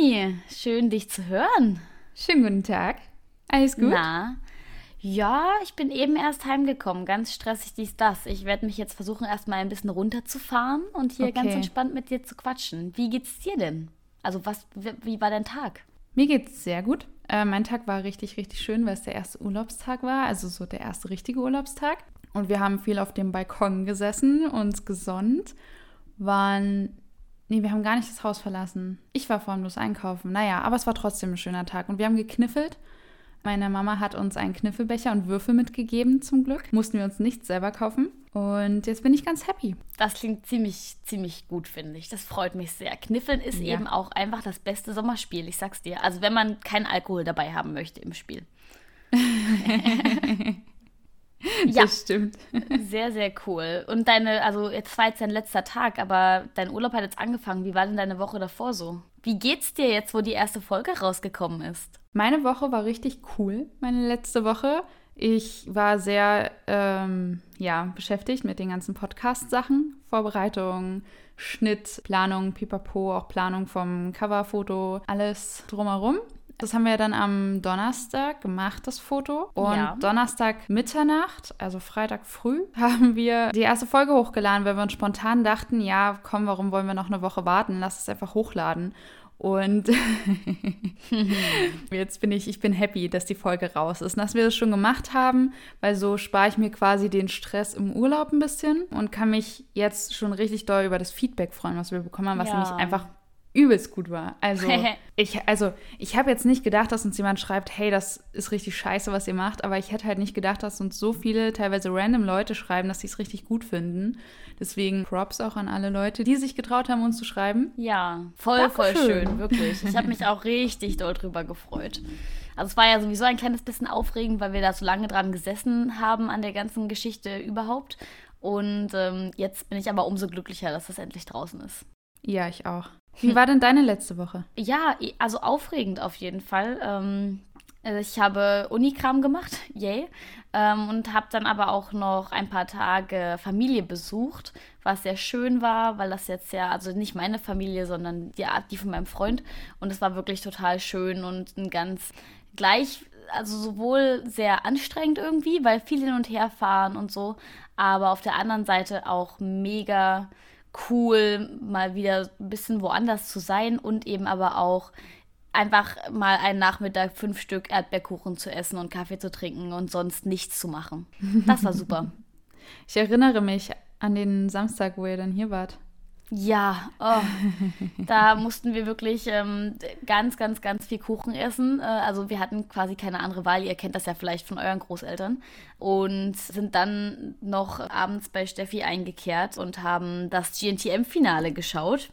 Jenny, schön dich zu hören. Schönen guten Tag. Alles gut? Na, ja, ich bin eben erst heimgekommen. Ganz stressig dies, das. Ich werde mich jetzt versuchen, erstmal ein bisschen runterzufahren und hier Okay. ganz entspannt mit dir zu quatschen. Wie geht's dir denn? Also, was, wie, war dein Tag? Mir geht's sehr gut. Äh, mein Tag war richtig, richtig schön, weil es der erste Urlaubstag war, also so der erste richtige Urlaubstag. Und wir haben viel auf dem Balkon gesessen, uns gesonnt, waren. Nee, wir haben gar nicht das Haus verlassen. Ich war formlos einkaufen. Naja, aber es war trotzdem ein schöner Tag. Und wir haben gekniffelt. Meine Mama hat uns einen Kniffelbecher und Würfel mitgegeben, zum Glück. Mussten wir uns nichts selber kaufen. Und jetzt bin ich ganz happy. Das klingt ziemlich, ziemlich gut, finde ich. Das freut mich sehr. Kniffeln ist Ja. eben auch einfach das beste Sommerspiel, ich sag's dir. Also, wenn man keinen Alkohol dabei haben möchte im Spiel. Ja. Das stimmt. Sehr, sehr cool. Und deine, also jetzt war jetzt dein letzter Tag, aber dein Urlaub hat jetzt angefangen. Wie war denn deine Woche davor so? Wie geht's dir jetzt, wo die erste Folge rausgekommen ist? Meine Woche war richtig cool, meine letzte Woche. Ich war sehr ähm, ja, beschäftigt mit den ganzen Podcast-Sachen. Vorbereitung, Schnitt, Planung, Pipapo, auch Planung vom Coverfoto, alles drumherum. Das haben wir dann am Donnerstag gemacht, das Foto. Und Ja. Donnerstag Mitternacht, also Freitag früh, haben wir die erste Folge hochgeladen, weil wir uns spontan dachten, ja, komm, warum wollen wir noch eine Woche warten? Lass es einfach hochladen. Und Jetzt bin ich, ich bin happy, dass die Folge raus ist, und dass wir das schon gemacht haben, weil so spare ich mir quasi den Stress im Urlaub ein bisschen und kann mich jetzt schon richtig doll über das Feedback freuen, was wir bekommen haben, was Ja. nämlich einfach übelst gut war. Also ich, also ich habe jetzt nicht gedacht, dass uns jemand schreibt, hey, das ist richtig scheiße, was ihr macht, aber ich hätte halt nicht gedacht, dass uns so viele, teilweise random Leute schreiben, dass sie es richtig gut finden. Deswegen Props auch an alle Leute, die sich getraut haben, uns zu schreiben. Ja, voll, voll Dankeschön. schön, wirklich. Ich habe mich auch richtig doll drüber gefreut. Also es war ja sowieso ein kleines bisschen aufregend, weil wir da so lange dran gesessen haben an der ganzen Geschichte überhaupt. Und ähm, jetzt bin ich aber umso glücklicher, dass das endlich draußen ist. Ja, ich auch. Wie war denn deine letzte Woche? Ja, also aufregend auf jeden Fall. Ähm, äh, ich habe Unikram gemacht, yay. Ähm, und habe dann aber auch noch ein paar Tage Familie besucht, was sehr schön war, weil das jetzt ja, also nicht meine Familie, sondern die, die von meinem Freund. Und es war wirklich total schön und ein ganz gleich, also sowohl sehr anstrengend irgendwie, weil viel hin und her fahren und so, aber auf der anderen Seite auch mega cool, mal wieder ein bisschen woanders zu sein und eben aber auch einfach mal einen Nachmittag fünf Stück Erdbeerkuchen zu essen und Kaffee zu trinken und sonst nichts zu machen. Das war super. Ich erinnere mich an den Samstag, wo ihr dann hier wart. Ja, oh, da mussten wir wirklich ähm, ganz, ganz, ganz viel Kuchen essen. Äh, also wir hatten quasi keine andere Wahl. Ihr kennt das ja vielleicht von euren Großeltern. Und sind dann noch abends bei Steffi eingekehrt und haben das GNTM-Finale geschaut.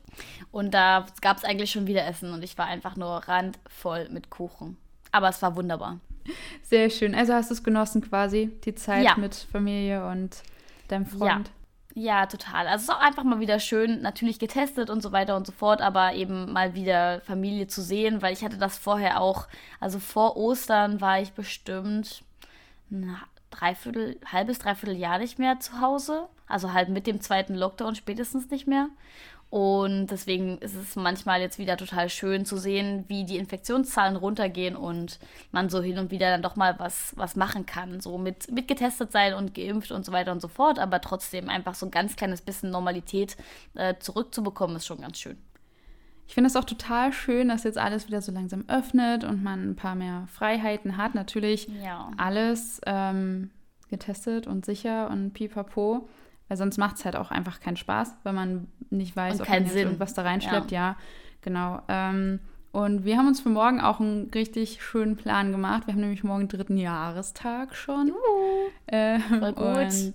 Und da gab es eigentlich schon wieder Essen und ich war einfach nur randvoll mit Kuchen. Aber es war wunderbar. Sehr schön. Also hast du es genossen quasi, die Zeit Ja. mit Familie und deinem Freund. Ja, total. Also es ist auch einfach mal wieder schön, natürlich getestet und so weiter und so fort, aber eben mal wieder Familie zu sehen, weil ich hatte das vorher auch, also vor Ostern war ich bestimmt ein dreiviertel, halbes, dreiviertel Jahr nicht mehr zu Hause. Also halt mit dem zweiten Lockdown spätestens nicht mehr. Und deswegen ist es manchmal jetzt wieder total schön zu sehen, wie die Infektionszahlen runtergehen und man so hin und wieder dann doch mal was, was machen kann. So mit, mit getestet sein und geimpft und so weiter und so fort, aber trotzdem einfach so ein ganz kleines bisschen Normalität äh, zurückzubekommen, ist schon ganz schön. Ich finde es auch total schön, dass jetzt alles wieder so langsam öffnet und man ein paar mehr Freiheiten hat. Natürlich Ja. alles ähm, getestet und sicher und pipapo. Weil sonst macht es halt auch einfach keinen Spaß, wenn man nicht weiß, Und ob man jetzt Sinn. irgendwas da reinschleppt. Ja, genau. Ähm, und wir haben uns für morgen auch einen richtig schönen Plan gemacht. Wir haben nämlich morgen dritten Jahrestag schon. Äh, Voll gut. Und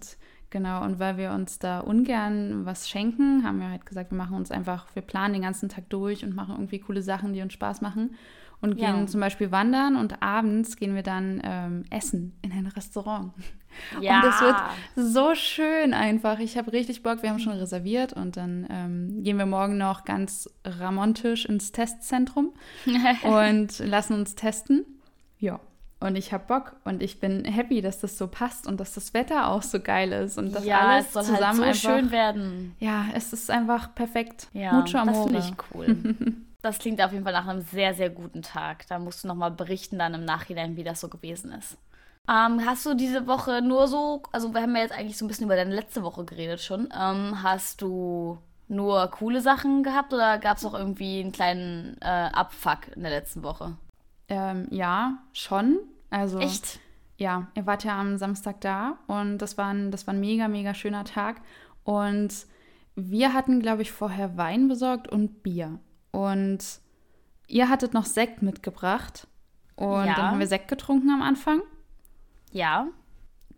genau, und weil wir uns da ungern was schenken, haben wir halt gesagt, wir machen uns einfach, wir planen den ganzen Tag durch und machen irgendwie coole Sachen, die uns Spaß machen. Und Ja. gehen zum Beispiel wandern und abends gehen wir dann ähm, essen in ein Restaurant. Ja. Und das wird so schön einfach. Ich habe richtig Bock. Wir haben schon reserviert und dann ähm, gehen wir morgen noch ganz ramontisch ins Testzentrum und lassen uns testen. Ja. Und ich habe Bock und ich bin happy, dass das so passt und dass das Wetter auch so geil ist und dass ja, alles es soll zusammen halt so einfach. schön werden. Ja, es ist einfach perfekt. Ja, Mucho das amore. finde ich cool. Das klingt auf jeden Fall nach einem sehr, sehr guten Tag. Da musst du nochmal berichten dann im Nachhinein, wie das so gewesen ist. Ähm, hast du diese Woche nur so, also wir haben ja jetzt eigentlich so ein bisschen über deine letzte Woche geredet schon. Ähm, hast du nur coole Sachen gehabt oder gab es auch irgendwie einen kleinen äh, Abfuck in der letzten Woche? Ähm, ja, schon. Also, Echt? Ja, ihr wart ja am Samstag da und das war ein, das war ein mega, mega schöner Tag. Und wir hatten, glaube ich, vorher Wein besorgt und Bier. Und ihr hattet noch Sekt mitgebracht. Und Ja. dann haben wir Sekt getrunken am Anfang. Ja.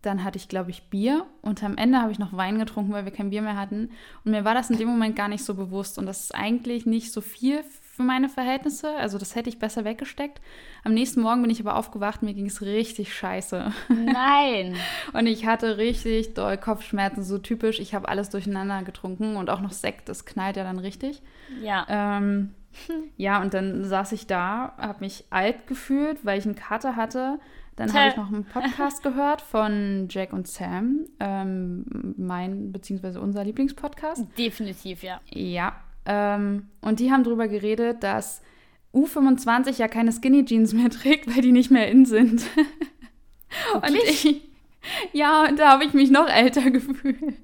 Dann hatte ich, glaube ich, Bier. Und am Ende habe ich noch Wein getrunken, weil wir kein Bier mehr hatten. Und mir war das in dem Moment gar nicht so bewusst. Und das ist eigentlich nicht so viel für meine Verhältnisse. Also das hätte ich besser weggesteckt. Am nächsten Morgen bin ich aber aufgewacht. Mir ging es richtig scheiße. Nein. Und ich hatte richtig doll Kopfschmerzen, so typisch. Ich habe alles durcheinander getrunken und auch noch Sekt, das knallt ja dann richtig. ja. Ähm, ja, und dann saß ich da, habe mich alt gefühlt, weil ich einen Kater hatte. Dann habe ich noch einen Podcast gehört von Jack und Sam, ähm, mein bzw. unser Lieblingspodcast. Definitiv, ja. Ja, ähm, und die haben darüber geredet, dass U25 ja keine Skinny Jeans mehr trägt, weil die nicht mehr in sind. Und ich, ja, und da habe ich mich noch älter gefühlt.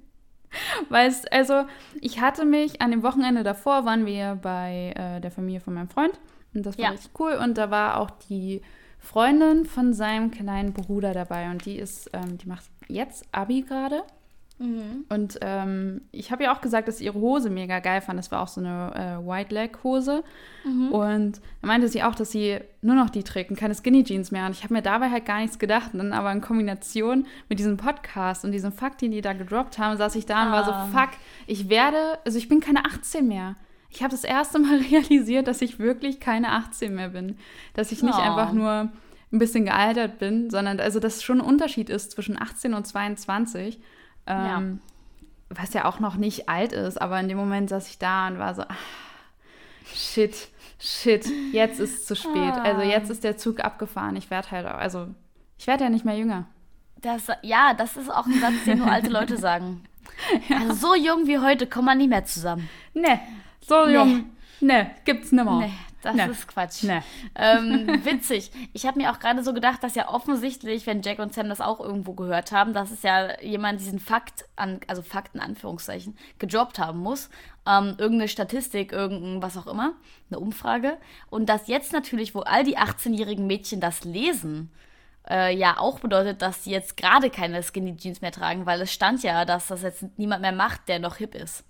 Weil es, also, ich hatte mich an dem Wochenende davor, waren wir bei äh, der Familie von meinem Freund. Und das war Ja. richtig cool. Und da war auch die Freundin von seinem kleinen Bruder dabei. Und die ist, ähm, die macht jetzt Abi gerade. Mhm. Und ähm, ich habe ja auch gesagt, dass sie ihre Hose mega geil fand. Das war auch so eine äh, White Leg Hose. Mhm. Und da meinte sie auch, dass sie nur noch die trägt und keine Skinny Jeans mehr. Und ich habe mir dabei halt gar nichts gedacht. Und dann aber in Kombination mit diesem Podcast und diesem Fakt, den die da gedroppt haben, saß ich da und war Ah. so, fuck, ich werde, also ich bin keine 18 mehr. Ich habe das erste Mal realisiert, dass ich wirklich keine 18 mehr bin. Dass ich nicht Oh. einfach nur ein bisschen gealtert bin, sondern also dass es schon ein Unterschied ist zwischen 18 und 22. Ja. Ähm, Was ja auch noch nicht alt ist, aber in dem Moment saß ich da und war so, ah, shit, shit, jetzt ist es zu spät. Ah. Also jetzt ist der Zug abgefahren. Ich werde halt, also ich werde ja nicht mehr jünger. Das, ja, das ist auch ein Satz, den nur alte Leute sagen. Also so jung wie heute kommen wir nicht mehr zusammen. Ne, so Nee. jung, ne, gibt's nimmer. Nee, das Nee. ist Quatsch. Ne. Ähm, witzig. Ich habe mir auch gerade so gedacht, dass ja offensichtlich, wenn Jack und Sam das auch irgendwo gehört haben, dass es ja jemand diesen Fakt, an, also Fakt in Anführungszeichen, gedroppt haben muss. Ähm, irgendeine Statistik, irgendein was auch immer, eine Umfrage. Und dass jetzt natürlich, wo all die 18-jährigen Mädchen das lesen, äh, ja auch bedeutet, dass sie jetzt gerade keine Skinny Jeans mehr tragen, weil es stand ja, dass das jetzt niemand mehr macht, der noch hip ist.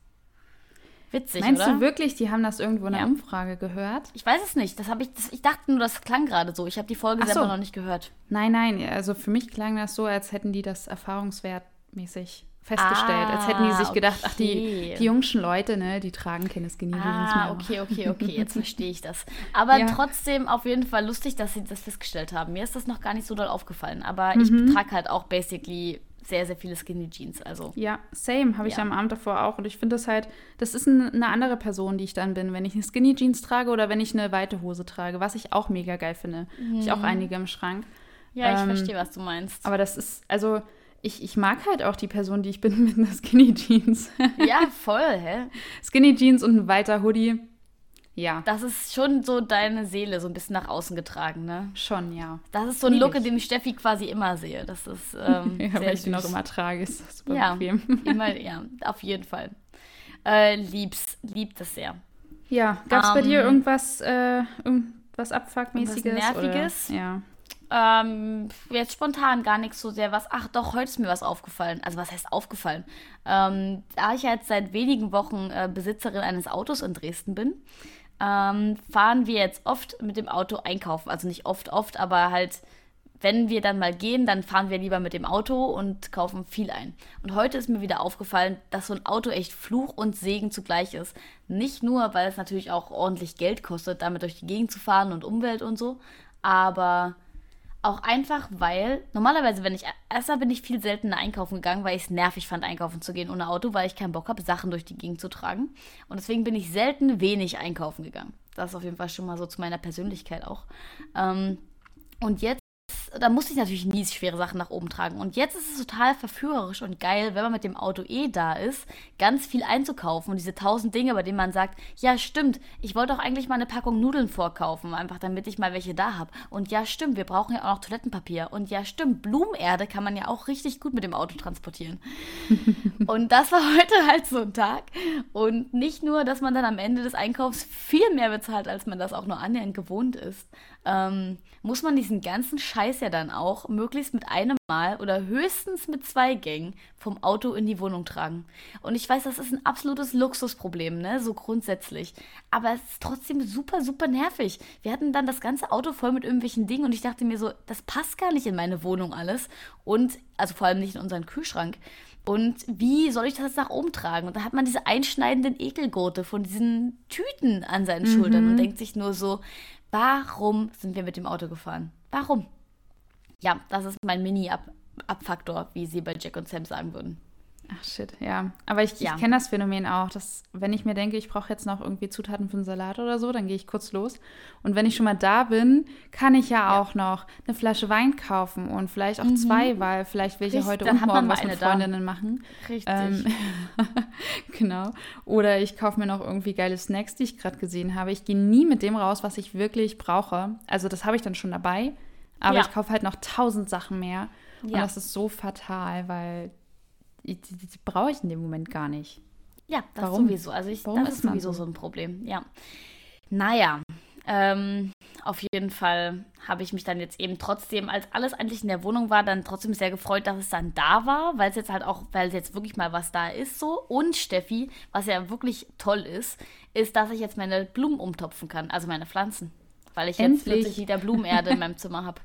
Witzig, Meinst oder? du wirklich, die haben das irgendwo in einer Ja. Umfrage gehört? Ich weiß es nicht. Das habe ich, das, ich dachte nur, das klang gerade so. Ich habe die Folge Ach so. selber noch nicht gehört. Nein, nein, also für mich klang das so, als hätten die das erfahrungswertmäßig festgestellt. als hätten die sich Ah, gedacht, ach, die, die jungschen Leute, ne, die tragen Jeans Ah, okay, okay, okay. Jetzt verstehe ich das. Aber Ja. trotzdem auf jeden Fall lustig, dass sie das festgestellt haben. Mir ist das noch gar nicht so doll aufgefallen. Aber Mhm. ich trage halt auch basically sehr, sehr viele Skinny Jeans. Also Ja, same, habe ich Ja. am Abend davor auch. Und ich finde das halt, das ist ein, eine andere Person, die ich dann bin, wenn ich eine Skinny Jeans trage oder wenn ich eine weite Hose trage, was ich auch mega geil finde. Hab Ich auch einige im Schrank. ja, ich Ähm, verstehe, was du meinst. Aber das ist, also ich, ich mag halt auch die Person, die ich bin mit einer Skinny Jeans. ja, voll, hä? Skinny Jeans und ein weiter Hoodie. Ja, Das ist schon so deine Seele so ein bisschen nach außen getragen, ne? schon, ja. Das ist so ein Look, ich. den ich Steffi quasi immer sehe. Das ist ähm, ja sehr weil ich den auch süß. immer trage, ist super Ja, bequem. immer, ja, auf jeden Fall. Äh, lieb's, liebt es sehr. Ja, gab es bei dir Ähm, irgendwas, äh, irgendwas Abfuckmäßiges? Nerviges? Oder? Ja. Ähm, jetzt spontan gar nichts so sehr was. Ach doch, heute ist mir was aufgefallen. Also was heißt aufgefallen? Ähm, da ich jetzt seit wenigen Wochen äh, Besitzerin eines Autos in Dresden bin, ähm, fahren wir jetzt oft mit dem Auto einkaufen. Also nicht oft, oft, aber halt, wenn wir dann mal gehen, dann fahren wir lieber mit dem Auto und kaufen viel ein. Und heute ist mir wieder aufgefallen, dass so ein Auto echt Fluch und Segen zugleich ist. Nicht nur, weil es natürlich auch ordentlich Geld kostet, damit durch die Gegend zu fahren und Umwelt und so, aber auch einfach, weil normalerweise, wenn ich erstmal bin ich viel seltener einkaufen gegangen, weil ich es nervig fand, einkaufen zu gehen ohne Auto, weil ich keinen Bock habe, Sachen durch die Gegend zu tragen. Und deswegen bin ich selten wenig einkaufen gegangen. Das ist auf jeden Fall schon mal so zu meiner Persönlichkeit auch. Ähm, und jetzt da musste ich natürlich nie schwere Sachen nach oben tragen. Und jetzt ist es total verführerisch und geil, wenn man mit dem Auto eh da ist, ganz viel einzukaufen und diese tausend Dinge, bei denen man sagt, ja stimmt, ich wollte auch eigentlich mal eine Packung Nudeln vorkaufen, einfach damit ich mal welche da habe. Und ja stimmt, wir brauchen ja auch noch Toilettenpapier. Und ja stimmt, Blumenerde kann man ja auch richtig gut mit dem Auto transportieren. und das war heute halt so ein Tag. Und nicht nur, dass man dann am Ende des Einkaufs viel mehr bezahlt, als man das auch nur annähernd gewohnt ist, ähm, muss man diesen ganzen Scheiß ja dann auch möglichst mit einem Mal oder höchstens mit zwei Gängen vom Auto in die Wohnung tragen. Und ich weiß, das ist ein absolutes Luxusproblem, ne, so grundsätzlich. Aber es ist trotzdem super, super nervig. Wir hatten dann das ganze Auto voll mit irgendwelchen Dingen und ich dachte mir so, das passt gar nicht in meine Wohnung alles. Und, also vor allem nicht in unseren Kühlschrank. Und wie soll ich das nach oben tragen? Und da hat man diese einschneidenden Ekelgurte von diesen Tüten an seinen mhm. Schultern und denkt sich nur so, warum sind wir mit dem Auto gefahren? Warum? Ja, das ist mein Mini-Abfaktor, wie sie bei Jack und Sam sagen würden. Ach shit, ja. Aber ich, ja. ich kenne das Phänomen auch, dass wenn ich mir denke, ich brauche jetzt noch irgendwie Zutaten für einen Salat oder so, dann gehe ich kurz los. Und wenn ich schon mal da bin, kann ich ja, ja. auch noch eine Flasche Wein kaufen und vielleicht auch mhm. zwei, weil vielleicht will ich ja heute und morgen was mit Freundinnen da. machen. Richtig. Ähm, genau. Oder ich kaufe mir noch irgendwie geile Snacks, die ich gerade gesehen habe. Ich gehe nie mit dem raus, was ich wirklich brauche. Also das habe ich dann schon dabei. Aber ich kaufe halt noch tausend Sachen mehr. Und das ist so fatal, weil die, die, die brauche ich in dem Moment gar nicht. Ja, das Warum? sowieso. Also ich, Warum das ist sowieso so? ein Problem. Ja. Naja, ähm, auf jeden Fall habe ich mich dann jetzt eben trotzdem, als alles eigentlich in der Wohnung war, dann trotzdem sehr gefreut, dass es dann da war, weil es jetzt halt auch, weil es jetzt wirklich mal was da ist so. Und Steffi, was ja wirklich toll ist, ist, dass ich jetzt meine Blumen umtopfen kann, also meine Pflanzen. Weil ich Endlich. jetzt plötzlich wieder Blumenerde in meinem Zimmer habe.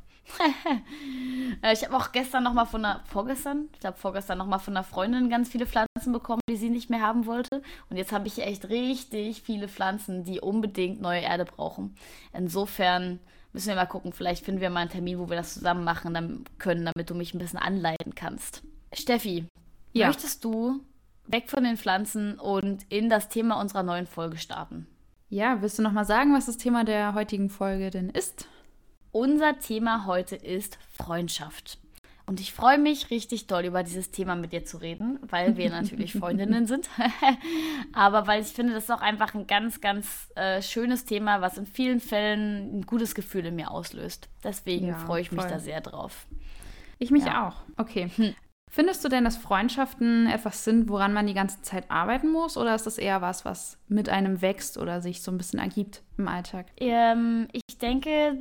Äh, ich habe auch gestern noch mal von einer, vorgestern, ich glaube vorgestern noch mal von einer Freundin ganz viele Pflanzen bekommen, die sie nicht mehr haben wollte. Und jetzt habe ich echt richtig viele Pflanzen, die unbedingt neue Erde brauchen. Insofern müssen wir mal gucken, vielleicht finden wir mal einen Termin, wo wir das zusammen machen dann können, damit du mich ein bisschen anleiten kannst. Steffi, ja. möchtest du weg von den Pflanzen und in das Thema unserer neuen Folge starten? Ja, willst du noch mal sagen, was das Thema der heutigen Folge denn ist? Unser Thema heute ist Freundschaft. Und ich freue mich richtig doll über dieses Thema mit dir zu reden, weil wir natürlich Freundinnen sind. Aber weil ich finde, das ist auch einfach ein ganz, ganz äh, schönes Thema, was in vielen Fällen ein gutes Gefühl in mir auslöst. Deswegen ja, freue ich mich da sehr drauf. Ich mich ja. auch. Okay. Hm. Findest du denn, dass Freundschaften etwas sind, woran man die ganze Zeit arbeiten muss? Oder ist das eher was, was mit einem wächst oder sich so ein bisschen ergibt im Alltag? Ähm, ich denke,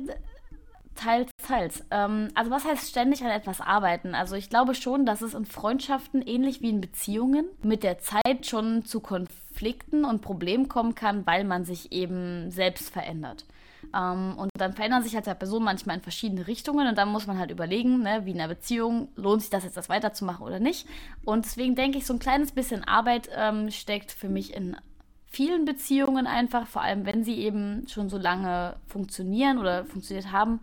Teils, teils. Ähm, also was heißt ständig an etwas arbeiten? Also ich glaube schon, dass es in Freundschaften ähnlich wie in Beziehungen mit der Zeit schon zu Konflikten und Problemen kommen kann, weil man sich eben selbst verändert. Ähm, und dann verändern sich halt der Person manchmal in verschiedene Richtungen und dann muss man halt überlegen, ne, wie in einer Beziehung, lohnt sich das jetzt das weiterzumachen oder nicht. Und deswegen denke ich, so ein kleines bisschen Arbeit ähm, steckt für mich in vielen Beziehungen einfach, vor allem wenn sie eben schon so lange funktionieren oder funktioniert haben.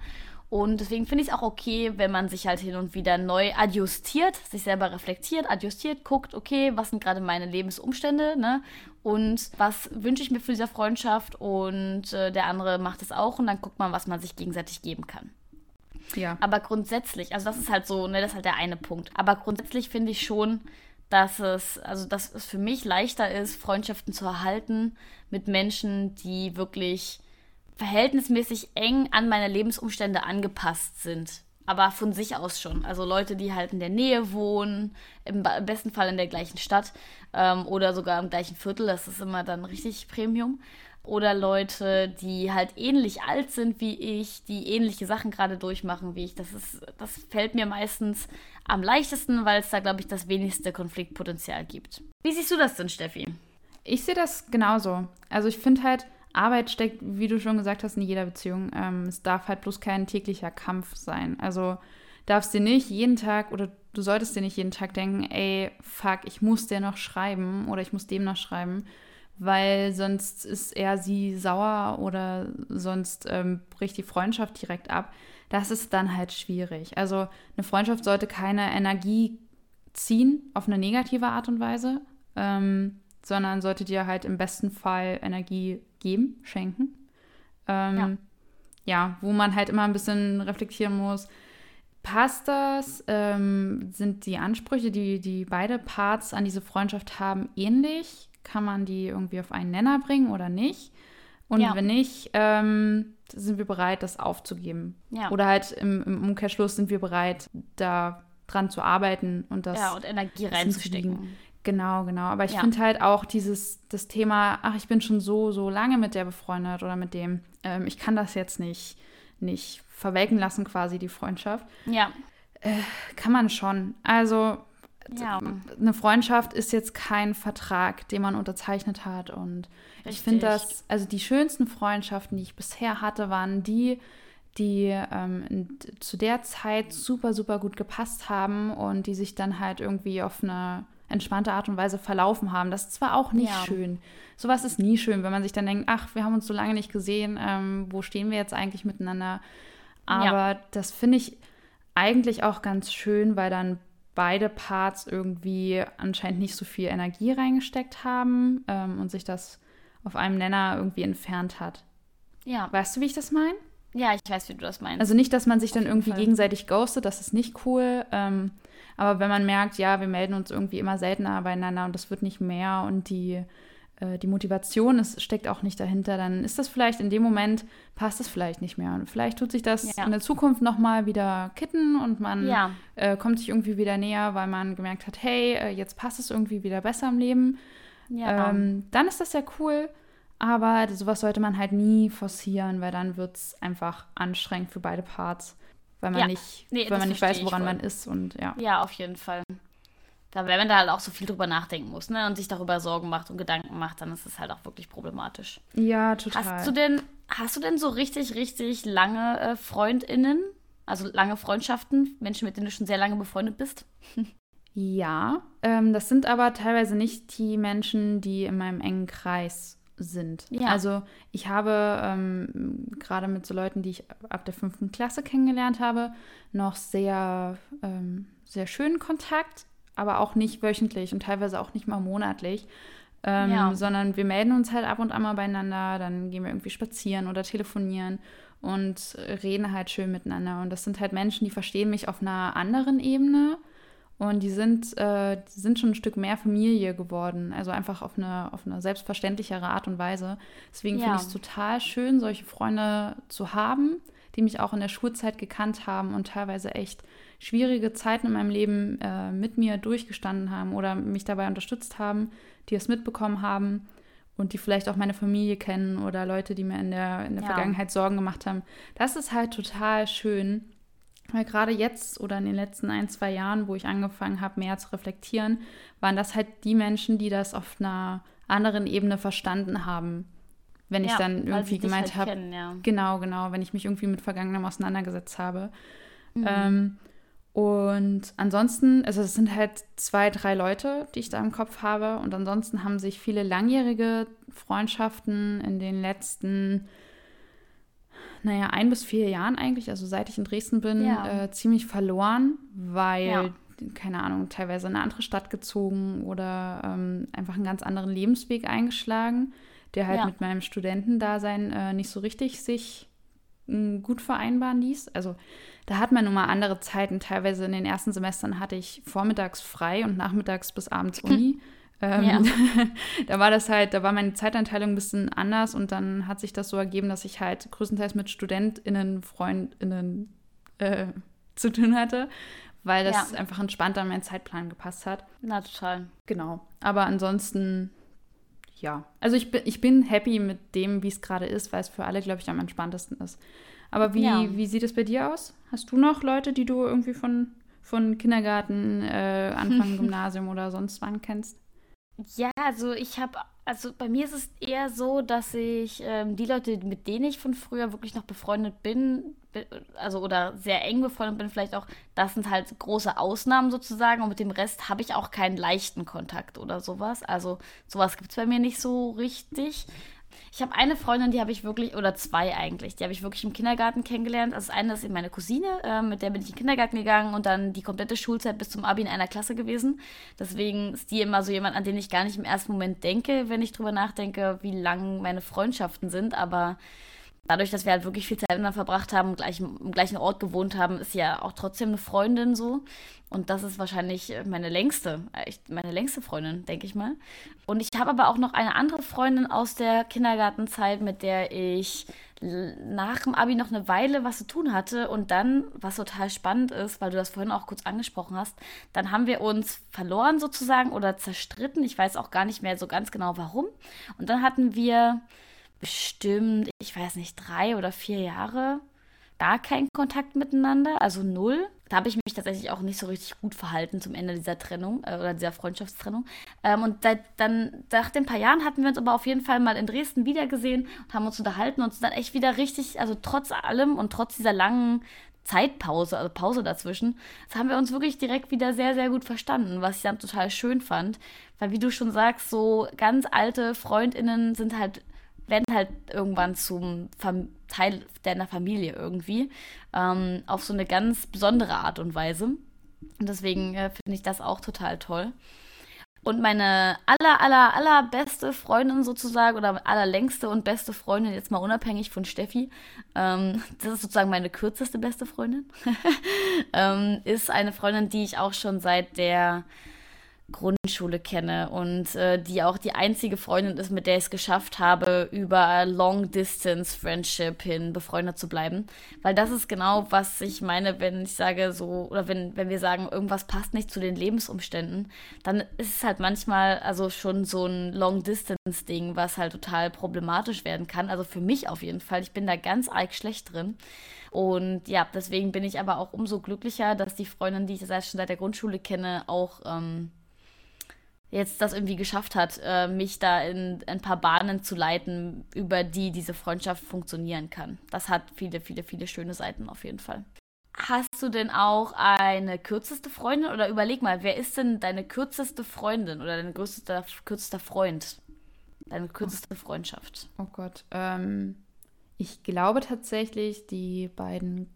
Und deswegen finde ich es auch okay, wenn man sich halt hin und wieder neu adjustiert, sich selber reflektiert, adjustiert, guckt, okay, was sind gerade meine Lebensumstände, ne? Und was wünsche ich mir für diese Freundschaft? Und äh, der andere macht es auch und dann guckt man, was man sich gegenseitig geben kann. Ja. Aber grundsätzlich, also das ist halt so, ne, das ist halt der eine Punkt. Aber grundsätzlich finde ich schon, dass es, also dass es für mich leichter ist, Freundschaften zu erhalten mit Menschen, die wirklich verhältnismäßig eng an meine Lebensumstände angepasst sind. Aber von sich aus schon. Also Leute, die halt in der Nähe wohnen, im besten Fall in der gleichen Stadt ähm, oder sogar im gleichen Viertel, das ist immer dann richtig Premium. Oder Leute, die halt ähnlich alt sind wie ich, die ähnliche Sachen gerade durchmachen wie ich. Das, ist, das fällt mir meistens am leichtesten, weil es da, glaube ich, das wenigste Konfliktpotenzial gibt. Wie siehst du das denn, Steffi? Ich sehe das genauso. Also ich finde halt, Arbeit steckt, wie du schon gesagt hast, in jeder Beziehung. Ähm, es darf halt bloß kein täglicher Kampf sein. Also darfst dir nicht jeden Tag oder du solltest dir nicht jeden Tag denken, ey, fuck, ich muss der noch schreiben oder ich muss dem noch schreiben, weil sonst ist er sie sauer oder sonst ähm, bricht die Freundschaft direkt ab. Das ist dann halt schwierig. Also eine Freundschaft sollte keine Energie ziehen auf eine negative Art und Weise, ähm, sondern sollte dir halt im besten Fall Energie geben, schenken. Ähm, ja. ja, wo man halt immer ein bisschen reflektieren muss, passt das? Ähm, sind die Ansprüche, die, die beide Parts an diese Freundschaft haben, ähnlich? Kann man die irgendwie auf einen Nenner bringen oder nicht? Und ja. wenn nicht, ähm, sind wir bereit, das aufzugeben. Ja. Oder halt im, im, Umkehrschluss sind wir bereit, da dran zu arbeiten und das. Ja, und Energie reinzustecken. Genau, genau. Aber ich ja. finde halt auch dieses, das Thema, ach, ich bin schon so, so lange mit der befreundet oder mit dem, ähm, ich kann das jetzt nicht, nicht verwelken lassen, quasi die Freundschaft. Ja. Äh, kann man schon. Also, ja. eine Freundschaft ist jetzt kein Vertrag, den man unterzeichnet hat. Und Richtig. ich finde das, also die schönsten Freundschaften, die ich bisher hatte, waren die, die ähm, zu der Zeit super, super gut gepasst haben und die sich dann halt irgendwie auf eine entspannte Art und Weise verlaufen haben. Das ist zwar auch nicht ja. schön. Sowas ist nie schön, wenn man sich dann denkt, ach, wir haben uns so lange nicht gesehen, ähm, wo stehen wir jetzt eigentlich miteinander? Aber ja. das finde ich eigentlich auch ganz schön, weil dann beide Parts irgendwie anscheinend nicht so viel Energie reingesteckt haben ähm, und sich das auf einem Nenner irgendwie entfernt hat. Ja. Weißt du, wie ich das meine? Ja, ich weiß, wie du das meinst. Also nicht, dass man sich dann irgendwie Fall. gegenseitig ghostet, das ist nicht cool. Ähm, aber wenn man merkt, ja, wir melden uns irgendwie immer seltener beieinander und das wird nicht mehr und die, äh, die Motivation ist, steckt auch nicht dahinter, dann ist das vielleicht in dem Moment, passt es vielleicht nicht mehr. Und vielleicht tut sich das ja. in der Zukunft nochmal wieder kitten und man ja. äh, kommt sich irgendwie wieder näher, weil man gemerkt hat, hey, äh, jetzt passt es irgendwie wieder besser im Leben. Ja. Ähm, dann ist das ja cool. Aber sowas sollte man halt nie forcieren, weil dann wird es einfach anstrengend für beide Parts weil man ja. nicht, nee, weil man nicht weiß, woran man ist und ja. Ja, auf jeden Fall. Da, wenn man da halt auch so viel drüber nachdenken muss, ne, und sich darüber Sorgen macht und Gedanken macht, dann ist es halt auch wirklich problematisch. Ja, total. Hast du denn, hast du denn so richtig, richtig lange äh, FreundInnen? Also lange Freundschaften, Menschen, mit denen du schon sehr lange befreundet bist? ja, ähm, das sind aber teilweise nicht die Menschen, die in meinem engen Kreis sind. Ja. Also ich habe ähm, gerade mit so Leuten, die ich ab der fünften Klasse kennengelernt habe, noch sehr, ähm, sehr schönen Kontakt, aber auch nicht wöchentlich und teilweise auch nicht mal monatlich. Ähm, ja. Sondern wir melden uns halt ab und an mal beieinander, dann gehen wir irgendwie spazieren oder telefonieren und reden halt schön miteinander. Und das sind halt Menschen, die verstehen mich auf einer anderen Ebene und die sind, äh, die sind schon ein Stück mehr Familie geworden. Also einfach auf eine, auf eine selbstverständlichere Art und Weise. Deswegen ja. finde ich es total schön, solche Freunde zu haben, die mich auch in der Schulzeit gekannt haben und teilweise echt schwierige Zeiten in meinem Leben äh, mit mir durchgestanden haben oder mich dabei unterstützt haben, die es mitbekommen haben und die vielleicht auch meine Familie kennen oder Leute, die mir in der, in der ja. Vergangenheit Sorgen gemacht haben. Das ist halt total schön. Weil gerade jetzt oder in den letzten ein, zwei Jahren, wo ich angefangen habe, mehr zu reflektieren, waren das halt die Menschen, die das auf einer anderen Ebene verstanden haben. Wenn ich ja, dann irgendwie gemeint halt habe, ja. genau, genau, wenn ich mich irgendwie mit Vergangenem auseinandergesetzt habe. Mhm. Ähm, und ansonsten, also es sind halt zwei, drei Leute, die ich da im Kopf habe. Und ansonsten haben sich viele langjährige Freundschaften in den letzten naja, ein bis vier Jahren eigentlich, also seit ich in Dresden bin, ja. äh, ziemlich verloren, weil, ja. keine Ahnung, teilweise in eine andere Stadt gezogen oder ähm, einfach einen ganz anderen Lebensweg eingeschlagen, der halt ja. mit meinem Studentendasein äh, nicht so richtig sich äh, gut vereinbaren ließ. Also da hat man nun mal andere Zeiten. Teilweise in den ersten Semestern hatte ich vormittags frei und nachmittags bis abends Uni. Ähm, ja. da war das halt, da war meine Zeitanteilung ein bisschen anders und dann hat sich das so ergeben, dass ich halt größtenteils mit StudentInnen, FreundInnen äh, zu tun hatte, weil das ja. einfach entspannter an meinen Zeitplan gepasst hat. Na, total. Genau. Aber ansonsten, ja. Also ich bin, ich bin happy mit dem, wie es gerade ist, weil es für alle, glaube ich, am entspanntesten ist. Aber wie, ja. wie sieht es bei dir aus? Hast du noch Leute, die du irgendwie von, von Kindergarten, äh, Anfang Gymnasium oder sonst wann kennst? Ja, also ich habe, also bei mir ist es eher so, dass ich ähm, die Leute, mit denen ich von früher wirklich noch befreundet bin, also oder sehr eng befreundet bin, vielleicht auch, das sind halt große Ausnahmen sozusagen und mit dem Rest habe ich auch keinen leichten Kontakt oder sowas. Also sowas gibt es bei mir nicht so richtig. Ich habe eine Freundin, die habe ich wirklich, oder zwei eigentlich, die habe ich wirklich im Kindergarten kennengelernt. Also das eine ist eben meine Cousine, äh, mit der bin ich in den Kindergarten gegangen und dann die komplette Schulzeit bis zum Abi in einer Klasse gewesen. Deswegen ist die immer so jemand, an den ich gar nicht im ersten Moment denke, wenn ich drüber nachdenke, wie lang meine Freundschaften sind. Aber dadurch, dass wir halt wirklich viel Zeit miteinander verbracht haben, gleich, im gleichen Ort gewohnt haben, ist ja auch trotzdem eine Freundin so. Und das ist wahrscheinlich meine längste, meine längste Freundin, denke ich mal. Und ich habe aber auch noch eine andere Freundin aus der Kindergartenzeit, mit der ich nach dem Abi noch eine Weile was zu tun hatte. Und dann, was total spannend ist, weil du das vorhin auch kurz angesprochen hast, dann haben wir uns verloren sozusagen oder zerstritten. Ich weiß auch gar nicht mehr so ganz genau warum. Und dann hatten wir bestimmt, ich weiß nicht, drei oder vier Jahre gar keinen Kontakt miteinander, also null. Da habe ich mich tatsächlich auch nicht so richtig gut verhalten zum Ende dieser Trennung äh, oder dieser Freundschaftstrennung. Ähm, und seit, dann, nach den paar Jahren hatten wir uns aber auf jeden Fall mal in Dresden wiedergesehen und haben uns unterhalten und uns dann echt wieder richtig, also trotz allem und trotz dieser langen Zeitpause, also Pause dazwischen, haben wir uns wirklich direkt wieder sehr, sehr gut verstanden, was ich dann total schön fand. Weil wie du schon sagst, so ganz alte FreundInnen sind halt werden halt irgendwann zum Fam Teil deiner Familie irgendwie. Ähm, auf so eine ganz besondere Art und Weise. Und deswegen äh, finde ich das auch total toll. Und meine aller, aller, aller beste Freundin sozusagen oder allerlängste und beste Freundin, jetzt mal unabhängig von Steffi, ähm, das ist sozusagen meine kürzeste beste Freundin, ähm, ist eine Freundin, die ich auch schon seit der Grundschule kenne und äh, die auch die einzige Freundin ist, mit der ich es geschafft habe, über Long Distance Friendship hin befreundet zu bleiben. Weil das ist genau, was ich meine, wenn ich sage so, oder wenn, wenn wir sagen, irgendwas passt nicht zu den Lebensumständen, dann ist es halt manchmal also schon so ein Long Distance Ding, was halt total problematisch werden kann. Also für mich auf jeden Fall. Ich bin da ganz arg schlecht drin. Und ja, deswegen bin ich aber auch umso glücklicher, dass die Freundin, die ich schon seit der Grundschule kenne, auch ähm, jetzt das irgendwie geschafft hat, äh, mich da in ein paar Bahnen zu leiten, über die diese Freundschaft funktionieren kann. Das hat viele, viele, viele schöne Seiten auf jeden Fall. Hast du denn auch eine kürzeste Freundin oder überleg mal, wer ist denn deine kürzeste Freundin oder dein größter, kürzester Freund? Deine kürzeste Freundschaft? Oh Gott, ähm, ich glaube tatsächlich, die beiden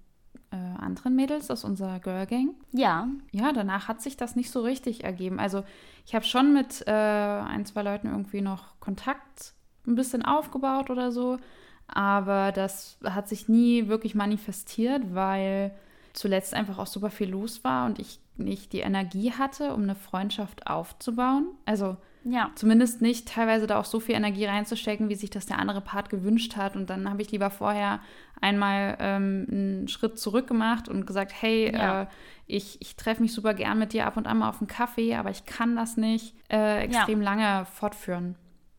äh, anderen Mädels aus unserer Girl Gang. Ja. Ja, danach hat sich das nicht so richtig ergeben. Also ich habe schon mit äh, ein, zwei Leuten irgendwie noch Kontakt ein bisschen aufgebaut oder so, aber das hat sich nie wirklich manifestiert, weil zuletzt einfach auch super viel los war und ich nicht die Energie hatte, um eine Freundschaft aufzubauen. Also ja. Zumindest nicht teilweise da auch so viel Energie reinzustecken, wie sich das der andere Part gewünscht hat. Und dann habe ich lieber vorher einmal ähm, einen Schritt zurück gemacht und gesagt, hey, ja. äh, ich, ich treffe mich super gern mit dir ab und an mal auf einen Kaffee, aber ich kann das nicht äh, extrem ja. lange fortführen.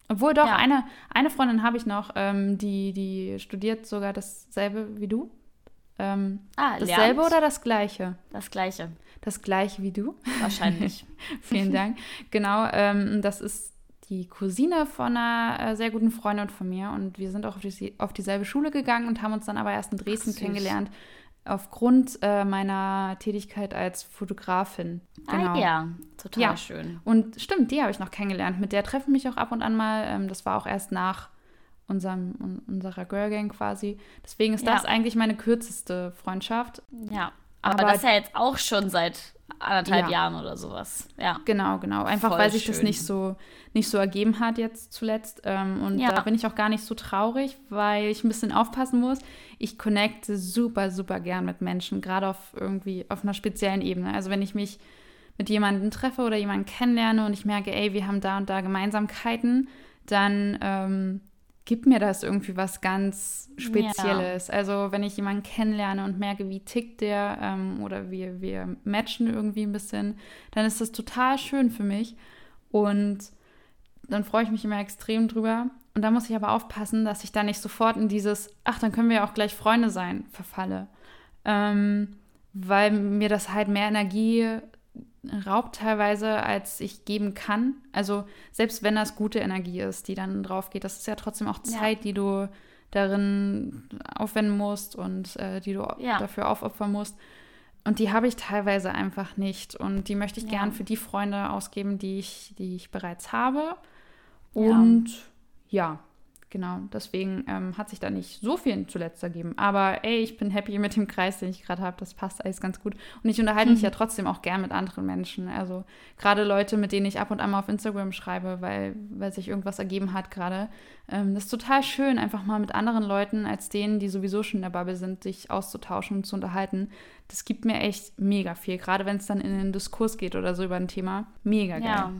Obwohl doch, eine, eine Freundin habe ich noch, ähm, die, die studiert sogar dasselbe wie du. Ähm, ah, dasselbe lernt. oder das gleiche? Das gleiche das gleiche wie du. Wahrscheinlich. Vielen Dank. Genau, ähm, das ist die Cousine von einer äh, sehr guten Freundin von mir und wir sind auch auf, die, auf, dieselbe Schule gegangen und haben uns dann aber erst in Dresden Ach, kennengelernt aufgrund äh, meiner Tätigkeit als Fotografin. Ah genau. Ah ja, total ja. schön. Und stimmt, die habe ich noch kennengelernt. Mit der treffen mich auch ab und an mal. Ähm, das war auch erst nach unserem, unserer Girl Gang quasi. Deswegen ist ja. das eigentlich meine kürzeste Freundschaft. Ja. Aber, aber das ja jetzt auch schon seit anderthalb ja. Jahren oder sowas. Ja. Genau, genau. Einfach Voll weil sich schön. das nicht so, nicht so ergeben hat jetzt zuletzt. Ähm, und ja. da bin ich auch gar nicht so traurig, weil ich ein bisschen aufpassen muss. Ich connecte super, super gern mit Menschen, gerade auf irgendwie auf einer speziellen Ebene. Also wenn ich mich mit jemandem treffe oder jemanden kennenlerne und ich merke, ey, wir haben da und da Gemeinsamkeiten, dann ähm, gibt mir das irgendwie was ganz Spezielles. Ja. Also wenn ich jemanden kennenlerne und merke, wie tickt der ähm, oder wir, wir matchen irgendwie ein bisschen, dann ist das total schön für mich. Und dann freue ich mich immer extrem drüber. Und da muss ich aber aufpassen, dass ich da nicht sofort in dieses, ach, dann können wir ja auch gleich Freunde sein, verfalle. Ähm, weil mir das halt mehr Energie raubt teilweise, als ich geben kann. Also selbst wenn das gute Energie ist, die dann drauf geht, das ist ja trotzdem auch Zeit, ja. die du darin aufwenden musst und äh, die du ja. dafür aufopfern musst. Und die habe ich teilweise einfach nicht. Und die möchte ich ja. gern für die Freunde ausgeben, die ich, die ich bereits habe. Und ja, genau, deswegen ähm, hat sich da nicht so viel zuletzt ergeben. Aber ey, ich bin happy mit dem Kreis, den ich gerade habe. Das passt alles ganz gut. Und ich unterhalte mhm. mich ja trotzdem auch gern mit anderen Menschen. Also gerade Leute, mit denen ich ab und an mal auf Instagram schreibe, weil, weil sich irgendwas ergeben hat gerade. Ähm, das ist total schön, einfach mal mit anderen Leuten als denen, die sowieso schon in der Bubble sind, sich auszutauschen und zu unterhalten. Das gibt mir echt mega viel. Gerade wenn es dann in den Diskurs geht oder so über ein Thema. Mega geil. Ja.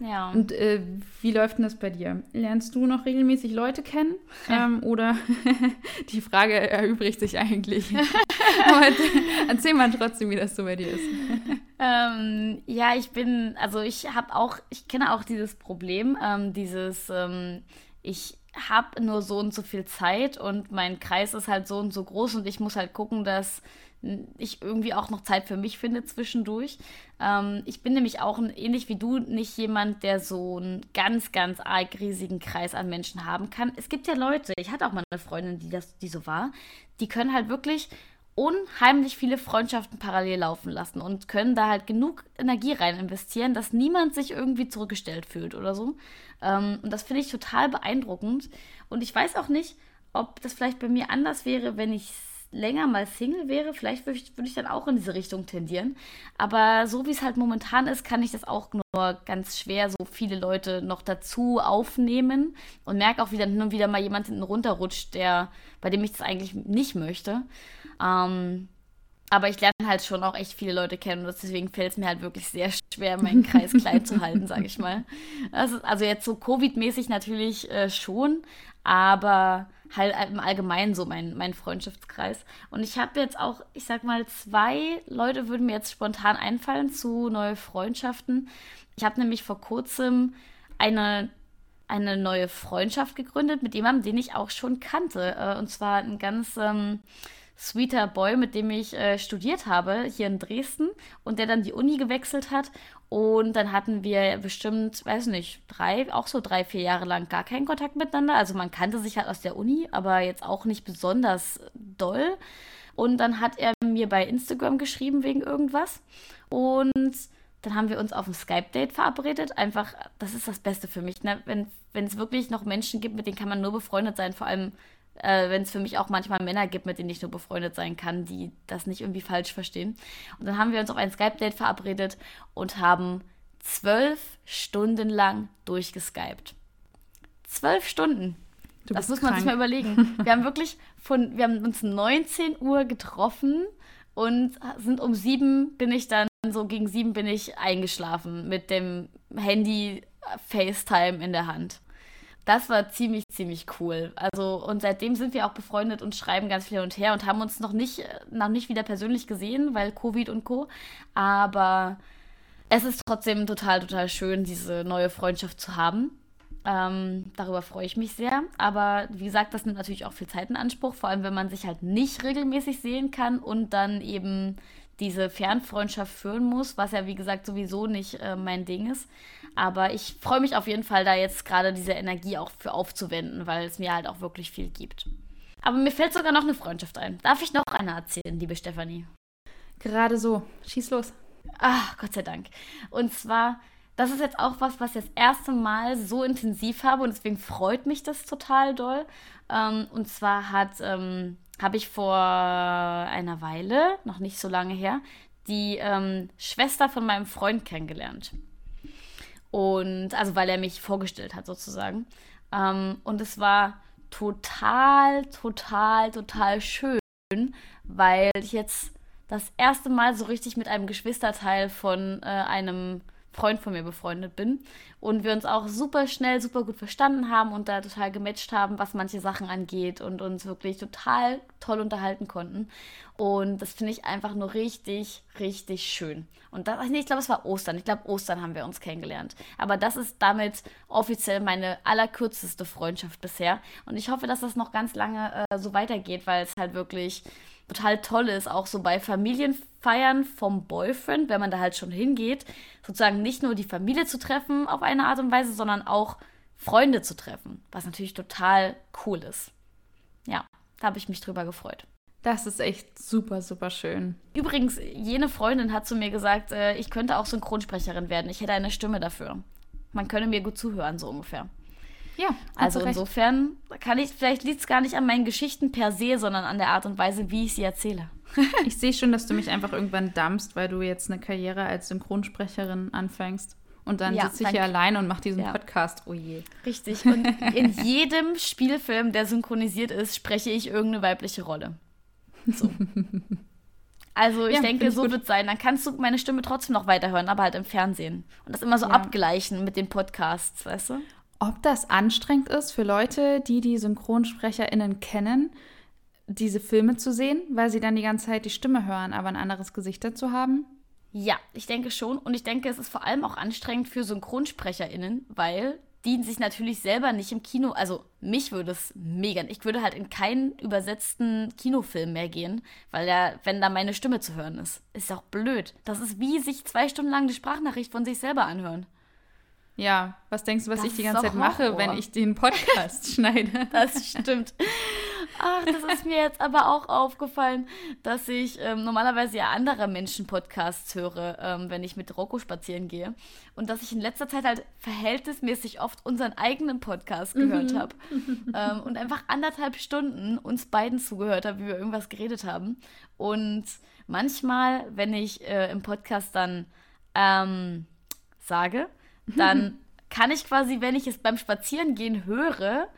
Ja. Und äh, wie läuft denn das bei dir? Lernst du noch regelmäßig Leute kennen? Ähm, oder die Frage erübrigt sich eigentlich. Aber erzähl mal trotzdem, wie das so bei dir ist. Ähm, ja, ich bin, also ich habe auch, ich kenne auch dieses Problem, ähm, dieses, ähm, ich habe nur so und so viel Zeit und mein Kreis ist halt so und so groß und ich muss halt gucken, dass ich irgendwie auch noch Zeit für mich finde zwischendurch. Ähm, ich bin nämlich auch ähnlich wie du nicht jemand, der so einen ganz, ganz arg riesigen Kreis an Menschen haben kann. Es gibt ja Leute, ich hatte auch mal eine Freundin, die das, die so war, die können halt wirklich unheimlich viele Freundschaften parallel laufen lassen und können da halt genug Energie rein investieren, dass niemand sich irgendwie zurückgestellt fühlt oder so. Ähm, und das finde ich total beeindruckend. Und ich weiß auch nicht, ob das vielleicht bei mir anders wäre, wenn ich länger mal Single wäre, vielleicht würde ich, würd ich dann auch in diese Richtung tendieren. Aber so wie es halt momentan ist, kann ich das auch nur ganz schwer so viele Leute noch dazu aufnehmen und merke auch, wie dann hin und wieder mal jemand hinten runterrutscht, der, bei dem ich das eigentlich nicht möchte. Ähm, aber ich lerne halt schon auch echt viele Leute kennen und deswegen fällt es mir halt wirklich sehr schwer, meinen Kreis klein zu halten, sage ich mal. Also, also, jetzt so Covid-mäßig natürlich äh, schon, aber halt im Allgemeinen so mein, mein Freundschaftskreis. Und ich habe jetzt auch, ich sag mal, zwei Leute würden mir jetzt spontan einfallen zu neue Freundschaften. Ich habe nämlich vor kurzem eine, eine neue Freundschaft gegründet mit jemandem, den ich auch schon kannte. Äh, und zwar ein ganz ähm, sweeter Boy, mit dem ich äh, studiert habe, hier in Dresden und der dann die Uni gewechselt hat. Und dann hatten wir bestimmt, weiß nicht, drei, auch so drei, vier Jahre lang gar keinen Kontakt miteinander. Also man kannte sich halt aus der Uni, aber jetzt auch nicht besonders doll. Und dann hat er mir bei Instagram geschrieben wegen irgendwas. Und dann haben wir uns auf ein Skype-Date verabredet. Einfach, das ist das Beste für mich. Ne? Wenn es wirklich noch Menschen gibt, mit denen kann man nur befreundet sein, vor allem äh, wenn es für mich auch manchmal Männer gibt, mit denen ich nur befreundet sein kann, die das nicht irgendwie falsch verstehen. Und dann haben wir uns auf ein Skype-Date verabredet und haben zwölf Stunden lang durchgeskypt. Zwölf Stunden. das muss man krank. sich mal überlegen. Wir haben wirklich von, wir haben uns 19 Uhr getroffen und sind um sieben bin ich dann, so gegen sieben bin ich eingeschlafen mit dem Handy FaceTime in der Hand das war ziemlich, ziemlich cool. Also, und seitdem sind wir auch befreundet und schreiben ganz viel hin und her und haben uns noch nicht, noch nicht wieder persönlich gesehen, weil Covid und Co. Aber es ist trotzdem total, total schön, diese neue Freundschaft zu haben. Ähm, darüber freue ich mich sehr. Aber wie gesagt, das nimmt natürlich auch viel Zeit in Anspruch, vor allem wenn man sich halt nicht regelmäßig sehen kann und dann eben diese Fernfreundschaft führen muss, was ja wie gesagt sowieso nicht äh, mein Ding ist. Aber ich freue mich auf jeden Fall, da jetzt gerade diese Energie auch für aufzuwenden, weil es mir halt auch wirklich viel gibt. Aber mir fällt sogar noch eine Freundschaft ein. Darf ich noch eine erzählen, liebe Stefanie? Gerade so. Schieß los. Ach, Gott sei Dank. Und zwar, das ist jetzt auch was, was ich das erste Mal so intensiv habe und deswegen freut mich das total doll. Ähm, und zwar hat, ähm, habe ich vor einer Weile, noch nicht so lange her, die ähm, Schwester von meinem Freund kennengelernt. Und also weil er mich vorgestellt hat sozusagen. Ähm, und es war total, total, total schön, weil ich jetzt das erste Mal so richtig mit einem Geschwisterteil von äh, einem Freund von mir befreundet bin und wir uns auch super schnell, super gut verstanden haben und da total gematcht haben, was manche Sachen angeht und uns wirklich total toll unterhalten konnten. Und das finde ich einfach nur richtig, richtig schön. Und das, ich glaube, es war Ostern. Ich glaube, Ostern haben wir uns kennengelernt. Aber das ist damit offiziell meine allerkürzeste Freundschaft bisher. Und ich hoffe, dass das noch ganz lange äh, so weitergeht, weil es halt wirklich total toll ist, auch so bei Familienfeiern vom Boyfriend, wenn man da halt schon hingeht, sozusagen nicht nur die Familie zu treffen auf eine Art und Weise, sondern auch Freunde zu treffen, was natürlich total cool ist. Ja, da habe ich mich drüber gefreut. Das ist echt super, super schön. Übrigens, jene Freundin hat zu mir gesagt, äh, ich könnte auch Synchronsprecherin werden. Ich hätte eine Stimme dafür. Man könne mir gut zuhören, so ungefähr. Ja, also insofern kann ich, vielleicht liegt es gar nicht an meinen Geschichten per se, sondern an der Art und Weise, wie ich sie erzähle. ich sehe schon, dass du mich einfach irgendwann dampfst, weil du jetzt eine Karriere als Synchronsprecherin anfängst. Und dann ja, sitze ich hier allein und mache diesen ja. Podcast. Oh je. Richtig. Und in jedem Spielfilm, der synchronisiert ist, spreche ich irgendeine weibliche Rolle. So. Also ich ja, denke, so wird es sein. Dann kannst du meine Stimme trotzdem noch weiterhören, aber halt im Fernsehen. Und das immer so abgleichen mit den Podcasts, weißt du? Ob das anstrengend ist für Leute, die die SynchronsprecherInnen kennen, diese Filme zu sehen, weil sie dann die ganze Zeit die Stimme hören, aber ein anderes Gesicht dazu haben? Ja, ich denke schon. Und ich denke, es ist vor allem auch anstrengend für SynchronsprecherInnen, weil die sich natürlich selber nicht im Kino, also mich würde es mega, ich würde halt in keinen übersetzten Kinofilm mehr gehen, weil ja, wenn da meine Stimme zu hören ist, ist auch blöd. Das ist wie sich zwei Stunden lang die Sprachnachricht von sich selber anhören. Ja, was denkst du, was das ich die ganze Zeit mache, wenn ich den Podcast schneide? Das stimmt. Ach, das ist mir jetzt aber auch aufgefallen, dass ich ähm, normalerweise ja andere Menschen Podcasts höre, ähm, wenn ich mit Rocco spazieren gehe. Und dass ich in letzter Zeit halt verhältnismäßig oft unseren eigenen Podcast gehört mhm. habe. ähm, und einfach anderthalb Stunden uns beiden zugehört habe, wie wir irgendwas geredet haben. Und manchmal, wenn ich äh, im Podcast dann ähm, sage, dann kann ich quasi, wenn ich es beim Spazierengehen höre,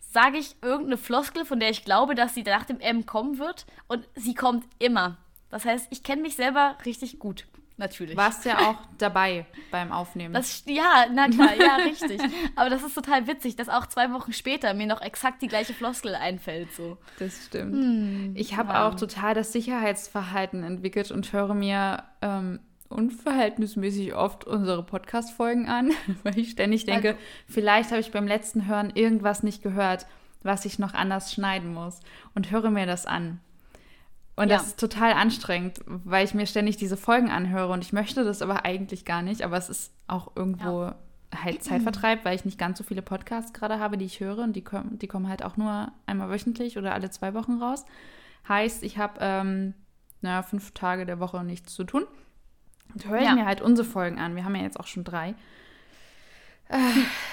sage ich irgendeine Floskel, von der ich glaube, dass sie nach dem M kommen wird. Und sie kommt immer. Das heißt, ich kenne mich selber richtig gut. Natürlich. Warst ja auch dabei beim Aufnehmen. Das, ja, na klar, ja, richtig. Aber das ist total witzig, dass auch zwei Wochen später mir noch exakt die gleiche Floskel einfällt. So. Das stimmt. Hm, ich habe wow. auch total das Sicherheitsverhalten entwickelt und höre mir ähm, unverhältnismäßig oft unsere Podcast-Folgen an, weil ich ständig denke, also, vielleicht habe ich beim letzten Hören irgendwas nicht gehört, was ich noch anders schneiden muss und höre mir das an. Und ja. das ist total anstrengend, weil ich mir ständig diese Folgen anhöre und ich möchte das aber eigentlich gar nicht, aber es ist auch irgendwo ja. halt Zeitvertreib, weil ich nicht ganz so viele Podcasts gerade habe, die ich höre und die, kommen, die kommen halt auch nur einmal wöchentlich oder alle zwei Wochen raus. Heißt, ich habe ähm, naja, fünf Tage der Woche nichts zu tun. Und höre ich ja. mir halt unsere Folgen an. Wir haben ja jetzt auch schon drei. Äh,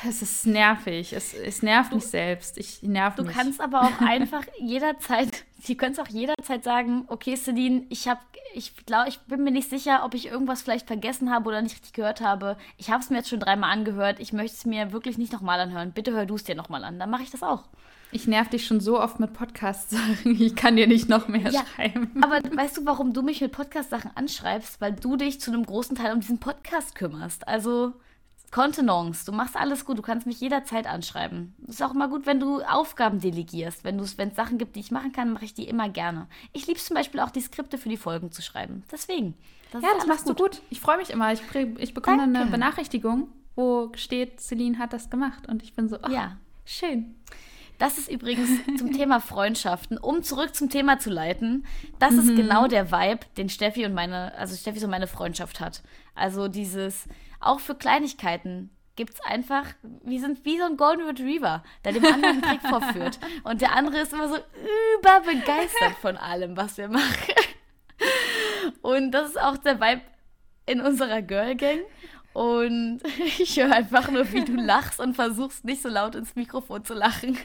es ist nervig. Es, es nervt du, mich selbst. Ich nerv du mich. Du kannst aber auch einfach jederzeit, du kannst auch jederzeit sagen, okay, Celine, ich habe, ich glaube, ich bin mir nicht sicher, ob ich irgendwas vielleicht vergessen habe oder nicht richtig gehört habe. Ich habe es mir jetzt schon dreimal angehört. Ich möchte es mir wirklich nicht nochmal anhören. Bitte hör du es dir nochmal an. Dann mache ich das auch. Ich nerv dich schon so oft mit Podcast-Sachen. Ich kann dir nicht noch mehr ja, schreiben. Aber weißt du, warum du mich mit Podcast-Sachen anschreibst? Weil du dich zu einem großen Teil um diesen Podcast kümmerst. Also Kontenance, du machst alles gut. Du kannst mich jederzeit anschreiben. Es ist auch immer gut, wenn du Aufgaben delegierst. Wenn es Sachen gibt, die ich machen kann, mache ich die immer gerne. Ich liebe zum Beispiel auch die Skripte für die Folgen zu schreiben. Deswegen. Das ja, das machst gut. du gut. Ich freue mich immer. Ich, ich bekomme dann eine Benachrichtigung, wo steht, Celine hat das gemacht. Und ich bin so, oh, ja. schön. Das ist übrigens zum Thema Freundschaften, um zurück zum Thema zu leiten. Das mhm. ist genau der Vibe, den Steffi und meine, also Steffi so meine Freundschaft hat. Also dieses, auch für Kleinigkeiten gibt es einfach, wir sind wie so ein Golden Retriever, der dem anderen Krieg vorführt. Und der andere ist immer so überbegeistert von allem, was wir machen. Und das ist auch der Vibe in unserer Girl Gang. Und ich höre einfach nur, wie du lachst und versuchst nicht so laut ins Mikrofon zu lachen.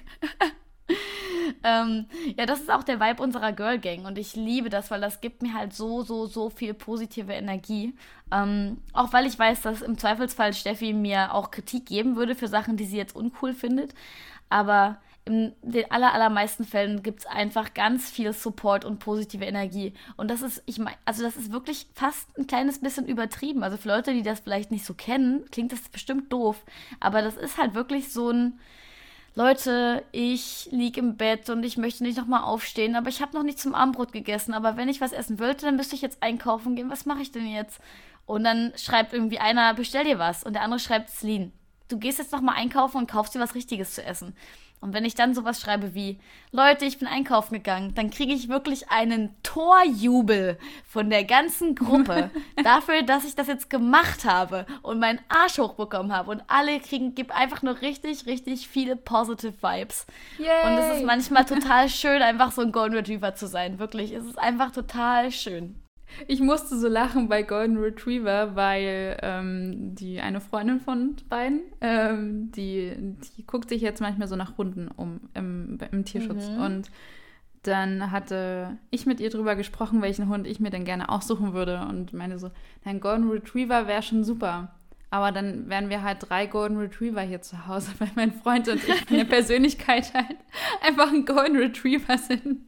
ähm, ja, das ist auch der Vibe unserer Girl Gang und ich liebe das, weil das gibt mir halt so, so, so viel positive Energie. Ähm, auch weil ich weiß, dass im Zweifelsfall Steffi mir auch Kritik geben würde für Sachen, die sie jetzt uncool findet. Aber in den aller, allermeisten Fällen gibt es einfach ganz viel Support und positive Energie. Und das ist, ich meine, also das ist wirklich fast ein kleines bisschen übertrieben. Also für Leute, die das vielleicht nicht so kennen, klingt das bestimmt doof. Aber das ist halt wirklich so ein, Leute, ich liege im Bett und ich möchte nicht nochmal aufstehen, aber ich habe noch nicht zum Abendbrot gegessen. Aber wenn ich was essen wollte, dann müsste ich jetzt einkaufen gehen. Was mache ich denn jetzt? Und dann schreibt irgendwie einer, bestell dir was. Und der andere schreibt, Celine, du gehst jetzt nochmal einkaufen und kaufst dir was Richtiges zu essen. Und wenn ich dann sowas schreibe wie, Leute, ich bin einkaufen gegangen, dann kriege ich wirklich einen Torjubel von der ganzen Gruppe dafür, dass ich das jetzt gemacht habe und meinen Arsch hochbekommen habe. Und alle kriegen, gibt einfach nur richtig, richtig viele positive Vibes. Yay. Und es ist manchmal total schön, einfach so ein Golden Retriever zu sein. Wirklich, es ist einfach total schön. Ich musste so lachen bei Golden Retriever, weil ähm, die eine Freundin von beiden, ähm, die, die guckt sich jetzt manchmal so nach Hunden um im, im Tierschutz. Mhm. Und dann hatte ich mit ihr drüber gesprochen, welchen Hund ich mir denn gerne aussuchen würde. Und meine so, ein Golden Retriever wäre schon super. Aber dann wären wir halt drei Golden Retriever hier zu Hause, weil mein Freund und ich eine Persönlichkeit halt einfach ein Golden Retriever sind.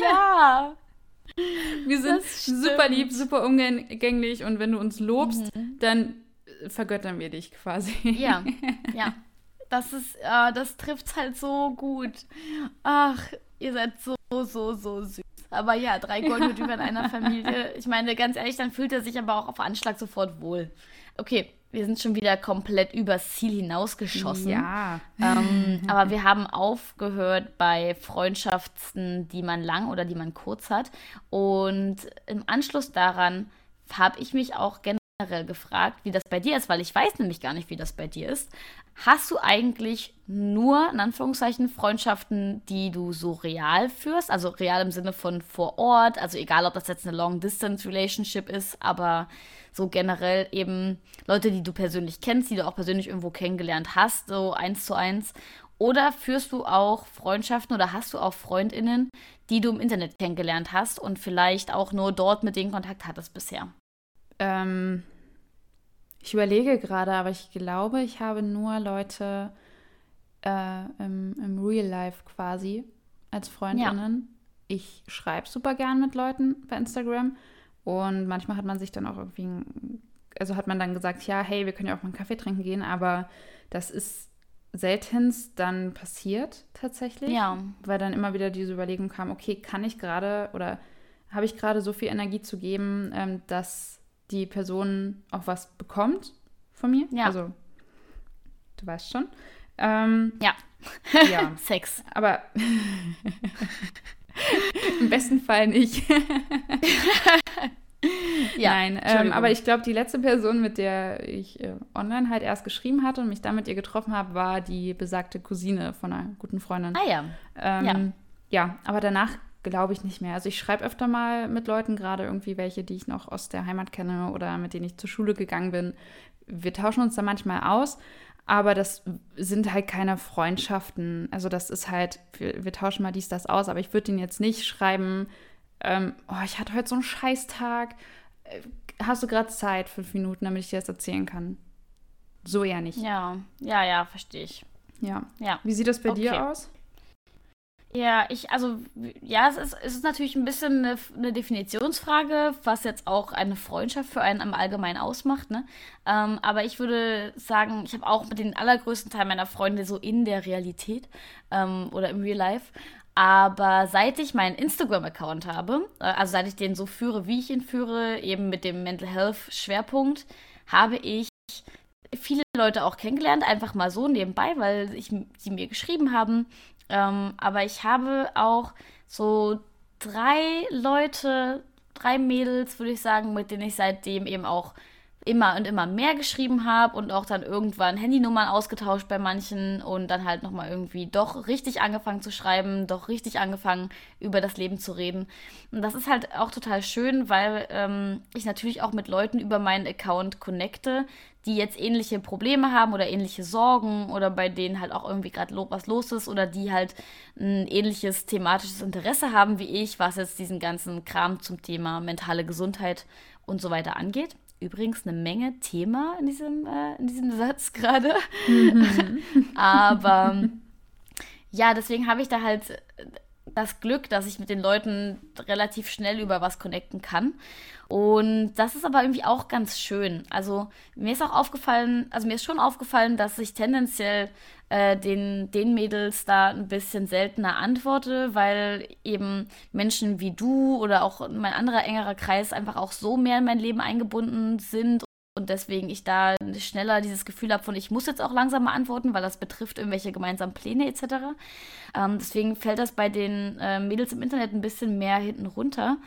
Ja. Wir sind super lieb, super umgänglich und wenn du uns lobst, mhm. dann vergöttern wir dich quasi. Ja, ja. Das ist, äh, das trifft halt so gut. Ach, ihr seid so, so, so süß. Aber ja, drei Goldretriever in einer Familie. Ich meine, ganz ehrlich, dann fühlt er sich aber auch auf Anschlag sofort wohl. Okay, wir sind schon wieder komplett übers Ziel hinausgeschossen. Ja. Ähm, aber wir haben aufgehört bei Freundschaften, die man lang oder die man kurz hat. Und im Anschluss daran habe ich mich auch generell gefragt, wie das bei dir ist, weil ich weiß nämlich gar nicht, wie das bei dir ist. Hast du eigentlich nur, in Anführungszeichen, Freundschaften, die du so real führst? Also real im Sinne von vor Ort, also egal, ob das jetzt eine Long-Distance-Relationship ist, aber so generell eben Leute, die du persönlich kennst, die du auch persönlich irgendwo kennengelernt hast, so eins zu eins. Oder führst du auch Freundschaften oder hast du auch Freundinnen, die du im Internet kennengelernt hast und vielleicht auch nur dort mit denen Kontakt hattest bisher? Ähm, ich überlege gerade, aber ich glaube, ich habe nur Leute äh, im, im Real Life quasi als Freundinnen. Ja. Ich schreibe super gern mit Leuten bei Instagram und manchmal hat man sich dann auch irgendwie, also hat man dann gesagt, ja, hey, wir können ja auch mal einen Kaffee trinken gehen, aber das ist seltenst dann passiert tatsächlich. Ja. Weil dann immer wieder diese Überlegung kam, okay, kann ich gerade oder habe ich gerade so viel Energie zu geben, ähm, dass die Person auch was bekommt von mir? Ja. Also, du weißt schon. Ähm, ja. Ja. Sex. Aber im besten Fall nicht. ja, Nein, ähm, aber ich glaube, die letzte Person, mit der ich äh, online halt erst geschrieben hatte und mich dann mit ihr getroffen habe, war die besagte Cousine von einer guten Freundin. Ah ja. Ähm, ja. ja, aber danach glaube ich nicht mehr. Also ich schreibe öfter mal mit Leuten, gerade irgendwie welche, die ich noch aus der Heimat kenne oder mit denen ich zur Schule gegangen bin. Wir tauschen uns da manchmal aus, aber das sind halt keine Freundschaften. Also das ist halt, wir, wir tauschen mal dies, das aus, aber ich würde denen jetzt nicht schreiben, ähm, oh, ich hatte heute so einen Scheißtag. Äh, hast du gerade Zeit, fünf Minuten, damit ich dir das erzählen kann? So eher nicht. Ja, ja, ja, verstehe ich. Ja. ja. Wie sieht das bei okay. dir aus? Ja, ich, also, ja, es ist, es ist natürlich ein bisschen eine, eine, Definitionsfrage, was jetzt auch eine Freundschaft für einen im Allgemeinen ausmacht, ne? Ähm, aber ich würde sagen, ich habe auch mit den allergrößten Teil meiner Freunde so in der Realität ähm, oder im Real Life. Aber seit ich meinen Instagram-Account habe, äh, also seit ich den so führe, wie ich ihn führe, eben mit dem Mental Health-Schwerpunkt, habe ich viele Leute auch kennengelernt, einfach mal so nebenbei, weil ich, sie mir geschrieben haben. Ähm, aber ich habe auch so drei Leute, drei Mädels, würde ich sagen, mit denen ich seitdem eben auch immer und immer mehr geschrieben habe und auch dann irgendwann Handynummern ausgetauscht bei manchen und dann halt nochmal irgendwie doch richtig angefangen zu schreiben, doch richtig angefangen über das Leben zu reden. Und das ist halt auch total schön, weil ähm, ich natürlich auch mit Leuten über meinen Account connecte, die jetzt ähnliche Probleme haben oder ähnliche Sorgen oder bei denen halt auch irgendwie gerade was los ist oder die halt ein ähnliches thematisches Interesse haben wie ich, was jetzt diesen ganzen Kram zum Thema mentale Gesundheit und so weiter angeht übrigens eine Menge Thema in diesem, äh, in diesem Satz gerade. Mhm. Aber ja, deswegen habe ich da halt das Glück, dass ich mit den Leuten relativ schnell über was connecten kann. Und das ist aber irgendwie auch ganz schön. Also mir ist auch aufgefallen, also mir ist schon aufgefallen, dass ich tendenziell äh, den, den Mädels da ein bisschen seltener antworte, weil eben Menschen wie du oder auch mein anderer engerer Kreis einfach auch so mehr in mein Leben eingebunden sind und deswegen ich da schneller dieses Gefühl habe von, ich muss jetzt auch langsam mal antworten, weil das betrifft irgendwelche gemeinsamen Pläne etc. Ähm, deswegen fällt das bei den äh, Mädels im Internet ein bisschen mehr hinten runter.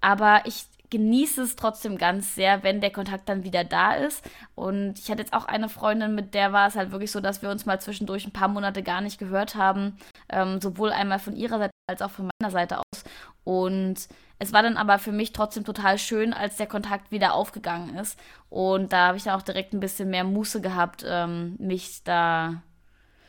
Aber ich genieße es trotzdem ganz sehr, wenn der Kontakt dann wieder da ist. Und ich hatte jetzt auch eine Freundin, mit der war es halt wirklich so, dass wir uns mal zwischendurch ein paar Monate gar nicht gehört haben. Ähm, sowohl einmal von ihrer Seite als auch von meiner Seite aus. Und es war dann aber für mich trotzdem total schön, als der Kontakt wieder aufgegangen ist. Und da habe ich dann auch direkt ein bisschen mehr Muße gehabt, ähm, mich da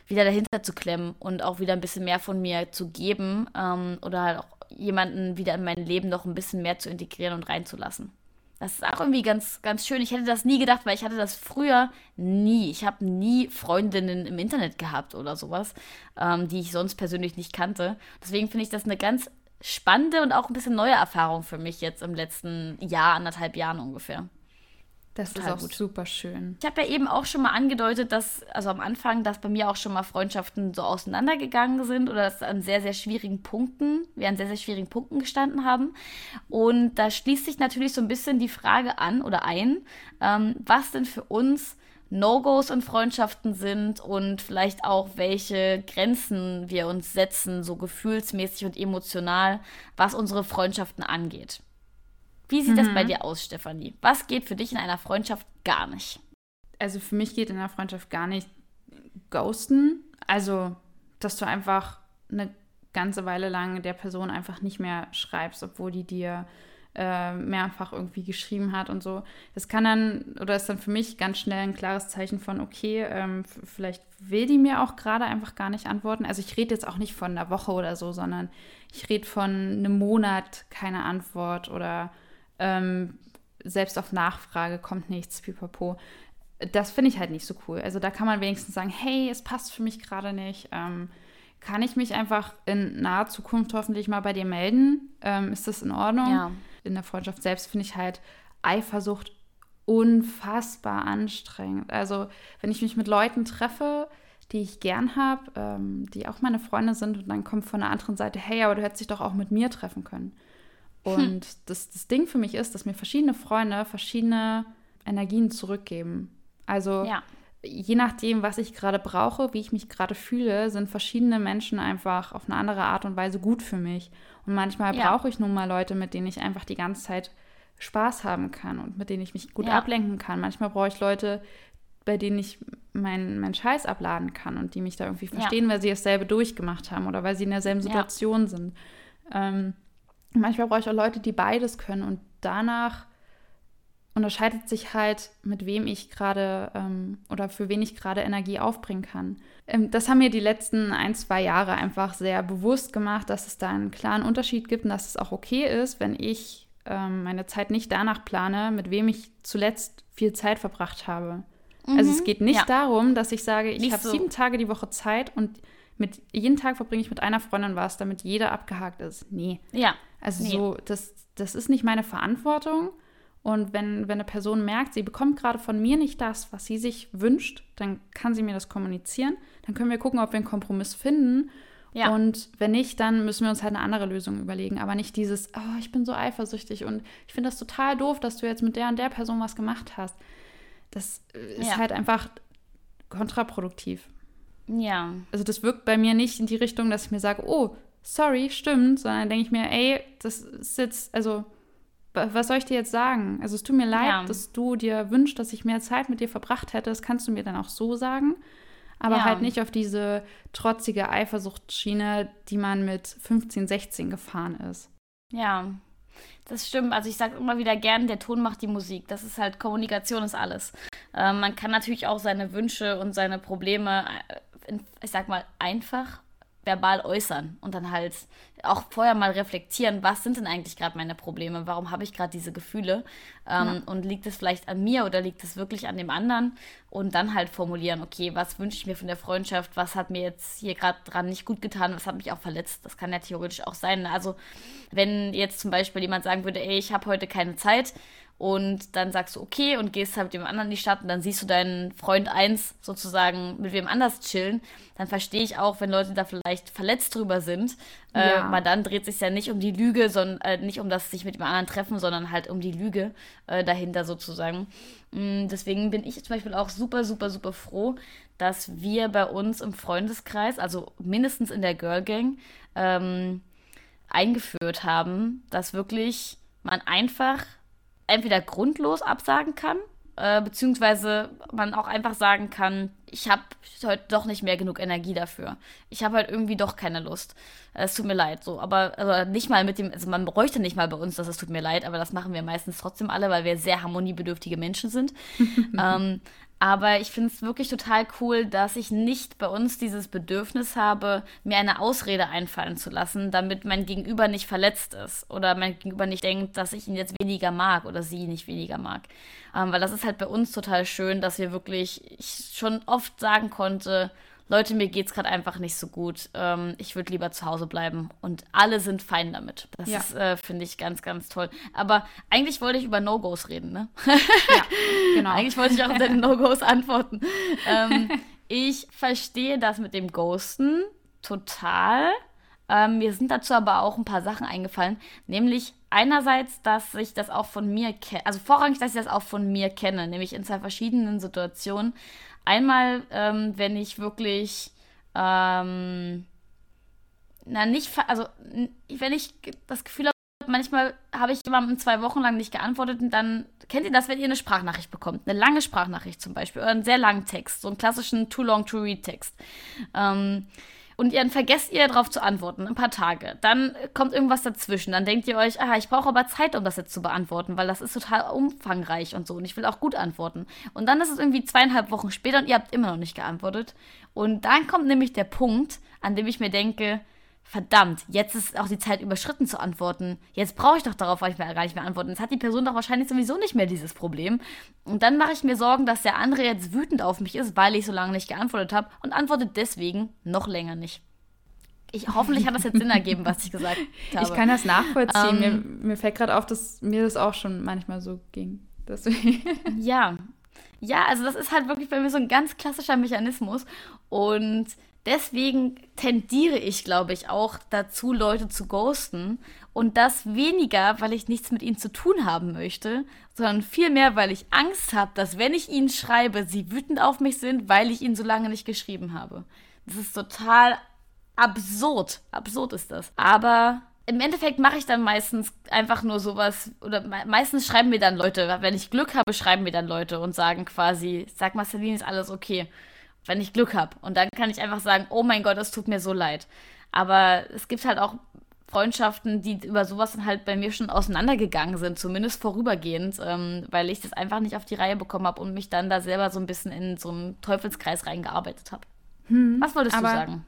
wieder dahinter zu klemmen und auch wieder ein bisschen mehr von mir zu geben ähm, oder halt auch jemanden wieder in mein Leben noch ein bisschen mehr zu integrieren und reinzulassen. Das ist auch irgendwie ganz, ganz schön. Ich hätte das nie gedacht, weil ich hatte das früher nie. Ich habe nie Freundinnen im Internet gehabt oder sowas, ähm, die ich sonst persönlich nicht kannte. Deswegen finde ich das eine ganz spannende und auch ein bisschen neue Erfahrung für mich jetzt im letzten Jahr, anderthalb Jahren ungefähr. Das Total ist auch gut. super schön. Ich habe ja eben auch schon mal angedeutet, dass, also am Anfang, dass bei mir auch schon mal Freundschaften so auseinandergegangen sind oder dass an sehr, sehr schwierigen Punkten, wir an sehr, sehr schwierigen Punkten gestanden haben. Und da schließt sich natürlich so ein bisschen die Frage an oder ein, ähm, was denn für uns No-Gos in Freundschaften sind und vielleicht auch welche Grenzen wir uns setzen, so gefühlsmäßig und emotional, was unsere Freundschaften angeht. Wie sieht mhm. das bei mhm. dir aus, Stefanie? Was geht für dich in einer Freundschaft gar nicht? Also für mich geht in einer Freundschaft gar nicht ghosten. Also, dass du einfach eine ganze Weile lang der Person einfach nicht mehr schreibst, obwohl die dir äh, mehrfach irgendwie geschrieben hat und so. Das kann dann, oder ist dann für mich ganz schnell ein klares Zeichen von, okay, ähm, vielleicht will die mir auch gerade einfach gar nicht antworten. Also ich rede jetzt auch nicht von einer Woche oder so, sondern ich rede von einem Monat keine Antwort oder ähm, selbst auf Nachfrage kommt nichts, pipapo. Das finde ich halt nicht so cool. Also da kann man wenigstens sagen, hey, es passt für mich gerade nicht. Ähm, kann ich mich einfach in naher Zukunft hoffentlich mal bei dir melden? Ähm, ist das in Ordnung? Ja. In der Freundschaft selbst finde ich halt Eifersucht unfassbar anstrengend. Also wenn ich mich mit Leuten treffe, die ich gern habe, ähm, die auch meine Freunde sind und dann kommt von der anderen Seite, hey, aber du hättest dich doch auch mit mir treffen können. Hm. Und hm. das, das Ding für mich ist, dass mir verschiedene Freunde verschiedene Energien zurückgeben. Also ja. je nachdem, was ich gerade brauche, wie ich mich gerade fühle, sind verschiedene Menschen einfach auf eine andere Art und Weise gut für mich. Und manchmal ja. brauche ich nun mal Leute, mit denen ich einfach die ganze Zeit Spaß haben kann und mit denen ich mich gut ja. ablenken kann. Manchmal brauche ich Leute, bei denen ich meinen mein Scheiß abladen kann und die mich da irgendwie verstehen, weil sie dasselbe durchgemacht haben oder weil sie in derselben Situation sind. Ähm, manchmal brauche ich auch Leute, die beides können und danach unterscheidet sich halt, mit wem ich gerade ähm, oder für wen ich gerade Energie aufbringen kann. Ähm, das haben mir die letzten ein, zwei Jahre einfach sehr bewusst gemacht, dass es da einen klaren Unterschied gibt und dass es auch okay ist, wenn ich ähm, meine Zeit nicht danach plane, mit wem ich zuletzt viel Zeit verbracht habe. Mhm. Also es mhm. geht nicht ja. darum, dass ich sage, ich habe so. sieben Tage die Woche Zeit und mit jeden Tag verbringe ich mit einer Freundin was, damit jeder abgehakt ist. Nee. Ja. Also nee. so, das, das ist nicht meine Verantwortung. Und wenn, wenn eine Person merkt, sie bekommt gerade von mir nicht das, was sie sich wünscht, dann kann sie mir das kommunizieren. Dann können wir gucken, ob wir einen Kompromiss finden. Ja. Und wenn nicht, dann müssen wir uns halt eine andere Lösung überlegen. Aber nicht dieses, oh, ich bin so eifersüchtig und ich finde das total doof, dass du jetzt mit der und der Person was gemacht hast. Das ist ja. halt einfach kontraproduktiv. Ja. Also das wirkt bei mir nicht in die Richtung, dass ich mir sage, oh, sorry, stimmt, sondern denke ich mir, ey, das ist jetzt, also, was soll ich dir jetzt sagen? Also es tut mir leid, ja. dass du dir wünschst, dass ich mehr Zeit mit dir verbracht hätte. Das kannst du mir dann auch so sagen. Aber ja. halt nicht auf diese trotzige Eifersuchtsschiene, die man mit 15, 16 gefahren ist. Ja, das stimmt. Also ich sage immer wieder gern, der Ton macht die Musik. Das ist halt, Kommunikation ist alles. Äh, man kann natürlich auch seine Wünsche und seine Probleme, äh, ich sag mal, einfach verbal äußern und dann halt auch vorher mal reflektieren, was sind denn eigentlich gerade meine Probleme, warum habe ich gerade diese Gefühle? Ähm, ja. und liegt es vielleicht an mir oder liegt es wirklich an dem anderen? Und dann halt formulieren, okay, was wünsche ich mir von der Freundschaft, was hat mir jetzt hier gerade dran nicht gut getan, was hat mich auch verletzt, das kann ja theoretisch auch sein. Also wenn jetzt zum Beispiel jemand sagen würde, ey, ich habe heute keine Zeit und dann sagst du okay und gehst halt mit dem anderen in die Stadt und dann siehst du deinen Freund eins sozusagen mit wem anders chillen, dann verstehe ich auch, wenn Leute da vielleicht verletzt drüber sind. Äh, ja. Äh, weil dann dreht sich ja nicht um die Lüge, sondern äh, nicht um das sich mit dem anderen treffen, sondern halt um die Lüge äh, dahinter sozusagen. Mm, deswegen bin ich zum Beispiel auch super, super, super froh, dass wir bei uns im Freundeskreis, also mindestens in der Girl Gang, ähm, eingeführt haben, dass wirklich man einfach entweder grundlos absagen kann äh, beziehungsweise man auch einfach sagen kann, ich habe heute doch nicht mehr genug Energie dafür. Ich habe halt irgendwie doch keine Lust. Es tut mir leid, so. Aber also nicht mal mit dem, also man bräuchte nicht mal bei uns, dass es tut mir leid, aber das machen wir meistens trotzdem alle, weil wir sehr harmoniebedürftige Menschen sind. ähm, aber ich finde es wirklich total cool, dass ich nicht bei uns dieses Bedürfnis habe, mir eine Ausrede einfallen zu lassen, damit mein Gegenüber nicht verletzt ist oder mein Gegenüber nicht denkt, dass ich ihn jetzt weniger mag oder sie nicht weniger mag. Ähm, weil das ist halt bei uns total schön, dass wir wirklich, ich schon oft sagen konnte, Leute, mir geht's gerade einfach nicht so gut. Ähm, ich würde lieber zu Hause bleiben. Und alle sind fein damit. Das ja. ist, äh, finde ich, ganz, ganz toll. Aber eigentlich wollte ich über No-Gos reden, ne? Ja, genau. eigentlich wollte ich auch auf deine No-Gos antworten. Ähm, ich verstehe das mit dem Ghosten total. Ähm, mir sind dazu aber auch ein paar Sachen eingefallen. Nämlich einerseits, dass ich das auch von mir kenne, also vorrangig, dass ich das auch von mir kenne, nämlich in zwei verschiedenen Situationen. Einmal, ähm, wenn ich wirklich, ähm, na, nicht, also, wenn ich das Gefühl habe, manchmal habe ich jemandem zwei Wochen lang nicht geantwortet und dann, kennt ihr das, wenn ihr eine Sprachnachricht bekommt? Eine lange Sprachnachricht zum Beispiel oder einen sehr langen Text, so einen klassischen Too Long to Read Text. Ähm, und dann vergesst ihr darauf zu antworten, ein paar Tage. Dann kommt irgendwas dazwischen. Dann denkt ihr euch, ah, ich brauche aber Zeit, um das jetzt zu beantworten, weil das ist total umfangreich und so. Und ich will auch gut antworten. Und dann ist es irgendwie zweieinhalb Wochen später und ihr habt immer noch nicht geantwortet. Und dann kommt nämlich der Punkt, an dem ich mir denke, verdammt, jetzt ist auch die Zeit überschritten zu antworten. Jetzt brauche ich doch darauf gar nicht mehr antworten. Jetzt hat die Person doch wahrscheinlich sowieso nicht mehr dieses Problem. Und dann mache ich mir Sorgen, dass der andere jetzt wütend auf mich ist, weil ich so lange nicht geantwortet habe und antwortet deswegen noch länger nicht. Ich, hoffentlich hat das jetzt Sinn ergeben, was ich gesagt habe. Ich kann das nachvollziehen. Ähm, mir, mir fällt gerade auf, dass mir das auch schon manchmal so ging. Deswegen. Ja. Ja, also das ist halt wirklich bei mir so ein ganz klassischer Mechanismus. Und deswegen tendiere ich, glaube ich, auch dazu, Leute zu ghosten. Und das weniger, weil ich nichts mit ihnen zu tun haben möchte, sondern vielmehr, weil ich Angst habe, dass wenn ich ihnen schreibe, sie wütend auf mich sind, weil ich ihnen so lange nicht geschrieben habe. Das ist total absurd. Absurd ist das. Aber im Endeffekt mache ich dann meistens einfach nur sowas, oder meistens schreiben mir dann Leute, wenn ich Glück habe, schreiben mir dann Leute und sagen quasi, sag mal, Celine, ist alles okay wenn ich Glück habe. Und dann kann ich einfach sagen, oh mein Gott, es tut mir so leid. Aber es gibt halt auch Freundschaften, die über sowas dann halt bei mir schon auseinandergegangen sind, zumindest vorübergehend, ähm, weil ich das einfach nicht auf die Reihe bekommen habe und mich dann da selber so ein bisschen in so einen Teufelskreis reingearbeitet habe. Hm, was wolltest du sagen?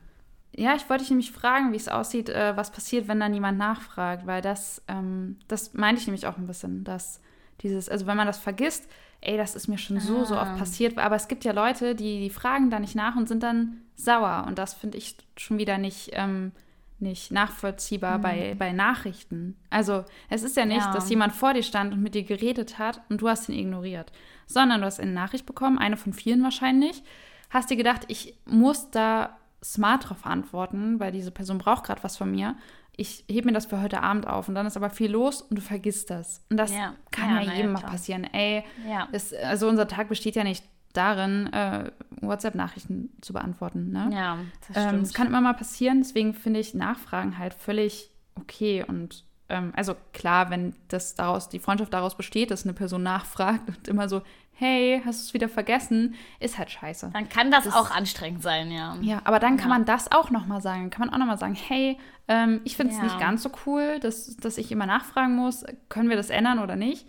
Ja, ich wollte dich nämlich fragen, wie es aussieht, äh, was passiert, wenn dann jemand nachfragt, weil das, ähm, das meinte ich nämlich auch ein bisschen, dass dieses, also wenn man das vergisst, ey, das ist mir schon so, ah. so oft ah. passiert. Aber es gibt ja Leute, die, die fragen da nicht nach und sind dann sauer. Und das finde ich schon wieder nicht, ähm, nicht nachvollziehbar mhm. bei, bei Nachrichten. Also es ist ja nicht, ja. dass jemand vor dir stand und mit dir geredet hat und du hast ihn ignoriert, sondern du hast eine Nachricht bekommen, eine von vielen wahrscheinlich, hast dir gedacht, ich muss da smart drauf antworten, weil diese Person braucht gerade was von mir ich hebe mir das für heute Abend auf und dann ist aber viel los und du vergisst das. Und das ja. kann ja, ja jedem mal passieren. Ey, ja. es, also unser Tag besteht ja nicht darin, äh, WhatsApp-Nachrichten zu beantworten. Ne? Ja, das ähm, stimmt. Ähm, kann immer mal passieren, deswegen finde ich Nachfragen halt völlig okay und ähm, also klar, wenn das daraus, die Freundschaft daraus besteht, dass eine Person nachfragt und immer so, hey, hast du es wieder vergessen, ist halt scheiße. Dann kann das, das, auch anstrengend sein, ja. Ja, aber dann kann ja. man das auch nochmal sagen. Kann man auch nochmal sagen, hey, ähm, ich finde es ja. nicht ganz so cool, dass, dass ich immer nachfragen muss, können wir das ändern oder nicht?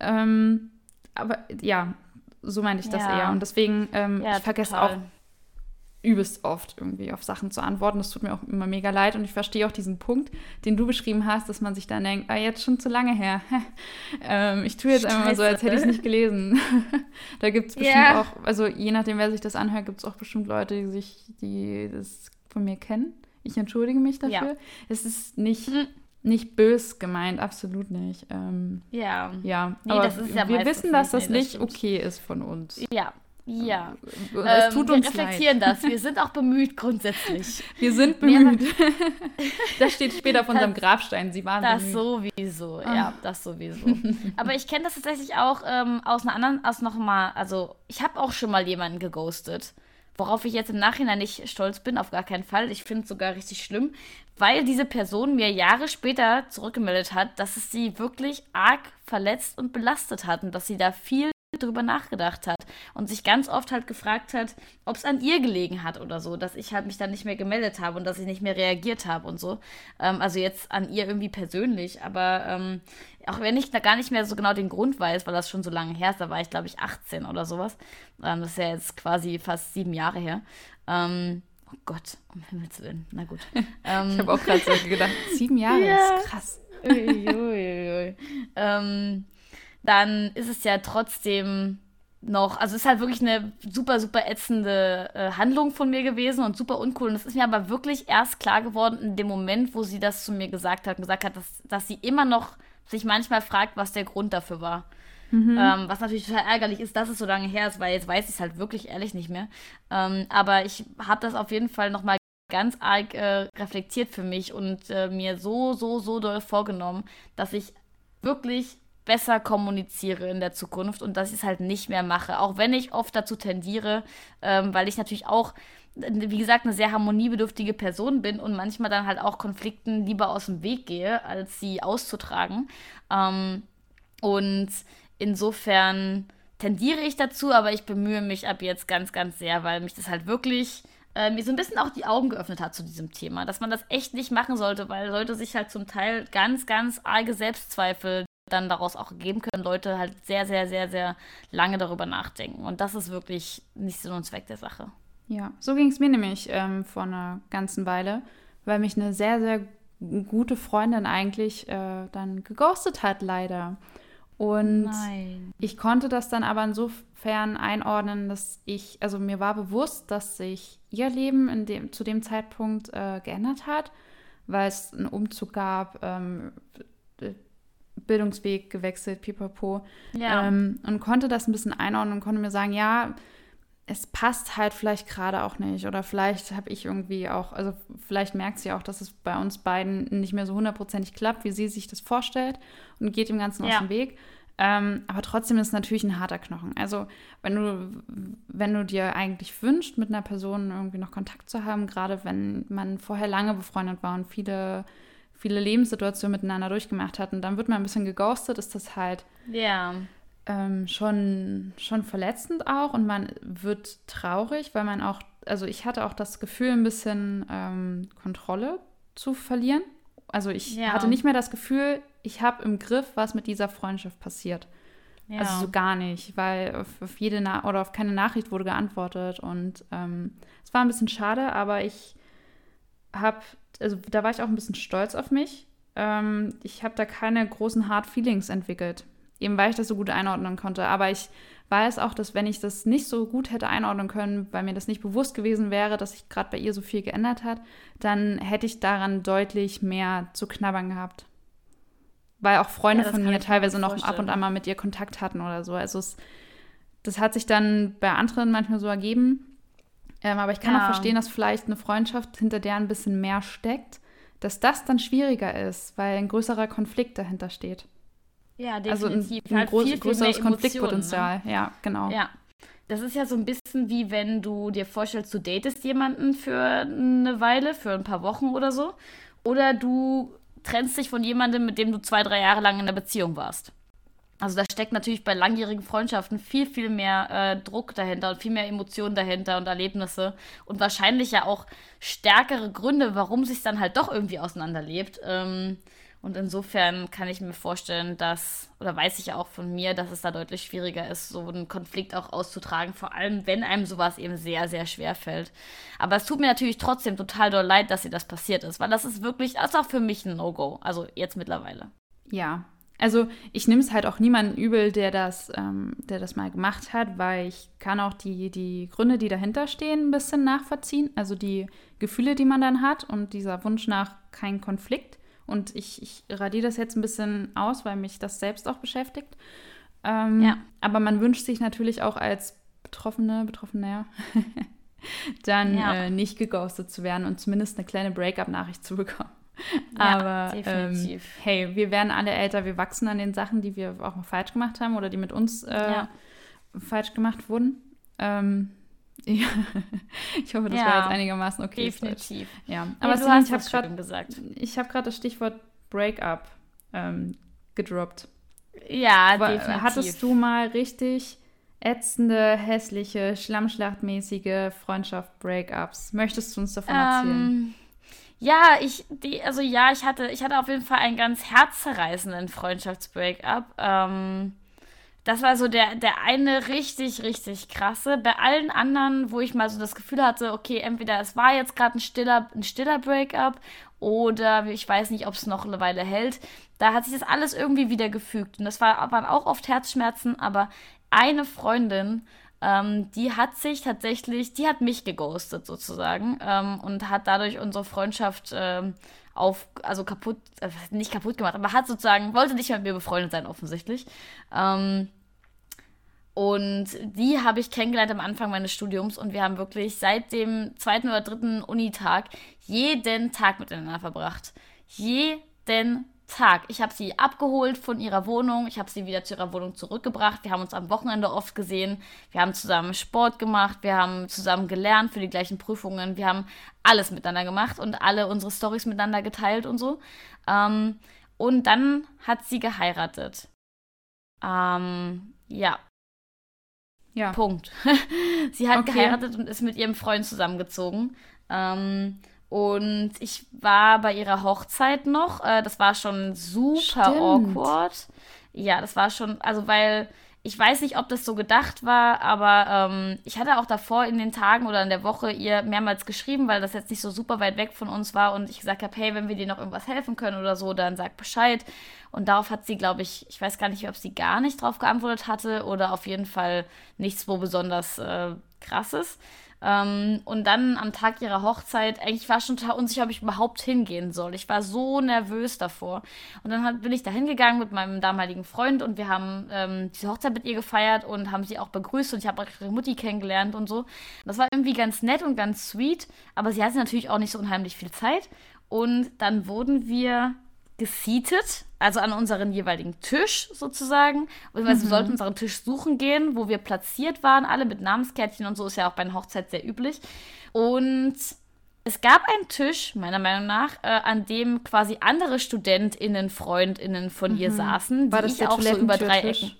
Ähm, aber ja, so meine ich das ja. eher. Und deswegen, ähm, ich vergesse total. auch übelst oft irgendwie auf Sachen zu antworten. Das tut mir auch immer mega leid und ich verstehe auch diesen Punkt, den du beschrieben hast, dass man sich dann denkt, ah, jetzt schon zu lange her. ähm, ich tue jetzt Scheiße. einfach mal so, als hätte ich es nicht gelesen. da gibt es bestimmt yeah. auch, also je nachdem, wer sich das anhört, gibt es auch bestimmt Leute, die sich, die das von mir kennen. Ich entschuldige mich dafür. Ja. Es ist nicht, mhm. nicht bös gemeint, absolut nicht. Ähm, ja. Ja, nee, aber wir wissen, dass das nicht, das okay ist von uns. Ja, ja, es ähm, tut uns wir reflektieren leid. das. Wir sind auch bemüht grundsätzlich. Wir sind bemüht. das steht später auf unserem Grabstein. Sie waren das bemüht. sowieso, ah. ja, das sowieso. Aber ich kenne das tatsächlich auch ähm, aus einer anderen, aus noch mal, also ich habe auch schon mal jemanden geghostet, worauf ich jetzt im Nachhinein nicht stolz bin, auf gar keinen Fall. Ich finde es sogar richtig schlimm, weil diese Person mir Jahre später zurückgemeldet hat, dass es sie wirklich arg verletzt und belastet hat und dass sie da viel drüber nachgedacht hat und sich ganz oft halt gefragt hat, ob es an ihr gelegen hat oder so, dass ich halt mich dann nicht mehr gemeldet habe und dass ich nicht mehr reagiert habe und so. Ähm, also jetzt an ihr irgendwie persönlich, aber ähm, auch wenn ich da gar nicht mehr so genau den Grund weiß, weil das schon so lange her ist, da war ich glaube ich 18 oder sowas. Ähm, das ist ja jetzt quasi fast sieben Jahre her. Ähm, oh Gott, um Himmels Willen, na gut. ich habe auch gerade so gedacht, sieben Jahre ja. ist krass. Uiuiui. ähm, dann ist es ja trotzdem noch, also es ist halt wirklich eine super, super ätzende äh, Handlung von mir gewesen und super uncool. Und das ist mir aber wirklich erst klar geworden in dem Moment, wo sie das zu mir gesagt hat und gesagt hat, dass, dass sie immer noch sich manchmal fragt, was der Grund dafür war. Mhm. Ähm, was natürlich total ärgerlich ist, dass es so lange her ist, weil jetzt weiß ich es halt wirklich ehrlich nicht mehr. Ähm, aber ich habe das auf jeden Fall nochmal ganz arg äh, reflektiert für mich und äh, mir so, so, so doll vorgenommen, dass ich wirklich besser kommuniziere in der Zukunft und dass ich es halt nicht mehr mache. Auch wenn ich oft dazu tendiere, ähm, weil ich natürlich auch, wie gesagt, eine sehr harmoniebedürftige Person bin und manchmal dann halt auch Konflikten lieber aus dem Weg gehe, als sie auszutragen. Ähm, und insofern tendiere ich dazu, aber ich bemühe mich ab jetzt ganz, ganz sehr, weil mich das halt wirklich äh, mir so ein bisschen auch die Augen geöffnet hat zu diesem Thema, dass man das echt nicht machen sollte, weil Leute sich halt zum Teil ganz, ganz arge Selbstzweifel dann daraus auch geben können, Leute halt sehr, sehr, sehr, sehr lange darüber nachdenken. Und das ist wirklich nicht Sinn und Zweck der Sache. Ja, so ging es mir nämlich ähm, vor einer ganzen Weile, weil mich eine sehr, sehr gute Freundin eigentlich äh, dann geghostet hat, leider. Und Nein. ich konnte das dann aber insofern einordnen, dass ich, also mir war bewusst, dass sich ihr Leben in dem, zu dem Zeitpunkt äh, geändert hat, weil es einen Umzug gab, ähm, Bildungsweg gewechselt, pipapo. Ja. Ähm, und konnte das ein bisschen einordnen und konnte mir sagen, ja, es passt halt vielleicht gerade auch nicht. Oder vielleicht habe ich irgendwie auch, also vielleicht merkt sie auch, dass es bei uns beiden nicht mehr so hundertprozentig klappt, wie sie sich das vorstellt und geht dem Ganzen ja. aus dem Weg. Ähm, aber trotzdem ist es natürlich ein harter Knochen. Also wenn du, wenn du dir eigentlich wünschst, mit einer Person irgendwie noch Kontakt zu haben, gerade wenn man vorher lange befreundet war und viele, viele Lebenssituationen miteinander durchgemacht hat und dann wird man ein bisschen geghostet, ist das halt ja ähm, schon, schon verletzend auch und man wird traurig, weil man auch, also ich hatte auch das Gefühl, ein bisschen ähm, Kontrolle zu verlieren. Also ich ja. hatte nicht mehr das Gefühl, ich habe im Griff, was mit dieser Freundschaft passiert. Ja. Also so gar nicht, weil auf, auf jede Na oder auf keine Nachricht wurde geantwortet und ähm, es war ein bisschen schade, aber ich habe, also da war ich auch ein bisschen stolz auf mich. Ähm, ich habe da keine großen Hard Feelings entwickelt eben weil ich das so gut einordnen konnte. Aber ich weiß auch, dass wenn ich das nicht so gut hätte einordnen können, weil mir das nicht bewusst gewesen wäre, dass sich gerade bei ihr so viel geändert hat, dann hätte ich daran deutlich mehr zu knabbern gehabt. Weil auch Freunde ja, von mir teilweise noch ab und an mal mit ihr Kontakt hatten oder so. Also es, das hat sich dann bei anderen manchmal so ergeben. Ähm, aber ich kann ja. auch verstehen, dass vielleicht eine Freundschaft, hinter der ein bisschen mehr steckt, dass das dann schwieriger ist, weil ein größerer Konflikt dahinter steht. Ja, definitiv. Also ein, ein halt groß, viel, viel größeres Konfliktpotenzial. Ne? Ja, genau. Ja. Das ist ja so ein bisschen wie wenn du dir vorstellst, du datest jemanden für eine Weile, für ein paar Wochen oder so. Oder du trennst dich von jemandem, mit dem du zwei, drei Jahre lang in einer Beziehung warst. Also da steckt natürlich bei langjährigen Freundschaften viel, viel mehr äh, Druck dahinter und viel mehr Emotionen dahinter und Erlebnisse und wahrscheinlich ja auch stärkere Gründe, warum sich dann halt doch irgendwie auseinanderlebt. Ähm, und insofern kann ich mir vorstellen, dass, oder weiß ich auch von mir, dass es da deutlich schwieriger ist, so einen Konflikt auch auszutragen, vor allem wenn einem sowas eben sehr, sehr schwer fällt. Aber es tut mir natürlich trotzdem total doll leid, dass ihr das passiert ist, weil das ist wirklich, das ist auch für mich ein No-Go, also jetzt mittlerweile. Ja, also ich nehme es halt auch niemanden übel, der das, ähm, der das mal gemacht hat, weil ich kann auch die, die Gründe, die dahinter stehen, ein bisschen nachvollziehen. Also die Gefühle, die man dann hat und dieser Wunsch nach keinem Konflikt. Und ich, ich radiere das jetzt ein bisschen aus, weil mich das selbst auch beschäftigt. Ähm, ja. Aber man wünscht sich natürlich auch als Betroffene, Betroffener, dann ja. äh, nicht geghostet zu werden und zumindest eine kleine Breakup-Nachricht zu bekommen. Ja, Aber ähm, hey, wir werden alle älter, wir wachsen an den Sachen, die wir auch mal falsch gemacht haben oder die mit uns äh, ja. falsch gemacht wurden. Ähm, ja, ich hoffe, das ja, war jetzt einigermaßen okay. Definitiv. Ja, aber nee, Celine, ich habe gerade gesagt. Ich habe gerade das Stichwort Breakup ähm, gedroppt. Ja, war, definitiv. Hattest du mal richtig ätzende, hässliche, schlammschlachtmäßige Freundschaft-Breakups. Möchtest du uns davon erzählen? Ja, ich, die, also ja, ich hatte, ich hatte auf jeden Fall einen ganz herzzerreißenden Freundschafts-Breakup. Ähm, das war so der, der eine richtig, richtig krasse. Bei allen anderen, wo ich mal so das Gefühl hatte, okay, entweder es war jetzt gerade ein stiller, ein stiller Breakup oder ich weiß nicht, ob es noch eine Weile hält. Da hat sich das alles irgendwie wieder gefügt. Und das war, waren auch oft Herzschmerzen, aber eine Freundin, ähm, die hat sich tatsächlich, die hat mich geghostet sozusagen ähm, und hat dadurch unsere Freundschaft ähm, auf, also kaputt, äh, nicht kaputt gemacht, aber hat sozusagen, wollte nicht mehr mit mir befreundet sein, offensichtlich. Ähm, und die habe ich kennengelernt am Anfang meines Studiums und wir haben wirklich seit dem zweiten oder dritten Unitag jeden Tag miteinander verbracht. Jeden Tag. Ich habe sie abgeholt von ihrer Wohnung, ich habe sie wieder zu ihrer Wohnung zurückgebracht. Wir haben uns am Wochenende oft gesehen, wir haben zusammen Sport gemacht, wir haben zusammen gelernt für die gleichen Prüfungen, wir haben alles miteinander gemacht und alle unsere Stories miteinander geteilt und so. Ähm, und dann hat sie geheiratet. Ähm, ja, ja. Punkt. sie hat okay. geheiratet und ist mit ihrem Freund zusammengezogen. Ähm, und ich war bei ihrer Hochzeit noch. Äh, das war schon super Stimmt. awkward. Ja, das war schon, also weil ich weiß nicht, ob das so gedacht war, aber ähm, ich hatte auch davor in den Tagen oder in der Woche ihr mehrmals geschrieben, weil das jetzt nicht so super weit weg von uns war und ich gesagt habe, hey, wenn wir dir noch irgendwas helfen können oder so, dann sag Bescheid. Und darauf hat sie, glaube ich, ich weiß gar nicht, ob sie gar nicht drauf geantwortet hatte oder auf jeden Fall nichts, wo besonders äh, krasses. Ähm, und dann am Tag ihrer Hochzeit, eigentlich war ich schon total unsicher, ob ich überhaupt hingehen soll. Ich war so nervös davor. Und dann hat, bin ich da hingegangen mit meinem damaligen Freund und wir haben ähm, diese Hochzeit mit ihr gefeiert und haben sie auch begrüßt und ich habe auch ihre Mutti kennengelernt und so. Das war irgendwie ganz nett und ganz sweet, aber sie hatte natürlich auch nicht so unheimlich viel Zeit. Und dann wurden wir gesietet, also an unseren jeweiligen Tisch sozusagen. Also mhm. wir sollten unseren Tisch suchen gehen, wo wir platziert waren, alle mit Namenskärtchen und so ist ja auch bei einer Hochzeit sehr üblich. Und es gab einen Tisch, meiner Meinung nach, äh, an dem quasi andere StudentInnen, FreundInnen von mhm. ihr saßen, war die das ich auch so über drei Ecken.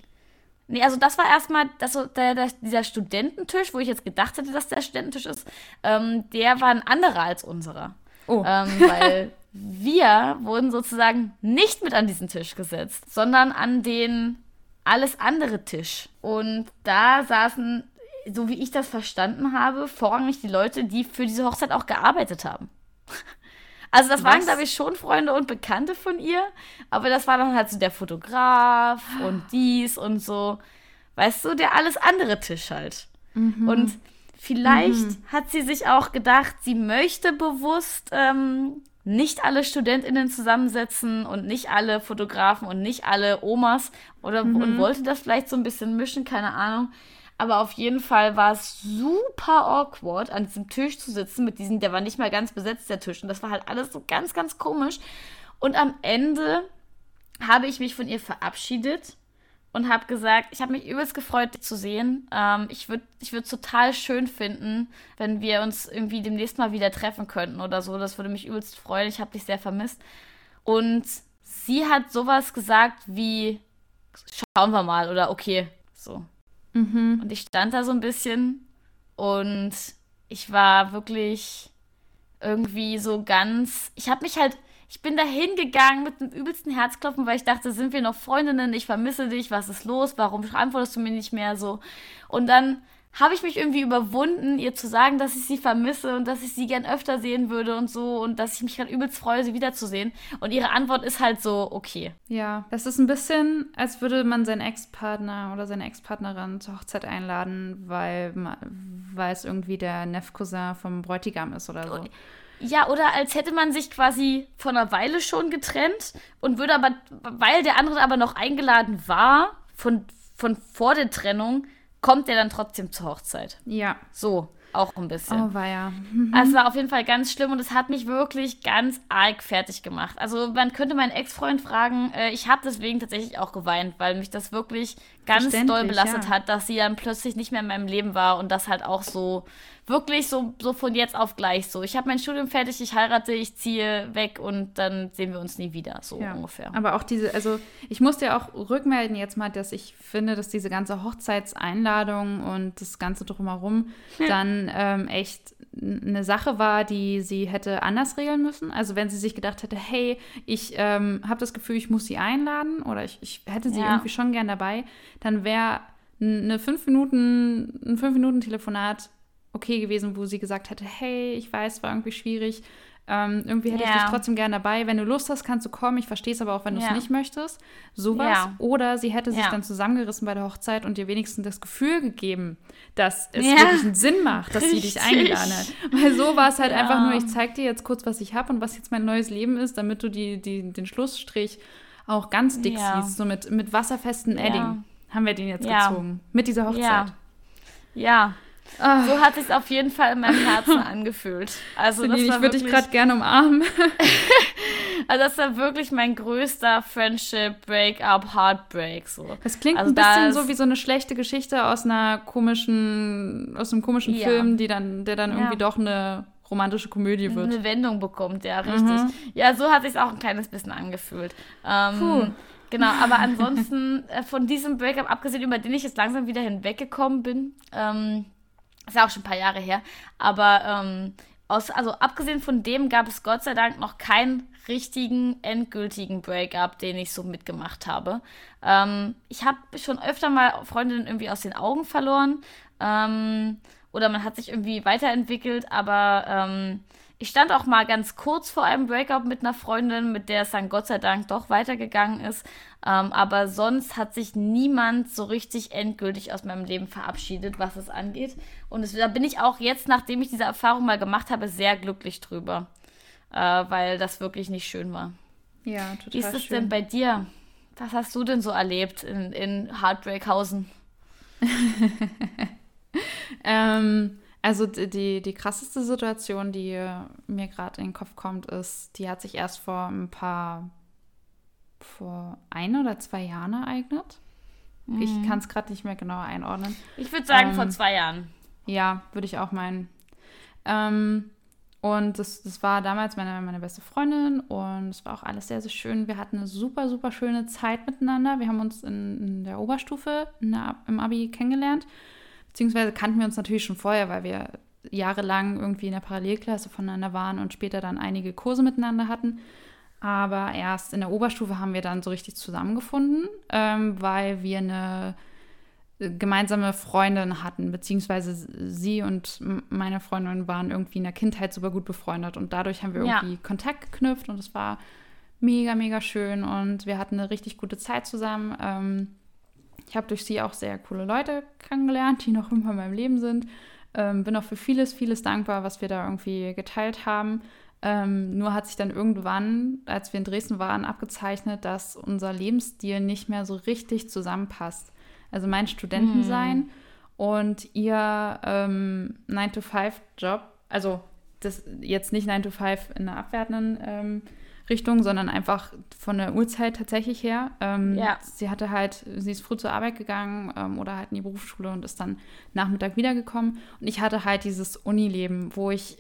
Nee, also das war erstmal das, der, der, dieser Studententisch, wo ich jetzt gedacht hätte, dass der Studententisch ist, ähm, der war ein anderer als unserer. Oh. Ähm, weil wir wurden sozusagen nicht mit an diesen Tisch gesetzt, sondern an den alles andere Tisch. Und da saßen, so wie ich das verstanden habe, vorrangig die Leute, die für diese Hochzeit auch gearbeitet haben. Also das Was? waren, glaube ich, schon Freunde und Bekannte von ihr, aber das war dann halt so der Fotograf und dies und so. Weißt du, der alles andere Tisch halt. Mhm. Und vielleicht mhm. hat sie sich auch gedacht, sie möchte bewusst ähm, nicht alle StudentInnen zusammensetzen und nicht alle Fotografen und nicht alle Omas oder mhm. und wollte das vielleicht so ein bisschen mischen, keine Ahnung. Aber auf jeden Fall war es super awkward, an diesem Tisch zu sitzen mit diesem, der war nicht mal ganz besetzt, der Tisch. Und das war halt alles so ganz, ganz komisch. Und am Ende habe ich mich von ihr verabschiedet und habe gesagt, ich habe mich übelst gefreut, dich zu sehen. Ähm, ich würde ich würd total schön finden, wenn wir uns irgendwie demnächst mal wieder treffen könnten oder so. Das würde mich übelst freuen. Ich habe dich sehr vermisst. Und sie hat sowas gesagt wie, schauen wir mal oder okay, so. Mhm. Und ich stand da so ein bisschen und ich war wirklich irgendwie so ganz, ich habe mich halt ich bin da hingegangen mit dem übelsten Herzklopfen, weil ich dachte, sind wir noch Freundinnen? Ich vermisse dich, was ist los? Warum antwortest du mir nicht mehr so? Und dann habe ich mich irgendwie überwunden, ihr zu sagen, dass ich sie vermisse und dass ich sie gern öfter sehen würde und so und dass ich mich gerade übelst freue, sie wiederzusehen. Und ihre Antwort ist halt so, okay. Ja, das ist ein bisschen, als würde man seinen Ex-Partner oder seine Ex-Partnerin zur Hochzeit einladen, weil, weil es irgendwie der Nefcousin vom Bräutigam ist oder so. Ja, oder als hätte man sich quasi vor einer Weile schon getrennt und würde aber, weil der andere aber noch eingeladen war, von, von vor der Trennung, kommt der dann trotzdem zur Hochzeit. Ja. So. auch ein bisschen. Oh, war ja. Mhm. Also es war auf jeden Fall ganz schlimm und es hat mich wirklich ganz arg fertig gemacht. Also man könnte meinen Ex-Freund fragen, äh, ich habe deswegen tatsächlich auch geweint, weil mich das wirklich ganz doll belastet ja. hat, dass sie dann plötzlich nicht mehr in meinem Leben war und das halt auch so wirklich so, so von jetzt auf gleich so. Ich habe mein Studium fertig, ich heirate, ich ziehe weg und dann sehen wir uns nie wieder, so ja. ungefähr. Aber auch diese, also ich muss dir auch rückmelden jetzt mal, dass ich finde, dass diese ganze Hochzeitseinladung und das Ganze drumherum dann ähm, echt eine Sache war, die sie hätte anders regeln müssen. Also wenn sie sich gedacht hätte, hey, ich ähm, habe das Gefühl, ich muss sie einladen oder ich, ich hätte sie ja. irgendwie schon gern dabei, dann wäre eine fünf Minuten, ein fünf Minuten Telefonat okay gewesen, wo sie gesagt hätte, hey, ich weiß, war irgendwie schwierig, ähm, irgendwie hätte ja. ich dich trotzdem gerne dabei. Wenn du Lust hast, kannst du kommen. Ich verstehe es aber auch, wenn du es ja. nicht möchtest. Sowas. Ja. Oder sie hätte sich dann zusammengerissen bei der Hochzeit und dir wenigstens das Gefühl gegeben, dass es wirklich einen Sinn macht, dass Richtig. sie dich eingeladen hat. Weil so war es halt einfach nur, ich zeig dir jetzt kurz, was ich habe und was jetzt mein neues Leben ist, damit du die, die, den Schlussstrich auch ganz dick siehst. So mit, mit wasserfesten Edding haben wir den jetzt gezogen. Mit dieser Hochzeit. Ja. Oh. So hat es auf jeden Fall in meinem Herzen angefühlt. Also das ich würde dich gerade gerne umarmen. also das war wirklich mein größter Friendship Breakup Heartbreak so. Das klingt also ein bisschen so wie so eine schlechte Geschichte aus einer komischen aus einem komischen ja. Film, die dann der dann irgendwie ja. doch eine romantische Komödie wird. Eine Wendung bekommt, ja, richtig. Mhm. Ja, so hat sich auch ein kleines bisschen angefühlt. Ähm, Puh. Genau, aber ansonsten äh, von diesem Breakup abgesehen, über den ich jetzt langsam wieder hinweggekommen bin, ähm, ist ja auch schon ein paar Jahre her. Aber ähm, aus, also abgesehen von dem gab es Gott sei Dank noch keinen richtigen, endgültigen Breakup, den ich so mitgemacht habe. Ähm, ich habe schon öfter mal Freundinnen irgendwie aus den Augen verloren. Ähm, oder man hat sich irgendwie weiterentwickelt, aber ähm, ich stand auch mal ganz kurz vor einem Breakup mit einer Freundin, mit der es dann Gott sei Dank doch weitergegangen ist. Ähm, aber sonst hat sich niemand so richtig endgültig aus meinem Leben verabschiedet, was es angeht. Und es, da bin ich auch jetzt, nachdem ich diese Erfahrung mal gemacht habe, sehr glücklich drüber. Äh, weil das wirklich nicht schön war. Ja, total. Wie ist es denn bei dir? Was hast du denn so erlebt in, in Heartbreakhausen? ähm, also die, die krasseste Situation, die mir gerade in den Kopf kommt, ist, die hat sich erst vor ein paar, vor ein oder zwei Jahren ereignet. Mhm. Ich kann es gerade nicht mehr genau einordnen. Ich würde sagen ähm, vor zwei Jahren. Ja, würde ich auch meinen. Ähm, und das, das war damals meine, meine beste Freundin und es war auch alles sehr, sehr schön. Wir hatten eine super, super schöne Zeit miteinander. Wir haben uns in, in der Oberstufe in der, im Abi kennengelernt. Beziehungsweise kannten wir uns natürlich schon vorher, weil wir jahrelang irgendwie in der Parallelklasse voneinander waren und später dann einige Kurse miteinander hatten. Aber erst in der Oberstufe haben wir dann so richtig zusammengefunden, ähm, weil wir eine gemeinsame Freundin hatten, beziehungsweise sie und meine Freundin waren irgendwie in der Kindheit super gut befreundet und dadurch haben wir irgendwie ja. Kontakt geknüpft und es war mega, mega schön und wir hatten eine richtig gute Zeit zusammen. Ähm, ich habe durch sie auch sehr coole Leute kennengelernt, die noch immer in meinem Leben sind. Ähm, bin auch für vieles, vieles dankbar, was wir da irgendwie geteilt haben. Ähm, nur hat sich dann irgendwann, als wir in Dresden waren, abgezeichnet, dass unser Lebensstil nicht mehr so richtig zusammenpasst. Also mein Studentensein mm. und ihr ähm, 9-to-5-Job, also das jetzt nicht 9-to-5 in einer abwertenden ähm, Richtung, sondern einfach von der Uhrzeit tatsächlich her. Ähm, ja. Sie hatte halt, sie ist früh zur Arbeit gegangen ähm, oder halt in die Berufsschule und ist dann Nachmittag wiedergekommen. Und ich hatte halt dieses Unileben, wo ich,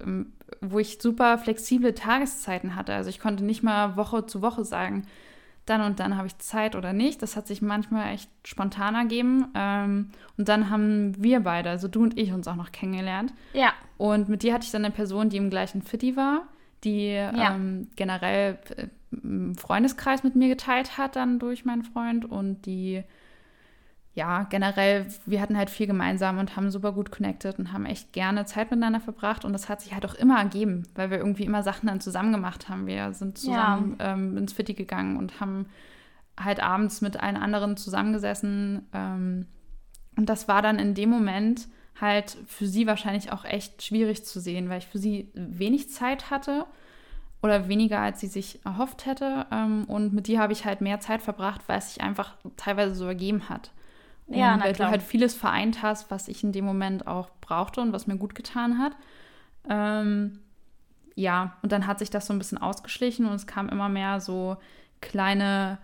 ähm, wo ich super flexible Tageszeiten hatte. Also ich konnte nicht mal Woche zu Woche sagen, dann und dann habe ich Zeit oder nicht. Das hat sich manchmal echt spontan ergeben. Ähm, und dann haben wir beide, also du und ich, uns auch noch kennengelernt. Ja. Und mit dir hatte ich dann eine Person, die im gleichen Fitti war die ja. ähm, generell äh, einen Freundeskreis mit mir geteilt hat, dann durch meinen Freund und die, ja, generell, wir hatten halt viel gemeinsam und haben super gut connected und haben echt gerne Zeit miteinander verbracht und das hat sich halt auch immer ergeben, weil wir irgendwie immer Sachen dann zusammen gemacht haben. Wir sind zusammen ja. ähm, ins Fitti gegangen und haben halt abends mit allen anderen zusammengesessen ähm, und das war dann in dem Moment halt für sie wahrscheinlich auch echt schwierig zu sehen, weil ich für sie wenig Zeit hatte oder weniger, als sie sich erhofft hätte. Ähm, und mit dir habe ich halt mehr Zeit verbracht, weil es sich einfach teilweise so ergeben hat. Ja, und na weil du halt vieles vereint hast, was ich in dem Moment auch brauchte und was mir gut getan hat. Ähm, ja, und dann hat sich das so ein bisschen ausgeschlichen und es kam immer mehr so kleine,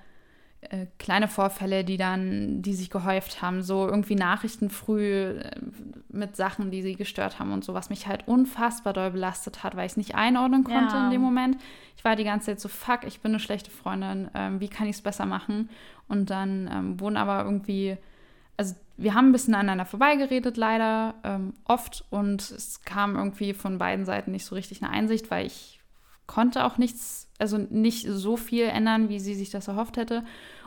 äh, kleine Vorfälle, die dann, die sich gehäuft haben. So irgendwie Nachrichten früh äh, mit Sachen, die sie gestört haben und so, was mich halt unfassbar doll belastet hat, weil ich es nicht einordnen konnte Ja. in dem Moment. Ich war die ganze Zeit so, fuck, ich bin eine schlechte Freundin, ähm, wie kann ich es besser machen? Und dann ähm, wurden aber irgendwie, also wir haben ein bisschen aneinander vorbeigeredet, leider, ähm, oft. Und es kam irgendwie von beiden Seiten nicht so richtig eine Einsicht, weil ich konnte auch nichts, also nicht so viel ändern, wie sie sich das erhofft hätte.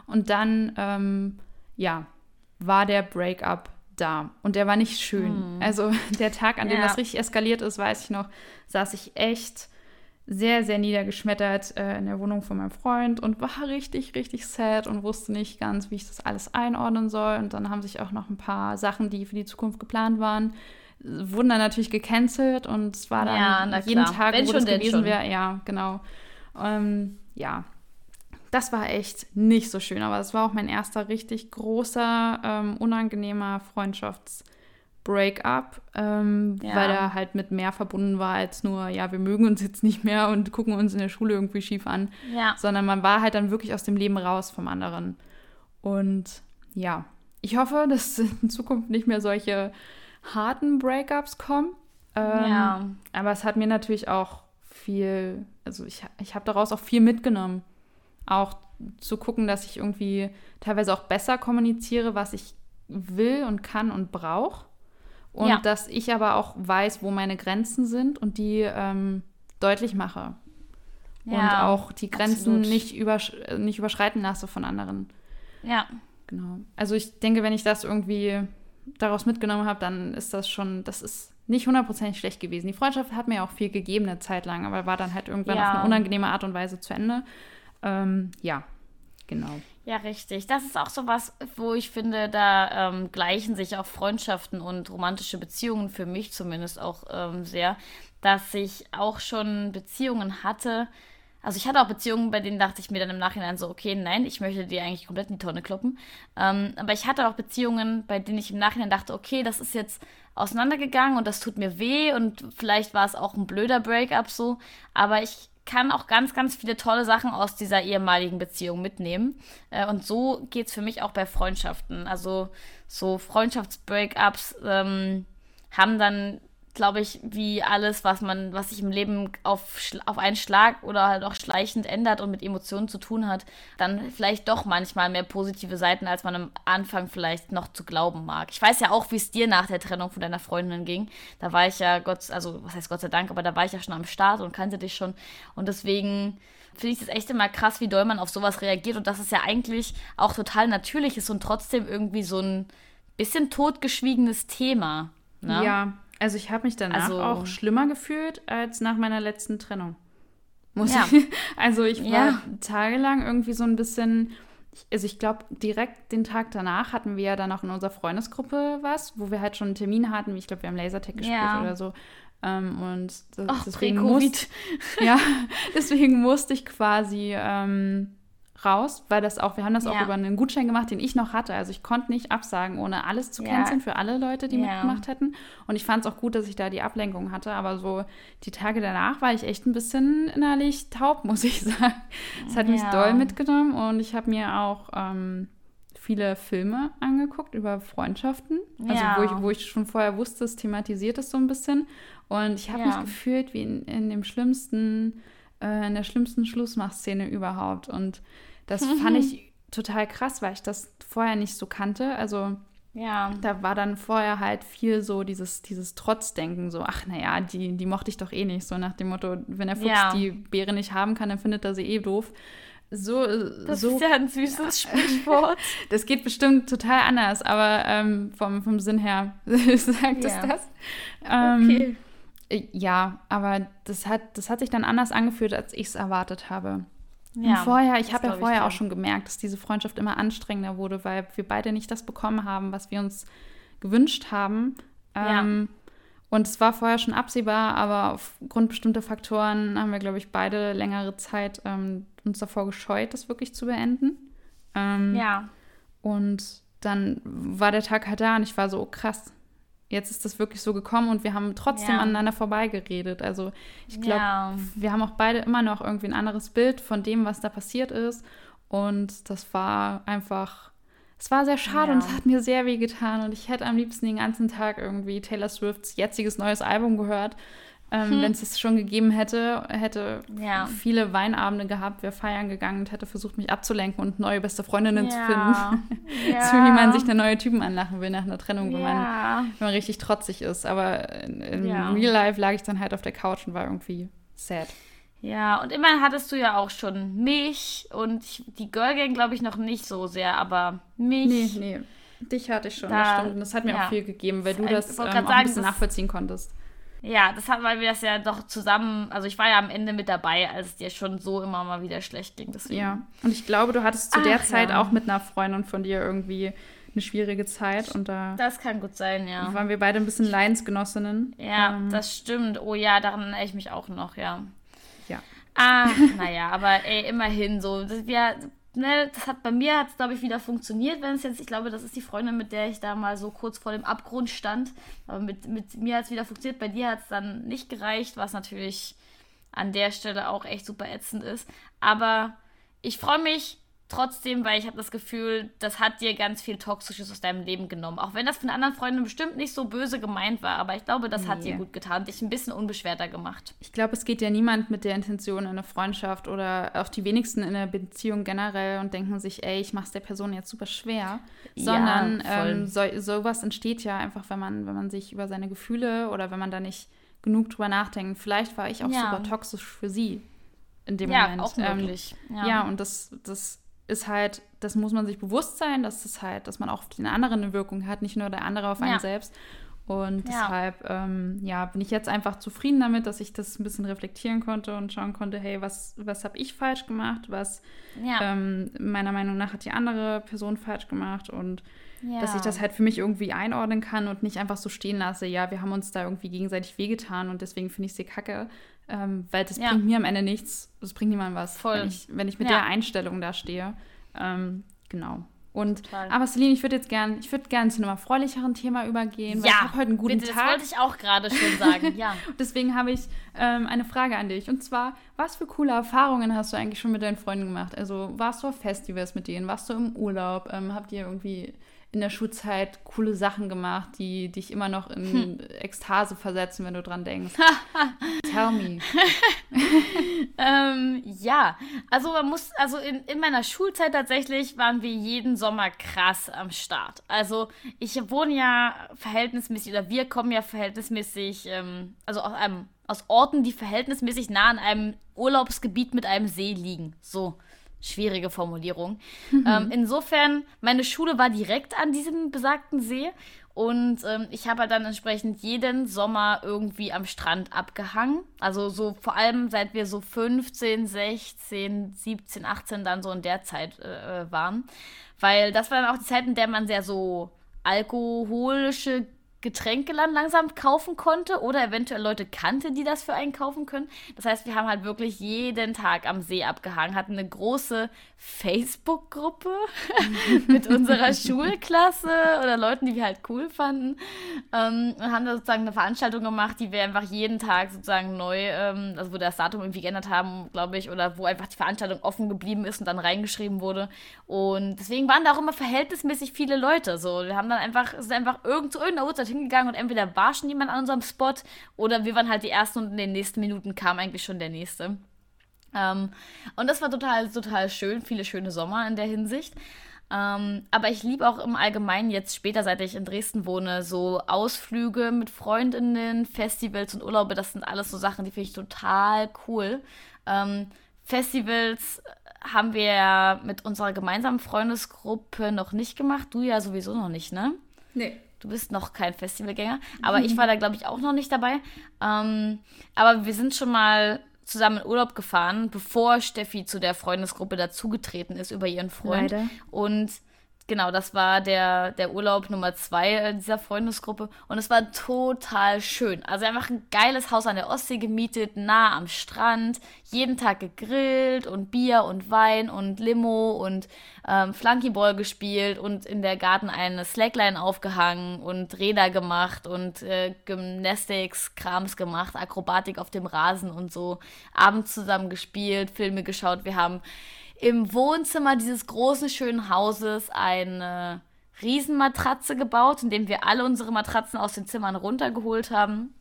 Und dann, ähm, ja, war der Breakup da. Und der war nicht schön. Also der Tag, an dem Ja. das richtig eskaliert ist, weiß ich noch, saß ich echt sehr, sehr niedergeschmettert äh, in der Wohnung von meinem Freund und war richtig, richtig sad und wusste nicht ganz, wie ich das alles einordnen soll. Und dann haben sich auch noch ein paar Sachen, die für die Zukunft geplant waren, wurden dann natürlich gecancelt und es war dann Ja, jeden klar. Tag, Wenn wo schon, das gewesen wäre. Ja, genau. Ähm, ja, das war echt nicht so schön, aber es war auch mein erster richtig großer, ähm, unangenehmer Freundschafts-Breakup, ähm, Ja. weil er halt mit mehr verbunden war als nur, ja, wir mögen uns jetzt nicht mehr und gucken uns in der Schule irgendwie schief an, Ja. sondern man war halt dann wirklich aus dem Leben raus vom anderen. Und ja, ich hoffe, dass in Zukunft nicht mehr solche harten Breakups kommen. Ähm, Ja. Aber es hat mir natürlich auch viel, also ich, ich habe daraus auch viel mitgenommen. Auch zu gucken, dass ich irgendwie teilweise auch besser kommuniziere, was ich will und kann und brauche. Und Ja. dass ich aber auch weiß, wo meine Grenzen sind und die ähm, deutlich mache. und Ja, auch die Grenzen absolut. nicht, übersch nicht überschreiten lasse von anderen. Ja. Genau. Also ich denke, wenn ich das irgendwie daraus mitgenommen habe, dann ist das schon, das ist nicht hundertprozentig schlecht gewesen. Die Freundschaft hat mir auch viel gegeben eine Zeit lang, aber war dann halt irgendwann Ja. auf eine unangenehme Art und Weise zu Ende. Ähm, ja, genau. Ja, richtig. Das ist auch so was, wo ich finde, da ähm, gleichen sich auch Freundschaften und romantische Beziehungen für mich zumindest auch ähm, sehr, dass ich auch schon Beziehungen hatte. Also ich hatte auch Beziehungen, bei denen dachte ich mir dann im Nachhinein so, okay, nein, ich möchte die eigentlich komplett in die Tonne kloppen. Ähm, aber ich hatte auch Beziehungen, bei denen ich im Nachhinein dachte, okay, das ist jetzt auseinandergegangen und das tut mir weh und vielleicht war es auch ein blöder Breakup so, aber ich kann auch ganz, ganz viele tolle Sachen aus dieser ehemaligen Beziehung mitnehmen. Äh, und so geht es für mich auch bei Freundschaften. Also so Freundschaftsbreakups ähm, haben dann, glaube ich, wie alles, was man, was sich im Leben auf, auf einen Schlag oder halt auch schleichend ändert und mit Emotionen zu tun hat, dann vielleicht doch manchmal mehr positive Seiten, als man am Anfang vielleicht noch zu glauben mag. Ich weiß ja auch, wie es dir nach der Trennung von deiner Freundin ging. Da war ich ja Gott, also was heißt Gott sei Dank, aber da war ich ja schon am Start und kannte dich schon. Und deswegen finde ich es echt immer krass, wie doll man auf sowas reagiert und dass es ja eigentlich auch total natürlich ist und trotzdem irgendwie so ein bisschen totgeschwiegenes Thema. Ne? Ja, also ich habe mich danach Also- auch schlimmer gefühlt als nach meiner letzten Trennung. Muss Ja. ich. Also ich war Ja. tagelang irgendwie so ein bisschen. Also ich glaube, direkt den Tag danach hatten wir ja dann auch in unserer Freundesgruppe was, wo wir halt schon einen Termin hatten. Ich glaube, wir haben Lasertag gespielt Ja. oder so. Ähm, und das, Ach, deswegen, musste, ja, deswegen musste ich quasi ähm, raus, weil das auch, wir haben das auch Ja. über einen Gutschein gemacht, den ich noch hatte. Also ich konnte nicht absagen, ohne alles zu Ja. canceln für alle Leute, die Ja. mitgemacht hätten. Und ich fand es auch gut, dass ich da die Ablenkung hatte. Aber so die Tage danach war ich echt ein bisschen innerlich taub, muss ich sagen. Es hat mich Ja. doll mitgenommen und ich habe mir auch ähm, viele Filme angeguckt über Freundschaften. Also Ja. wo, ich, wo ich schon vorher wusste, es thematisiert es so ein bisschen. Und ich habe Ja. mich gefühlt wie in, in dem schlimmsten, äh, in der schlimmsten Schlussmachszene überhaupt. Und das fand ich total krass, weil ich das vorher nicht so kannte. Also Ja. da war dann vorher halt viel so dieses, dieses Trotzdenken, so, ach naja, die, die mochte ich doch eh nicht. So nach dem Motto, wenn der Fuchs Ja. die Beere nicht haben kann, dann findet er sie eh doof. So, Das so ist ja ein süßes Sprichwort. das geht bestimmt total anders, aber ähm, vom, vom Sinn her sagt es Ja. das. Ähm, Okay. Ja, aber das hat, das hat sich dann anders angefühlt, als ich es erwartet habe. Ja, und vorher, ich habe ja vorher auch schon gemerkt, dass diese Freundschaft immer anstrengender wurde, weil wir beide nicht das bekommen haben, was wir uns gewünscht haben. Ja. Ähm, und es war vorher schon absehbar, aber aufgrund bestimmter Faktoren haben wir, glaube ich, beide längere Zeit ähm, uns davor gescheut, das wirklich zu beenden. Ähm, Ja. und dann war der Tag halt da und ich war so, oh, krass, jetzt ist das wirklich so gekommen und wir haben trotzdem ja. aneinander vorbeigeredet. Also ich glaube, ja. wir haben auch beide immer noch irgendwie ein anderes Bild von dem, was da passiert ist. Und das war einfach, es war sehr schade ja. und es hat mir sehr weh getan. Und ich hätte am liebsten den ganzen Tag irgendwie Taylor Swifts jetziges neues Album gehört. Ähm, hm. Wenn es es schon gegeben hätte, hätte ja. viele Weinabende gehabt, wäre feiern gegangen und hätte versucht, mich abzulenken und neue beste Freundinnen ja. zu finden. Ja. so wie man sich eine neue Typen anlachen will nach einer Trennung, wenn, man, wenn man richtig trotzig ist. Aber in, in Real Life lag ich dann halt auf der Couch und war irgendwie sad. Ja, und immerhin hattest du ja auch schon mich und ich, die Girl Gang, glaube ich, noch nicht so sehr, aber mich. Nee, nee. Dich hatte ich schon, da, das stimmt. Und das hat mir auch viel gegeben, weil du das ähm, auch sagen, ein bisschen nachvollziehen konntest. Ja, das hat, weil wir das ja doch zusammen, also ich war ja am Ende mit dabei, als es dir schon so immer mal wieder schlecht ging. Deswegen. Ja, und ich glaube, du hattest zu Ach, der Zeit ja. auch mit einer Freundin von dir irgendwie eine schwierige Zeit und da. Das kann gut sein, ja. Waren wir beide ein bisschen Leidensgenossinnen. Ja, ähm, das stimmt. Oh ja, daran erinnere ich mich auch noch, ja. Ja. Ah, naja, aber ey, immerhin so. Wir ne, das hat bei mir hat glaube ich, wieder funktioniert, wenn es jetzt, ich glaube, das ist die Freundin, mit der ich da mal so kurz vor dem Abgrund stand. Aber mit, mit mir hat es wieder funktioniert, bei dir hat es dann nicht gereicht, was natürlich an der Stelle auch echt super ätzend ist. Aber ich freue mich, trotzdem, weil ich habe das Gefühl, das hat dir ganz viel Toxisches aus deinem Leben genommen. Auch wenn das von anderen Freunden bestimmt nicht so böse gemeint war, aber ich glaube, das nee. hat dir gut getan, dich ein bisschen unbeschwerter gemacht. Ich glaube, es geht ja niemand mit der Intention in eine Freundschaft oder auch die wenigsten in einer Beziehung generell und denken sich, ey, ich mache es der Person jetzt super schwer, sondern ja, ähm, so, sowas entsteht ja einfach, wenn man, wenn man sich über seine Gefühle oder wenn man da nicht genug drüber nachdenkt. Vielleicht war ich auch ja. super toxisch für sie in dem ja, Moment. Auch möglich. Ähm, ja. ja, und das, das ist halt, das muss man sich bewusst sein, dass es halt, dass man auch auf den anderen eine Wirkung hat, nicht nur der andere auf einen ja. selbst. Und ja. deshalb, ähm, ja, bin ich jetzt einfach zufrieden damit, dass ich das ein bisschen reflektieren konnte und schauen konnte, hey, was, was habe ich falsch gemacht, was ja. ähm, meiner Meinung nach hat die andere Person falsch gemacht und ja. dass ich das halt für mich irgendwie einordnen kann und nicht einfach so stehen lasse, ja, wir haben uns da irgendwie gegenseitig wehgetan und deswegen finde ich sie kacke, ähm, weil das bringt mir am Ende nichts, das bringt niemandem was, Voll. Wenn, ich, wenn ich mit der Einstellung da stehe. Ähm, genau. Und, Total. aber Celine, ich würde jetzt gern, ich würde gerne zu einem erfreulicheren Thema übergehen, weil ja, ich habe heute einen guten bitte, Tag. Das wollte ich auch gerade schon sagen, ja. Deswegen habe ich ähm, eine Frage an dich. Und zwar, was für coole Erfahrungen hast du eigentlich schon mit deinen Freunden gemacht? Also warst du auf Festivals mit denen? Warst du im Urlaub? Ähm, habt ihr irgendwie in der Schulzeit coole Sachen gemacht, die dich immer noch in hm. Ekstase versetzen, wenn du dran denkst. Tell me. ähm, ja, also man muss, also in, in meiner Schulzeit tatsächlich waren wir jeden Sommer krass am Start. Also ich wohne ja verhältnismäßig, oder wir kommen ja verhältnismäßig, ähm, also aus einem aus Orten, die verhältnismäßig nah an einem Urlaubsgebiet mit einem See liegen. So. Schwierige Formulierung. Mhm. Ähm, insofern, meine Schule war direkt an diesem besagten See und ähm, ich habe halt dann entsprechend jeden Sommer irgendwie am Strand abgehangen. Also so vor allem seit wir so 15, 16, 17, 18 dann so in der Zeit äh, äh, waren. Weil das war dann auch die Zeit, in der man sehr so alkoholische Getränkeladen langsam kaufen konnte oder eventuell Leute kannte, die das für einen kaufen können. Das heißt, wir haben halt wirklich jeden Tag am See abgehangen, hatten eine große Facebook-Gruppe mit unserer Schulklasse oder Leuten, die wir halt cool fanden ähm, und haben da sozusagen eine Veranstaltung gemacht, die wir einfach jeden Tag sozusagen neu, ähm, also wo das Datum irgendwie geändert haben, glaube ich, oder wo einfach die Veranstaltung offen geblieben ist und dann reingeschrieben wurde. Und deswegen waren da auch immer verhältnismäßig viele Leute. So, wir haben dann einfach, sind einfach irgend zu irgendeiner Uhrzeit hingegangen und entweder war schon jemand an unserem Spot oder wir waren halt die Ersten und in den nächsten Minuten kam eigentlich schon der Nächste. Ähm, und das war total, total schön, viele schöne Sommer in der Hinsicht. Ähm, aber ich liebe auch im Allgemeinen jetzt später, seit ich in Dresden wohne, so Ausflüge mit Freundinnen, Festivals und Urlaube. Das sind alles so Sachen, die finde ich total cool. Ähm, Festivals haben wir ja mit unserer gemeinsamen Freundesgruppe noch nicht gemacht. Du ja sowieso noch nicht, ne? Nee. Du bist noch kein Festivalgänger, aber ich war da, glaube ich, auch noch nicht dabei. Ähm, aber wir sind schon mal zusammen in Urlaub gefahren, bevor Steffi zu der Freundesgruppe dazugetreten ist über ihren Freund. Leider. Und genau, das war der, der Urlaub Nummer zwei dieser Freundesgruppe. Und es war total schön. Also einfach ein geiles Haus an der Ostsee gemietet, nah am Strand, jeden Tag gegrillt und Bier und Wein und Limo und ähm, Flunkyball gespielt und in der Garten eine Slackline aufgehangen und Räder gemacht und äh, Gymnastics-Krams gemacht, Akrobatik auf dem Rasen und so. Abends zusammen gespielt, Filme geschaut. Wir haben im Wohnzimmer dieses großen, schönen Hauses eine Riesenmatratze gebaut, indem wir alle unsere Matratzen aus den Zimmern runtergeholt haben.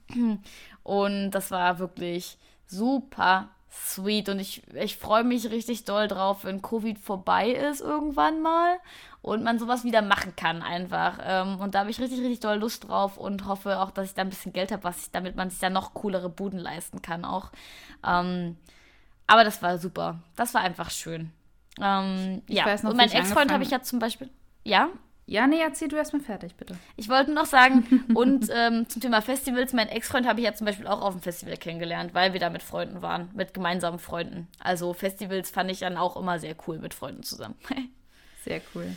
Und das war wirklich super sweet. Und ich, ich freue mich richtig doll drauf, wenn Covid vorbei ist irgendwann mal und man sowas wieder machen kann einfach. Ähm, und da habe ich richtig, richtig doll Lust drauf und hoffe auch, dass ich da ein bisschen Geld habe, damit man sich da noch coolere Buden leisten kann auch. Ähm, aber das war super. Das war einfach schön. Ähm, ja, noch, und mein Ex-Freund habe ich ja zum Beispiel. Ja? Ja, nee, erzähl du erstmal fertig, bitte. Ich wollte noch sagen, und ähm, zum Thema Festivals, mein Ex-Freund habe ich ja zum Beispiel auch auf dem Festival kennengelernt, weil wir da mit Freunden waren, mit gemeinsamen Freunden. Also Festivals fand ich dann auch immer sehr cool mit Freunden zusammen. sehr cool.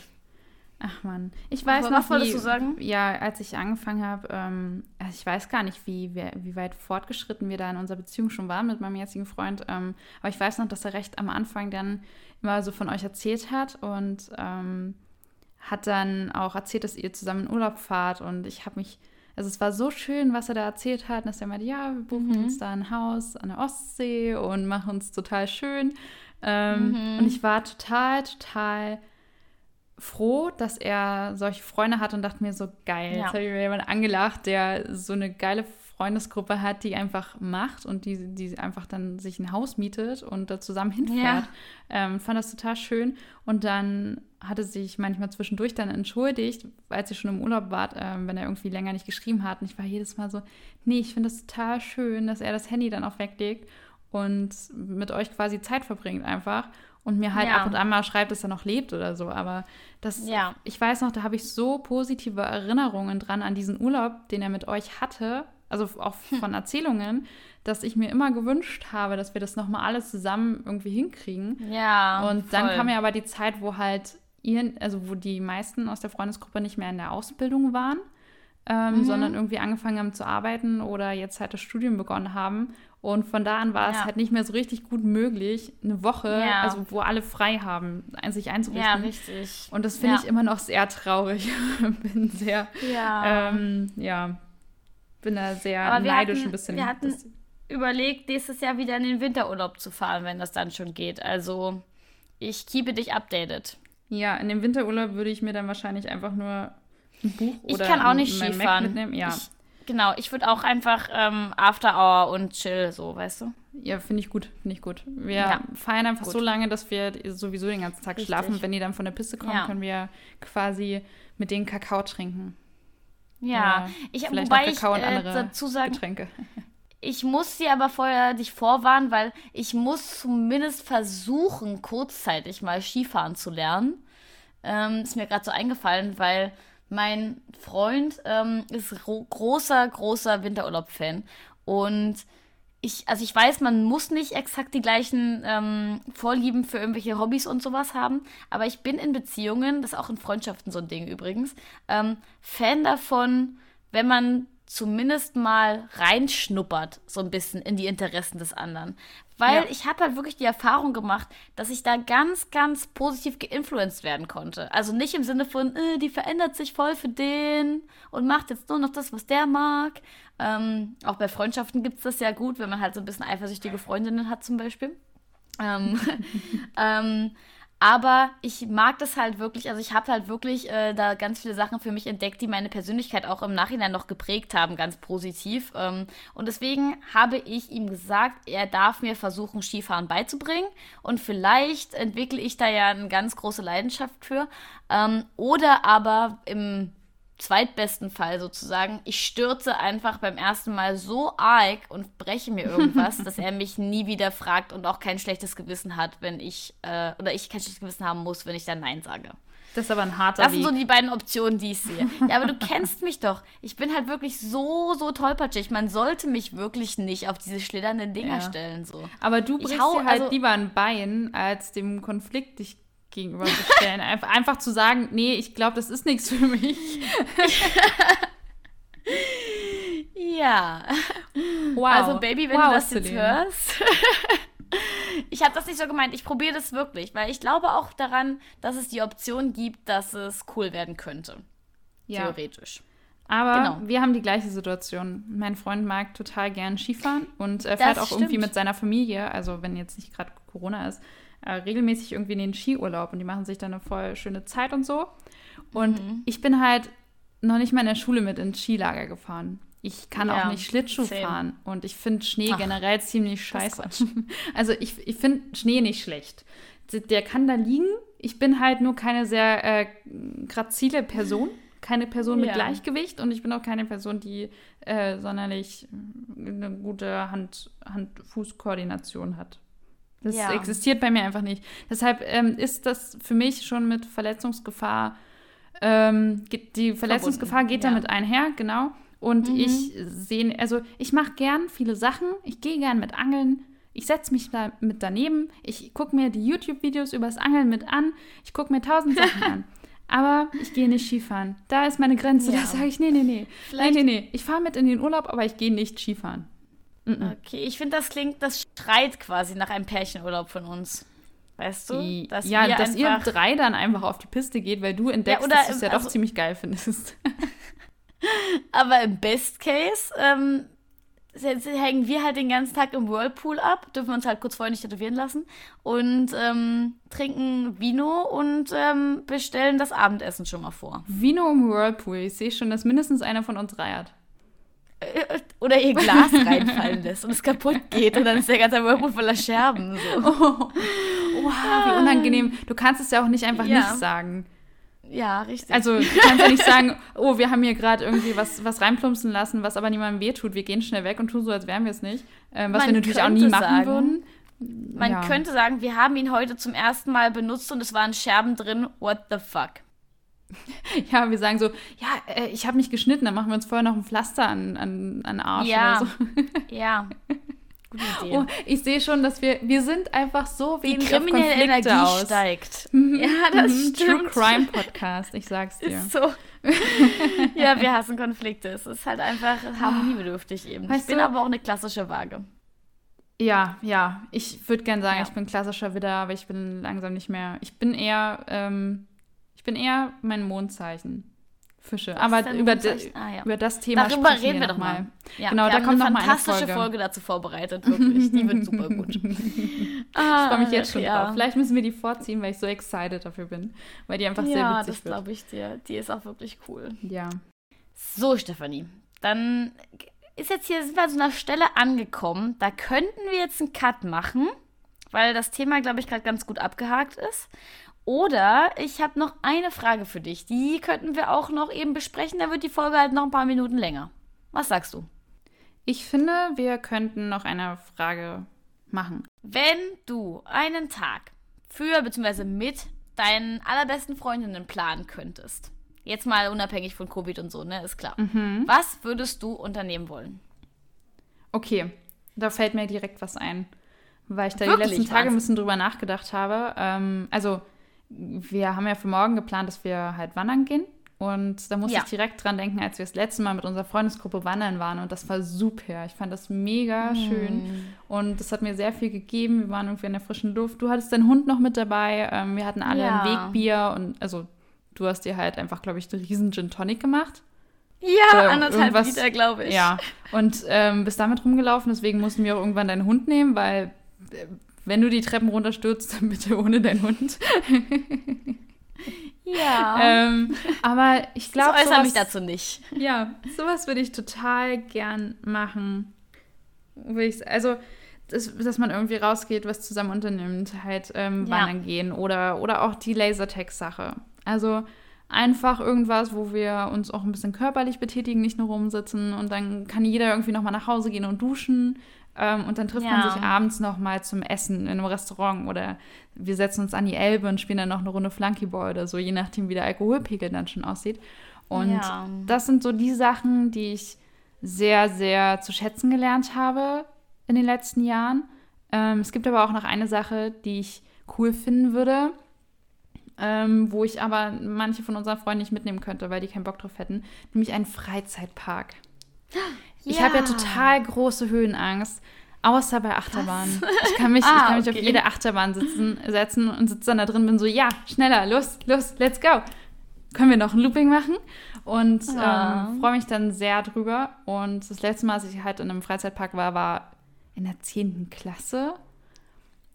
Ach man, ich weiß Aber noch, was wolltest du sagen? Ja, als ich angefangen habe, ähm, also ich weiß gar nicht, wie, wie weit fortgeschritten wir da in unserer Beziehung schon waren mit meinem jetzigen Freund. Ähm, aber ich weiß noch, dass er recht am Anfang dann immer so von euch erzählt hat und ähm, hat dann auch erzählt, dass ihr zusammen in Urlaub fahrt. Und ich habe mich, also es war so schön, was er da erzählt hat, dass er meinte, ja, wir buchen mhm. uns da ein Haus an der Ostsee und machen uns total schön. Ähm, mhm. Und ich war total, total froh, dass er solche Freunde hat und dachte mir so, geil, ja. jetzt habe ich mir jemanden angelacht, der so eine geile Freundesgruppe hat, die einfach macht und die, die einfach dann sich ein Haus mietet und da zusammen hinfährt. Ja. Ähm, fand das total schön. Und dann hatte sich manchmal zwischendurch dann entschuldigt, als ihr schon im Urlaub wart, ähm, wenn er irgendwie länger nicht geschrieben hat. Und ich war jedes Mal so, nee, ich finde das total schön, dass er das Handy dann auch weglegt und mit euch quasi Zeit verbringt einfach und mir halt ja. ab und an mal schreibt, dass er noch lebt oder so. Aber das, ja. ich weiß noch, da habe ich so positive Erinnerungen dran an diesen Urlaub, den er mit euch hatte, also auch hm. von Erzählungen, dass ich mir immer gewünscht habe, dass wir das nochmal alles zusammen irgendwie hinkriegen. Ja. Und dann voll. kam ja aber die Zeit, wo halt ihr, also wo die meisten aus der Freundesgruppe nicht mehr in der Ausbildung waren. Ähm, mhm. sondern irgendwie angefangen haben zu arbeiten oder jetzt halt das Studium begonnen haben. Und von da an war ja. es halt nicht mehr so richtig gut möglich, eine Woche, ja. also wo alle frei haben, sich einzurichten. Ja, richtig. Und das finde ja. ich immer noch sehr traurig. bin sehr, ja, ähm, ja bin da sehr neidisch hatten, ein bisschen. Wir hatten überlegt, nächstes Jahr wieder in den Winterurlaub zu fahren, wenn das dann schon geht. Also ich keepe dich updated. Ja, in dem Winterurlaub würde ich mir dann wahrscheinlich einfach nur ein Buch ich oder Ich kann auch nicht Skifahren. mitnehmen. Ja. Ich, Genau, ich würde auch einfach ähm, After Hour und Chill, so, weißt du? Ja, finde ich gut, finde ich gut. Wir ja, feiern einfach gut. so lange, dass wir sowieso den ganzen Tag Richtig. schlafen. Wenn die dann von der Piste kommen, ja. können wir quasi mit denen Kakao trinken. Ja, Oder ich vielleicht wobei Kakao ich, und äh, andere dazu sagen, Getränke. Ich muss dir aber vorher dich vorwarnen, weil ich muss zumindest versuchen, kurzzeitig mal Skifahren zu lernen. Ähm, ist mir gerade so eingefallen, weil mein Freund ähm, ist großer, großer Winterurlaub-Fan. Und ich, also ich weiß, man muss nicht exakt die gleichen ähm, Vorlieben für irgendwelche Hobbys und sowas haben, aber ich bin in Beziehungen, das ist auch in Freundschaften so ein Ding übrigens, ähm, Fan davon, wenn man zumindest mal reinschnuppert, so ein bisschen in die Interessen des anderen. Weil ja. ich habe halt wirklich die Erfahrung gemacht, dass ich da ganz, ganz positiv geinfluenced werden konnte. Also nicht im Sinne von, äh, die verändert sich voll für den und macht jetzt nur noch das, was der mag. Ähm, auch bei Freundschaften gibt es das ja gut, wenn man halt so ein bisschen eifersüchtige Freundinnen hat zum Beispiel. ähm, ähm, aber ich mag das halt wirklich, also ich habe halt wirklich äh, da ganz viele Sachen für mich entdeckt, die meine Persönlichkeit auch im Nachhinein noch geprägt haben, ganz positiv. Ähm, und deswegen habe ich ihm gesagt, er darf mir versuchen, Skifahren beizubringen. Und vielleicht entwickle ich da ja eine ganz große Leidenschaft für. Ähm, oder aber im zweitbesten Fall sozusagen, ich stürze einfach beim ersten Mal so arg und breche mir irgendwas, dass er mich nie wieder fragt und auch kein schlechtes Gewissen hat, wenn ich, äh, oder ich kein schlechtes Gewissen haben muss, wenn ich dann Nein sage. Das ist aber ein harter Das sind so die beiden Optionen, die ich sehe. Ja, aber du kennst mich doch. Ich bin halt wirklich so, so tollpatschig. Man sollte mich wirklich nicht auf diese schlitternden Dinger ja. stellen. So. Aber du brichst dir halt also, lieber ein Bein, als dem Konflikt dich gegenüberzustellen. einfach, einfach zu sagen, nee, ich glaube, das ist nichts für mich. ja. Wow. Also Baby, wenn wow, du das jetzt hörst. ich habe das nicht so gemeint. Ich probiere das wirklich, weil ich glaube auch daran, dass es die Option gibt, dass es cool werden könnte. Ja. Theoretisch. Aber genau. wir haben die gleiche Situation. Mein Freund mag total gern Skifahren und er fährt das auch stimmt. irgendwie mit seiner Familie, also wenn jetzt nicht gerade Corona ist, äh, regelmäßig irgendwie in den Skiurlaub und die machen sich dann eine voll schöne Zeit und so. Und mhm. ich bin halt noch nicht mal in der Schule mit ins Skilager gefahren. Ich kann ja, auch nicht Schlittschuh same. fahren und ich finde Schnee Ach, generell ziemlich scheiße. Also ich, ich finde Schnee nicht schlecht. Der kann da liegen. Ich bin halt nur keine sehr äh, grazile Person, keine Person mit ja. Gleichgewicht und ich bin auch keine Person, die äh, sonderlich eine gute Hand-Fuß-Koordination Hand hat. Das ja. existiert bei mir einfach nicht. Deshalb ähm, ist das für mich schon mit Verletzungsgefahr, ähm, die Verletzungsgefahr geht ja. damit einher, genau. Und mhm. ich sehe, also ich mache gern viele Sachen. Ich gehe gern mit Angeln. Ich setze mich da mit daneben. Ich gucke mir die YouTube-Videos über das Angeln mit an. Ich gucke mir tausend Sachen an. Aber ich gehe nicht Skifahren. Da ist meine Grenze. Ja. Da sage ich, nee, nee, nee. Vielleicht nee, nee, nee. Ich fahre mit in den Urlaub, aber ich gehe nicht Skifahren. Okay, ich finde, das klingt, das schreit quasi nach einem Pärchenurlaub von uns. Weißt du? Dass ja, dass ihr drei dann einfach auf die Piste geht, weil du entdeckst, ja, dass du es ja also, doch ziemlich geil findest. aber im Best Case ähm, hängen wir halt den ganzen Tag im Whirlpool ab, dürfen uns halt kurz vorher nicht tätowieren lassen und ähm, trinken Vino und ähm, bestellen das Abendessen schon mal vor. Vino im Whirlpool. Ich sehe schon, dass mindestens einer von uns reiert. Äh, oder ihr Glas reinfallen lässt und es kaputt geht und dann ist der ganze Whirlpool voller Scherben. So. Oh. Wow, wie unangenehm. Du kannst es ja auch nicht einfach ja. nicht sagen. Ja, richtig. Also du kannst ja nicht sagen, oh, wir haben hier gerade irgendwie was, was reinplumpsen lassen, was aber niemandem wehtut. Wir gehen schnell weg und tun so, als wären wir es nicht. Ähm, was Man wir natürlich auch nie machen sagen, würden. Man ja. könnte sagen, wir haben ihn heute zum ersten Mal benutzt und es waren Scherben drin. What the fuck? Ja, wir sagen so, ja, äh, ich habe mich geschnitten, dann machen wir uns vorher noch ein Pflaster an, an, an Arsch ja. oder so. Ja. Gute Idee. Oh, ich sehe schon, dass wir, wir sind einfach so wie Die kriminelle Energie aus. steigt. Mhm. Ja, das mhm. stimmt. True Crime Podcast, ich sag's dir. Ist so. ja, wir hassen Konflikte. Es ist halt einfach harmoniebedürftig eben. Weißt ich bin du? aber auch eine klassische Waage. Ja, ja. Ich würde gerne sagen, ja. ich bin klassischer Widder, aber ich bin langsam nicht mehr. Ich bin eher ähm, bin eher mein Mondzeichen. Fische. Was Aber über, ah, ja. über das Thema Darüber reden wir, wir doch mal. Ja, genau, da kommt noch mal eine fantastische Folge. Folge dazu vorbereitet, wirklich. Die wird super gut. ah, ich freue mich jetzt schon ja. drauf. Vielleicht müssen wir die vorziehen, weil ich so excited dafür bin. Weil die einfach sehr witzig wird. Ja, das glaube ich dir. Die ist auch wirklich cool. Ja. So, Stefanie. Dann ist jetzt hier, sind wir an so einer Stelle angekommen. Da könnten wir jetzt einen Cut machen, weil das Thema, glaube ich, gerade ganz gut abgehakt ist. Oder ich habe noch eine Frage für dich. Die könnten wir auch noch eben besprechen. Da wird die Folge halt noch ein paar Minuten länger. Was sagst du? Ich finde, wir könnten noch eine Frage machen. Wenn du einen Tag für bzw. mit deinen allerbesten Freundinnen planen könntest, jetzt mal unabhängig von Covid und so, ne, ist klar. Mhm. Was würdest du unternehmen wollen? Okay, da fällt mir direkt was ein, weil ich da Wirklich? die letzten Tage ein bisschen drüber nachgedacht habe. Ähm, also wir haben ja für morgen geplant, dass wir halt wandern gehen. Und da musste ja. ich direkt dran denken, als wir das letzte Mal mit unserer Freundesgruppe wandern waren. Und das war super. Ich fand das mega mm. schön. Und das hat mir sehr viel gegeben. Wir waren irgendwie in der frischen Luft. Du hattest deinen Hund noch mit dabei. Ähm, wir hatten alle ja. ein Wegbier. Und also du hast dir halt einfach, glaube ich, einen riesen Gin Tonic gemacht. Ja, Oder anderthalb Liter, glaube ich. Ja. Und ähm, bist damit rumgelaufen. Deswegen mussten wir auch irgendwann deinen Hund nehmen, weil äh, wenn du die Treppen runterstürzt, dann bitte ohne deinen Hund. ja. Ähm, aber ich glaube. Ich äußere mich dazu nicht. Ja, sowas würde ich total gern machen. Also, das, dass man irgendwie rausgeht, was zusammen unternimmt, halt ähm, ja. wandern gehen oder, oder auch die Lasertag-Sache. Also einfach irgendwas, wo wir uns auch ein bisschen körperlich betätigen, nicht nur rumsitzen und dann kann jeder irgendwie nochmal nach Hause gehen und duschen ähm, und dann trifft ja. man sich abends noch mal zum Essen in einem Restaurant oder wir setzen uns an die Elbe und spielen dann noch eine Runde Flunkyball oder so, je nachdem, wie der Alkoholpegel dann schon aussieht. Und ja. das sind so die Sachen, die ich sehr, sehr zu schätzen gelernt habe in den letzten Jahren. Ähm, es gibt aber auch noch eine Sache, die ich cool finden würde. ähm, wo ich aber manche von unseren Freunden nicht mitnehmen könnte, weil die keinen Bock drauf hätten, nämlich einen Freizeitpark. Ja. Ich habe ja total große Höhenangst. Außer bei Achterbahnen. Ich kann mich, ah, ich kann mich okay. auf jede Achterbahn sitzen, setzen und sitze dann da drin bin so, ja, schneller, los, los, let's go. Können wir noch ein Looping machen? Und ja. ähm, freue mich dann sehr drüber. Und das letzte Mal, als ich halt in einem Freizeitpark war, war in der 10. Klasse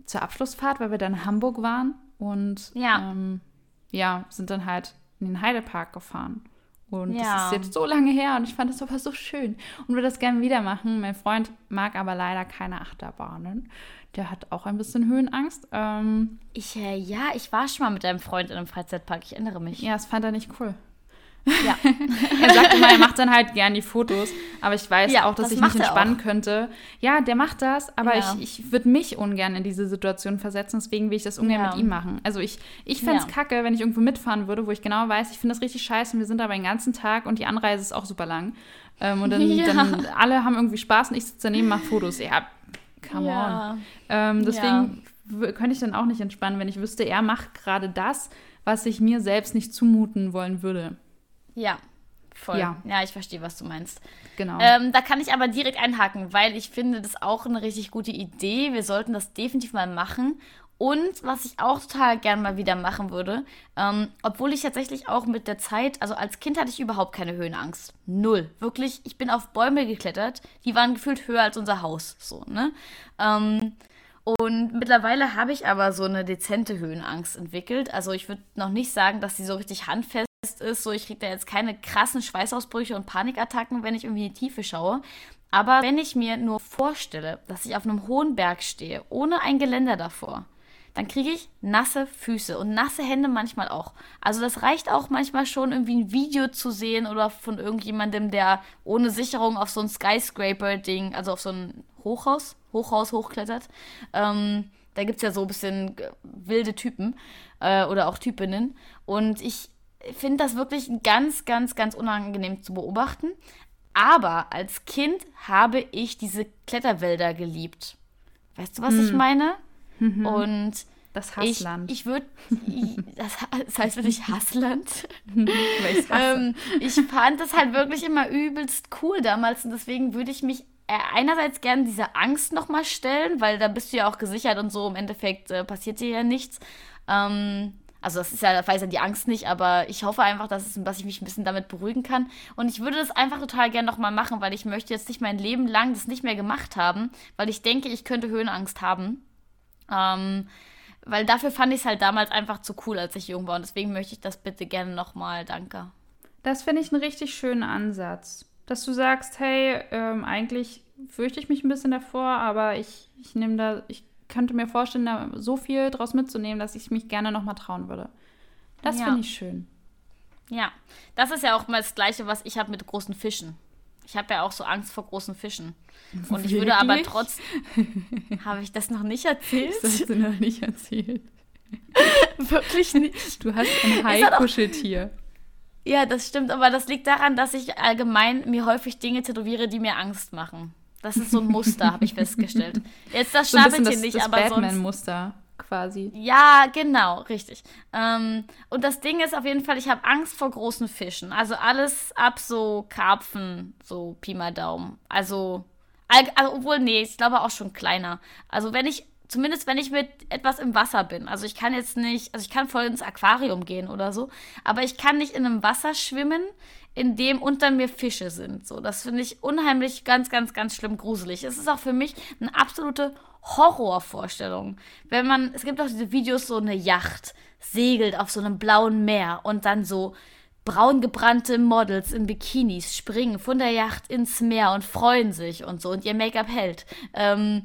zur Abschlussfahrt, weil wir dann in Hamburg waren. Und ja, ähm, ja sind dann halt in den Heidepark gefahren. Und ja. das ist jetzt so lange her und ich fand das aber so schön und würde das gerne wieder machen. Mein Freund mag aber leider keine Achterbahnen. Der hat auch ein bisschen Höhenangst. Ähm, ich, äh, ja, ich war schon mal mit deinem Freund in einem Freizeitpark, ich erinnere mich. Ja, das fand er nicht cool. Ja. er sagt immer, er macht dann halt gern die Fotos, aber ich weiß ja, auch, dass das ich nicht entspannen könnte. Ja, der macht das, aber ja. ich, ich würde mich ungern in diese Situation versetzen, deswegen will ich das ungern ja. mit ihm machen. Also ich, ich fände es kacke, wenn ich irgendwo mitfahren würde, wo ich genau weiß, ich finde das richtig scheiße und wir sind aber den ganzen Tag und die Anreise ist auch super lang. Ähm, und dann, dann, alle haben irgendwie Spaß und ich sitze daneben, mache Fotos. Ja, come on. Ähm, deswegen könnte ich dann auch nicht entspannen, wenn ich wüsste, er macht gerade das, was ich mir selbst nicht zumuten wollen würde. Ja, voll. Ja, ja ich verstehe, was du meinst. Genau. Ähm, da kann ich aber direkt einhaken, weil ich finde das auch eine richtig gute Idee. Wir sollten das definitiv mal machen. Und was ich auch total gern mal wieder machen würde, ähm, obwohl ich tatsächlich auch mit der Zeit, also als Kind hatte ich überhaupt keine Höhenangst. Null. Wirklich, ich bin auf Bäume geklettert, die waren gefühlt höher als unser Haus. So, ne? Ähm, und mittlerweile habe ich aber so eine dezente Höhenangst entwickelt. Also ich würde noch nicht sagen, dass sie so richtig handfest ist. So, ich kriege da jetzt keine krassen Schweißausbrüche und Panikattacken, wenn ich irgendwie in die Tiefe schaue. Aber wenn ich mir nur vorstelle, dass ich auf einem hohen Berg stehe, ohne ein Geländer davor, dann kriege ich nasse Füße und nasse Hände manchmal auch. Also das reicht auch manchmal schon, irgendwie ein Video zu sehen oder von irgendjemandem, der ohne Sicherung auf so ein Skyscraper-Ding, also auf so ein Hochhaus, Hochhaus hochklettert. Ähm, da gibt es ja so ein bisschen wilde Typen äh, oder auch Typinnen. Und ich finde das wirklich ganz, ganz, ganz unangenehm zu beobachten. Aber als Kind habe ich diese Kletterwälder geliebt. Weißt du, was hm. ich meine? Mhm. Und das Hassland. Ich, ich würde, das, das, heißt wirklich Hassland. ähm, ich fand das halt wirklich immer übelst cool damals und deswegen würde ich mich äh, einerseits gerne dieser Angst nochmal stellen, weil da bist du ja auch gesichert und so, im Endeffekt äh, passiert dir ja nichts. Ähm, also das ist ja, das weiß ja die Angst nicht, aber ich hoffe einfach, dass, es, dass ich mich ein bisschen damit beruhigen kann. Und ich würde das einfach total gerne nochmal machen, weil ich möchte jetzt nicht mein Leben lang das nicht mehr gemacht haben, weil ich denke, ich könnte Höhenangst haben. Ähm, weil dafür fand ich es halt damals einfach zu cool, als ich jung war. Und deswegen möchte ich das bitte gerne nochmal. Danke. Das finde ich einen richtig schönen Ansatz. Dass du sagst, hey, ähm, eigentlich fürchte ich mich ein bisschen davor, aber ich, ich nehme da, ich könnte mir vorstellen, da so viel draus mitzunehmen, dass ich mich gerne nochmal trauen würde. Das ja. finde ich schön. Ja, das ist ja auch mal das Gleiche, was ich habe mit großen Fischen. Ich habe ja auch so Angst vor großen Fischen. Und Wirklich? ich würde aber trotzdem. habe ich das noch nicht erzählt? Das hast du noch nicht erzählt. Wirklich nicht. Du hast ein Hai-Kuscheltier. Ja, das stimmt, aber das liegt daran, dass ich allgemein mir häufig Dinge tätowiere, die mir Angst machen. Das ist so ein Muster, habe ich festgestellt. Jetzt das Schnabeltier so nicht, das aber Batman-Muster quasi. Ja, genau, richtig. Ähm, und das Ding ist auf jeden Fall, ich habe Angst vor großen Fischen. Also alles ab so Karpfen, so Pi mal Daumen. Also, also, obwohl, nee, ich glaube auch schon kleiner. Also wenn ich, zumindest wenn ich mit etwas im Wasser bin. Also ich kann jetzt nicht, also ich kann voll ins Aquarium gehen oder so, aber ich kann nicht in einem Wasser schwimmen, in dem unter mir Fische sind. So, das finde ich unheimlich ganz, ganz, ganz schlimm gruselig. Es ist auch für mich eine absolute Horrorvorstellung. Wenn man, es gibt auch diese Videos, so eine Yacht segelt auf so einem blauen Meer und dann so braun gebrannte Models in Bikinis springen von der Yacht ins Meer und freuen sich und so und ihr Make-up hält. Ähm,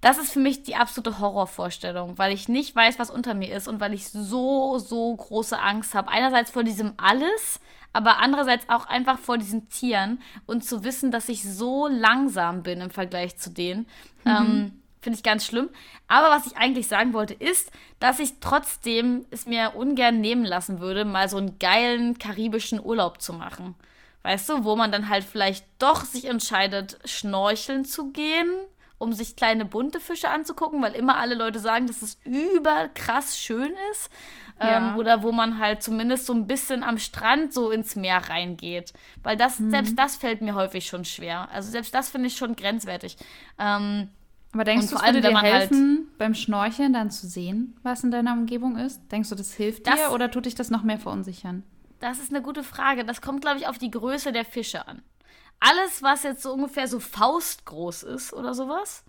das ist für mich die absolute Horrorvorstellung, weil ich nicht weiß, was unter mir ist und weil ich so, so große Angst habe. Einerseits vor diesem alles, aber andererseits auch einfach vor diesen Tieren und zu wissen, dass ich so langsam bin im Vergleich zu denen. Mhm. Ähm, Finde ich ganz schlimm. Aber was ich eigentlich sagen wollte, ist, dass ich trotzdem es mir ungern nehmen lassen würde, mal so einen geilen karibischen Urlaub zu machen. Weißt du, wo man dann halt vielleicht doch sich entscheidet, schnorcheln zu gehen, um sich kleine bunte Fische anzugucken, weil immer alle Leute sagen, dass es überkrass schön ist. Ja. Ähm, oder wo man halt zumindest so ein bisschen am Strand so ins Meer reingeht. Weil das, mhm. selbst das fällt mir häufig schon schwer. Also selbst das finde ich schon grenzwertig. Ähm, aber denkst du, es würde dir halt helfen, halt beim Schnorcheln dann zu sehen, was in deiner Umgebung ist? Denkst du, das hilft das, dir oder tut dich das noch mehr verunsichern? Das ist eine gute Frage. Das kommt, glaube ich, auf die Größe der Fische an. Alles, was jetzt so ungefähr so faustgroß ist oder sowas,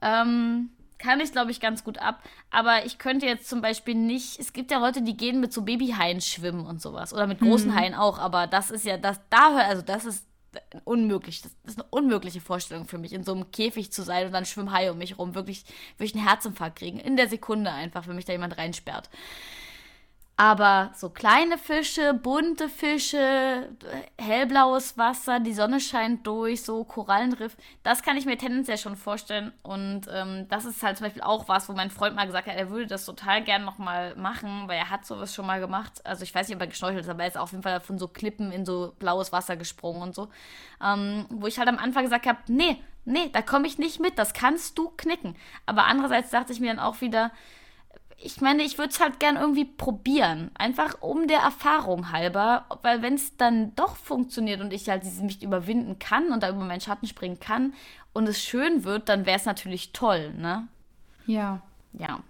ähm, kann ich, glaube ich, ganz gut ab. Aber ich könnte jetzt zum Beispiel nicht. Es gibt ja Leute, die gehen mit so Babyhaien schwimmen und sowas. Oder mit großen mhm. Haien auch. Aber das ist ja, das, da, also das ist unmöglich. Das ist eine unmögliche Vorstellung für mich, in so einem Käfig zu sein und dann schwimmen Haie um mich rum. Wirklich, würde ich einen Herzinfarkt kriegen. In der Sekunde einfach, wenn mich da jemand reinsperrt. Aber so kleine Fische, bunte Fische, hellblaues Wasser, die Sonne scheint durch, so Korallenriff, das kann ich mir tendenziell schon vorstellen. Und ähm, das ist halt zum Beispiel auch was, wo mein Freund mal gesagt hat, er würde das total gern nochmal machen, weil er hat sowas schon mal gemacht. Also ich weiß nicht, ob er geschnorchelt ist, aber er ist auf jeden Fall von so Klippen in so blaues Wasser gesprungen und so. Ähm, wo ich halt am Anfang gesagt habe, nee, nee, da komme ich nicht mit, das kannst du knicken. Aber andererseits dachte ich mir dann auch wieder, ich meine, ich würde es halt gern irgendwie probieren. Einfach um der Erfahrung halber. Weil wenn es dann doch funktioniert und ich halt mich überwinden kann und da über meinen Schatten springen kann und es schön wird, dann wäre es natürlich toll, ne? Ja. Ja.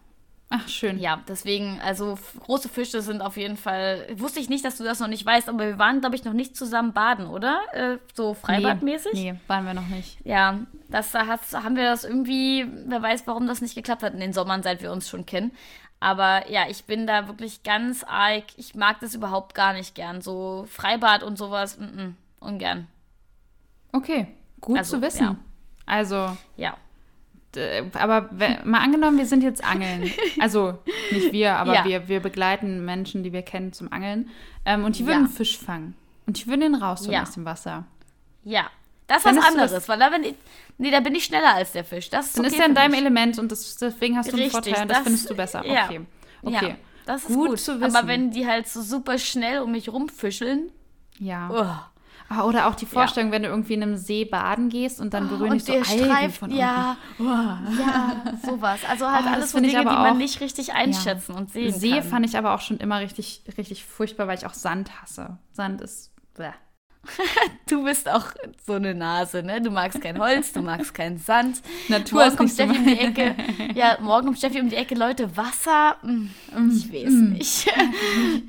Ach, schön. Ja, deswegen, also große Fische sind auf jeden Fall. Wusste ich nicht, dass du das noch nicht weißt, aber wir waren, glaube ich, noch nicht zusammen baden, oder? Äh, so freibadmäßig? Nee, nee, waren wir noch nicht. Ja, das da haben wir das irgendwie, wer weiß, warum das nicht geklappt hat in den Sommern, seit wir uns schon kennen. Aber ja, ich bin da wirklich ganz arg. Ich mag das überhaupt gar nicht gern. So Freibad und sowas, m -m, ungern. Okay, gut also, zu wissen. Ja. Also. Ja. Aber mal angenommen, wir sind jetzt angeln. Also nicht wir, aber ja. wir, wir begleiten Menschen, die wir kennen, zum Angeln. Ähm, und die würden ja. Fisch fangen. Und die würden ihn rausholen ja. aus dem Wasser. Ja. Das ist was anderes, das, weil da bin ich, nee, da bin ich schneller als der Fisch. Das ist dann okay ist er in deinem mich. Element und das, deswegen hast du einen Vorteil und das, das, findest du besser. Okay. Ja. Okay. das ist gut, gut, zu wissen. Aber wenn die halt so super schnell um mich rumfischeln. Ja. Oh. Ah, oder auch die Vorstellung, ja. wenn du irgendwie in einem See baden gehst und dann oh, berühren dich so Algen streift, von unten. Ja, oh. ja, sowas. Also halt oh, alles so Dinge, die man auch, nicht richtig einschätzen ja. und sehen See kann. See fand ich aber auch schon immer richtig, richtig furchtbar, weil ich auch Sand hasse. Sand ist... Bleh. du bist auch so eine Nase, ne? Du magst kein Holz, du magst keinen Sand. Natur morgen kommt Steffi um die Ecke. Ja, morgen kommt Steffi um die Ecke. Leute, Wasser? Hm, mm, ich weiß mm. nicht.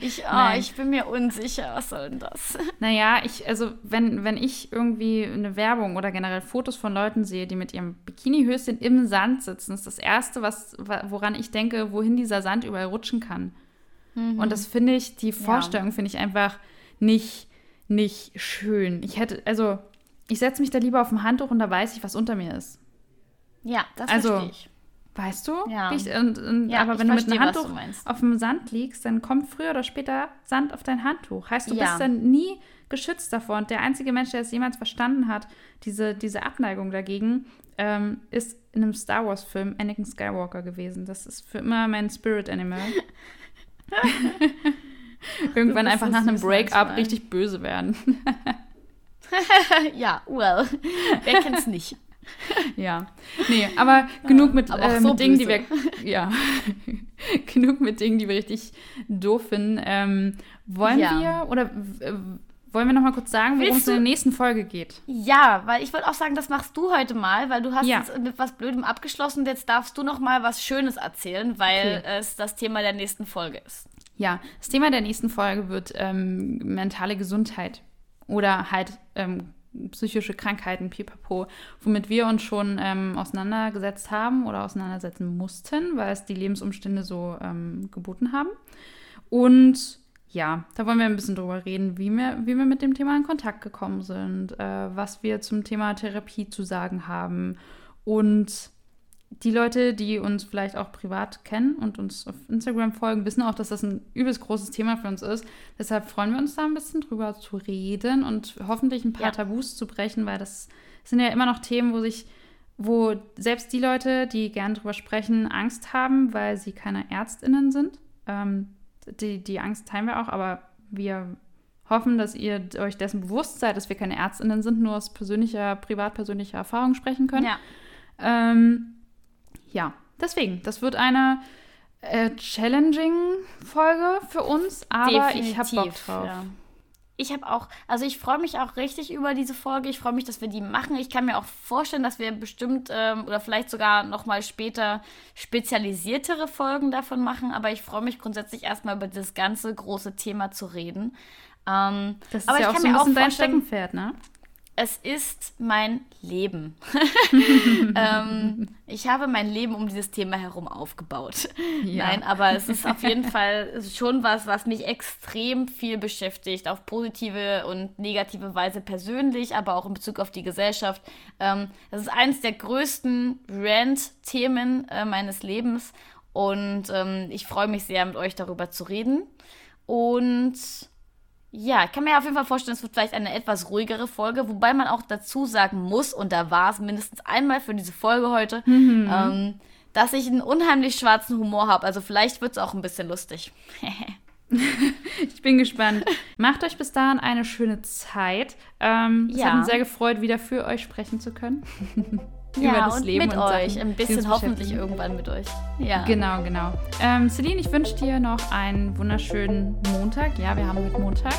Ich, oh, ich bin mir unsicher. Was soll denn das? Naja, ich, also wenn, wenn ich irgendwie eine Werbung oder generell Fotos von Leuten sehe, die mit ihrem Bikinihöschen im Sand sitzen, ist das Erste, was, woran ich denke, wohin dieser Sand überall rutschen kann. Mhm. Und das finde ich, die Vorstellung ja. finde ich einfach nicht nicht schön. Ich hätte, also, ich setze mich da lieber auf ein Handtuch und da weiß ich, was unter mir ist. Ja, das also, verstehe ich. Weißt du? Ja. Ich, und, und, ja aber wenn du mit einem Handtuch auf dem Sand liegst, dann kommt früher oder später Sand auf dein Handtuch. Heißt, du ja. bist dann nie geschützt davor. Und der einzige Mensch, der es jemals verstanden hat, diese, diese Abneigung dagegen, ähm, ist in einem Star Wars-Film Anakin Skywalker gewesen. Das ist für immer mein Spirit Animal. Irgendwann einfach nach einem Break-up richtig böse werden. ja, well, wer kennt's nicht? ja. Nee, aber genug mit, aber äh, so mit Dingen, die wir. Ja. genug mit Dingen, die wir richtig doof finden. Ähm, wollen ja. wir oder äh, wollen wir noch mal kurz sagen, worum es in der nächsten Folge geht? Ja, weil ich würde auch sagen, das machst du heute mal, weil du hast ja. jetzt mit was Blödem abgeschlossen. Jetzt darfst du noch mal was Schönes erzählen, weil okay. es das Thema der nächsten Folge ist. Ja, das Thema der nächsten Folge wird ähm, mentale Gesundheit oder halt ähm, psychische Krankheiten, pipapo, womit wir uns schon ähm, auseinandergesetzt haben oder auseinandersetzen mussten, weil es die Lebensumstände so ähm, geboten haben. Und ja, da wollen wir ein bisschen drüber reden, wie wir, wie wir mit dem Thema in Kontakt gekommen sind, äh, was wir zum Thema Therapie zu sagen haben und die Leute, die uns vielleicht auch privat kennen und uns auf Instagram folgen, wissen auch, dass das ein übelst großes Thema für uns ist. Deshalb freuen wir uns da ein bisschen drüber zu reden und hoffentlich ein paar ja. Tabus zu brechen, weil das sind ja immer noch Themen, wo sich, wo selbst die Leute, die gern drüber sprechen, Angst haben, weil sie keine ÄrztInnen sind. Ähm, die, die Angst teilen wir auch, aber wir hoffen, dass ihr euch dessen bewusst seid, dass wir keine ÄrztInnen sind, nur aus persönlicher, privat persönlicher Erfahrung sprechen können. Ja. Ähm, ja, deswegen, das wird eine äh, challenging Folge für uns, aber Definitiv, ich habe Bock drauf. Ja. Ich habe auch, also ich freue mich auch richtig über diese Folge. Ich freue mich, dass wir die machen. Ich kann mir auch vorstellen, dass wir bestimmt ähm, oder vielleicht sogar noch mal später spezialisiertere Folgen davon machen. Aber ich freue mich grundsätzlich erstmal über das ganze große Thema zu reden. Ähm, das ist aber ja auch so ein bisschen dein Steckenpferd, ne? Es ist mein Leben. ähm, ich habe mein Leben um dieses Thema herum aufgebaut. Ja. Nein, aber es ist auf jeden Fall schon was, was mich extrem viel beschäftigt, auf positive und negative Weise persönlich, aber auch in Bezug auf die Gesellschaft. Ähm, das ist eines der größten Rant-Themen äh, meines Lebens und ähm, ich freue mich sehr, mit euch darüber zu reden. Und ja, ich kann mir auf jeden Fall vorstellen, es wird vielleicht eine etwas ruhigere Folge, wobei man auch dazu sagen muss, und da war es mindestens einmal für diese Folge heute, mhm. ähm, dass ich einen unheimlich schwarzen Humor habe. Also vielleicht wird es auch ein bisschen lustig. ich bin gespannt. Macht euch bis dahin eine schöne Zeit. Ähm, ja. Es hat uns sehr gefreut, wieder für euch sprechen zu können. ja, über das und Leben mit und euch. Sachen, ein bisschen hoffentlich irgendwann mit euch. Ja. Genau, genau. Ähm, Celine, ich wünsche dir noch einen wunderschönen Montag. Ja, wir haben heute Montag.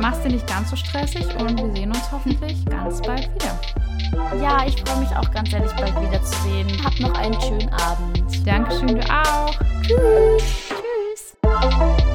Mach's dir nicht ganz so stressig und wir sehen uns hoffentlich ganz bald wieder. Ja, ich freue mich auch ganz ehrlich, bald wiederzusehen. Habt noch einen schönen Abend. Dankeschön, du auch. Tschüss. Tschüss.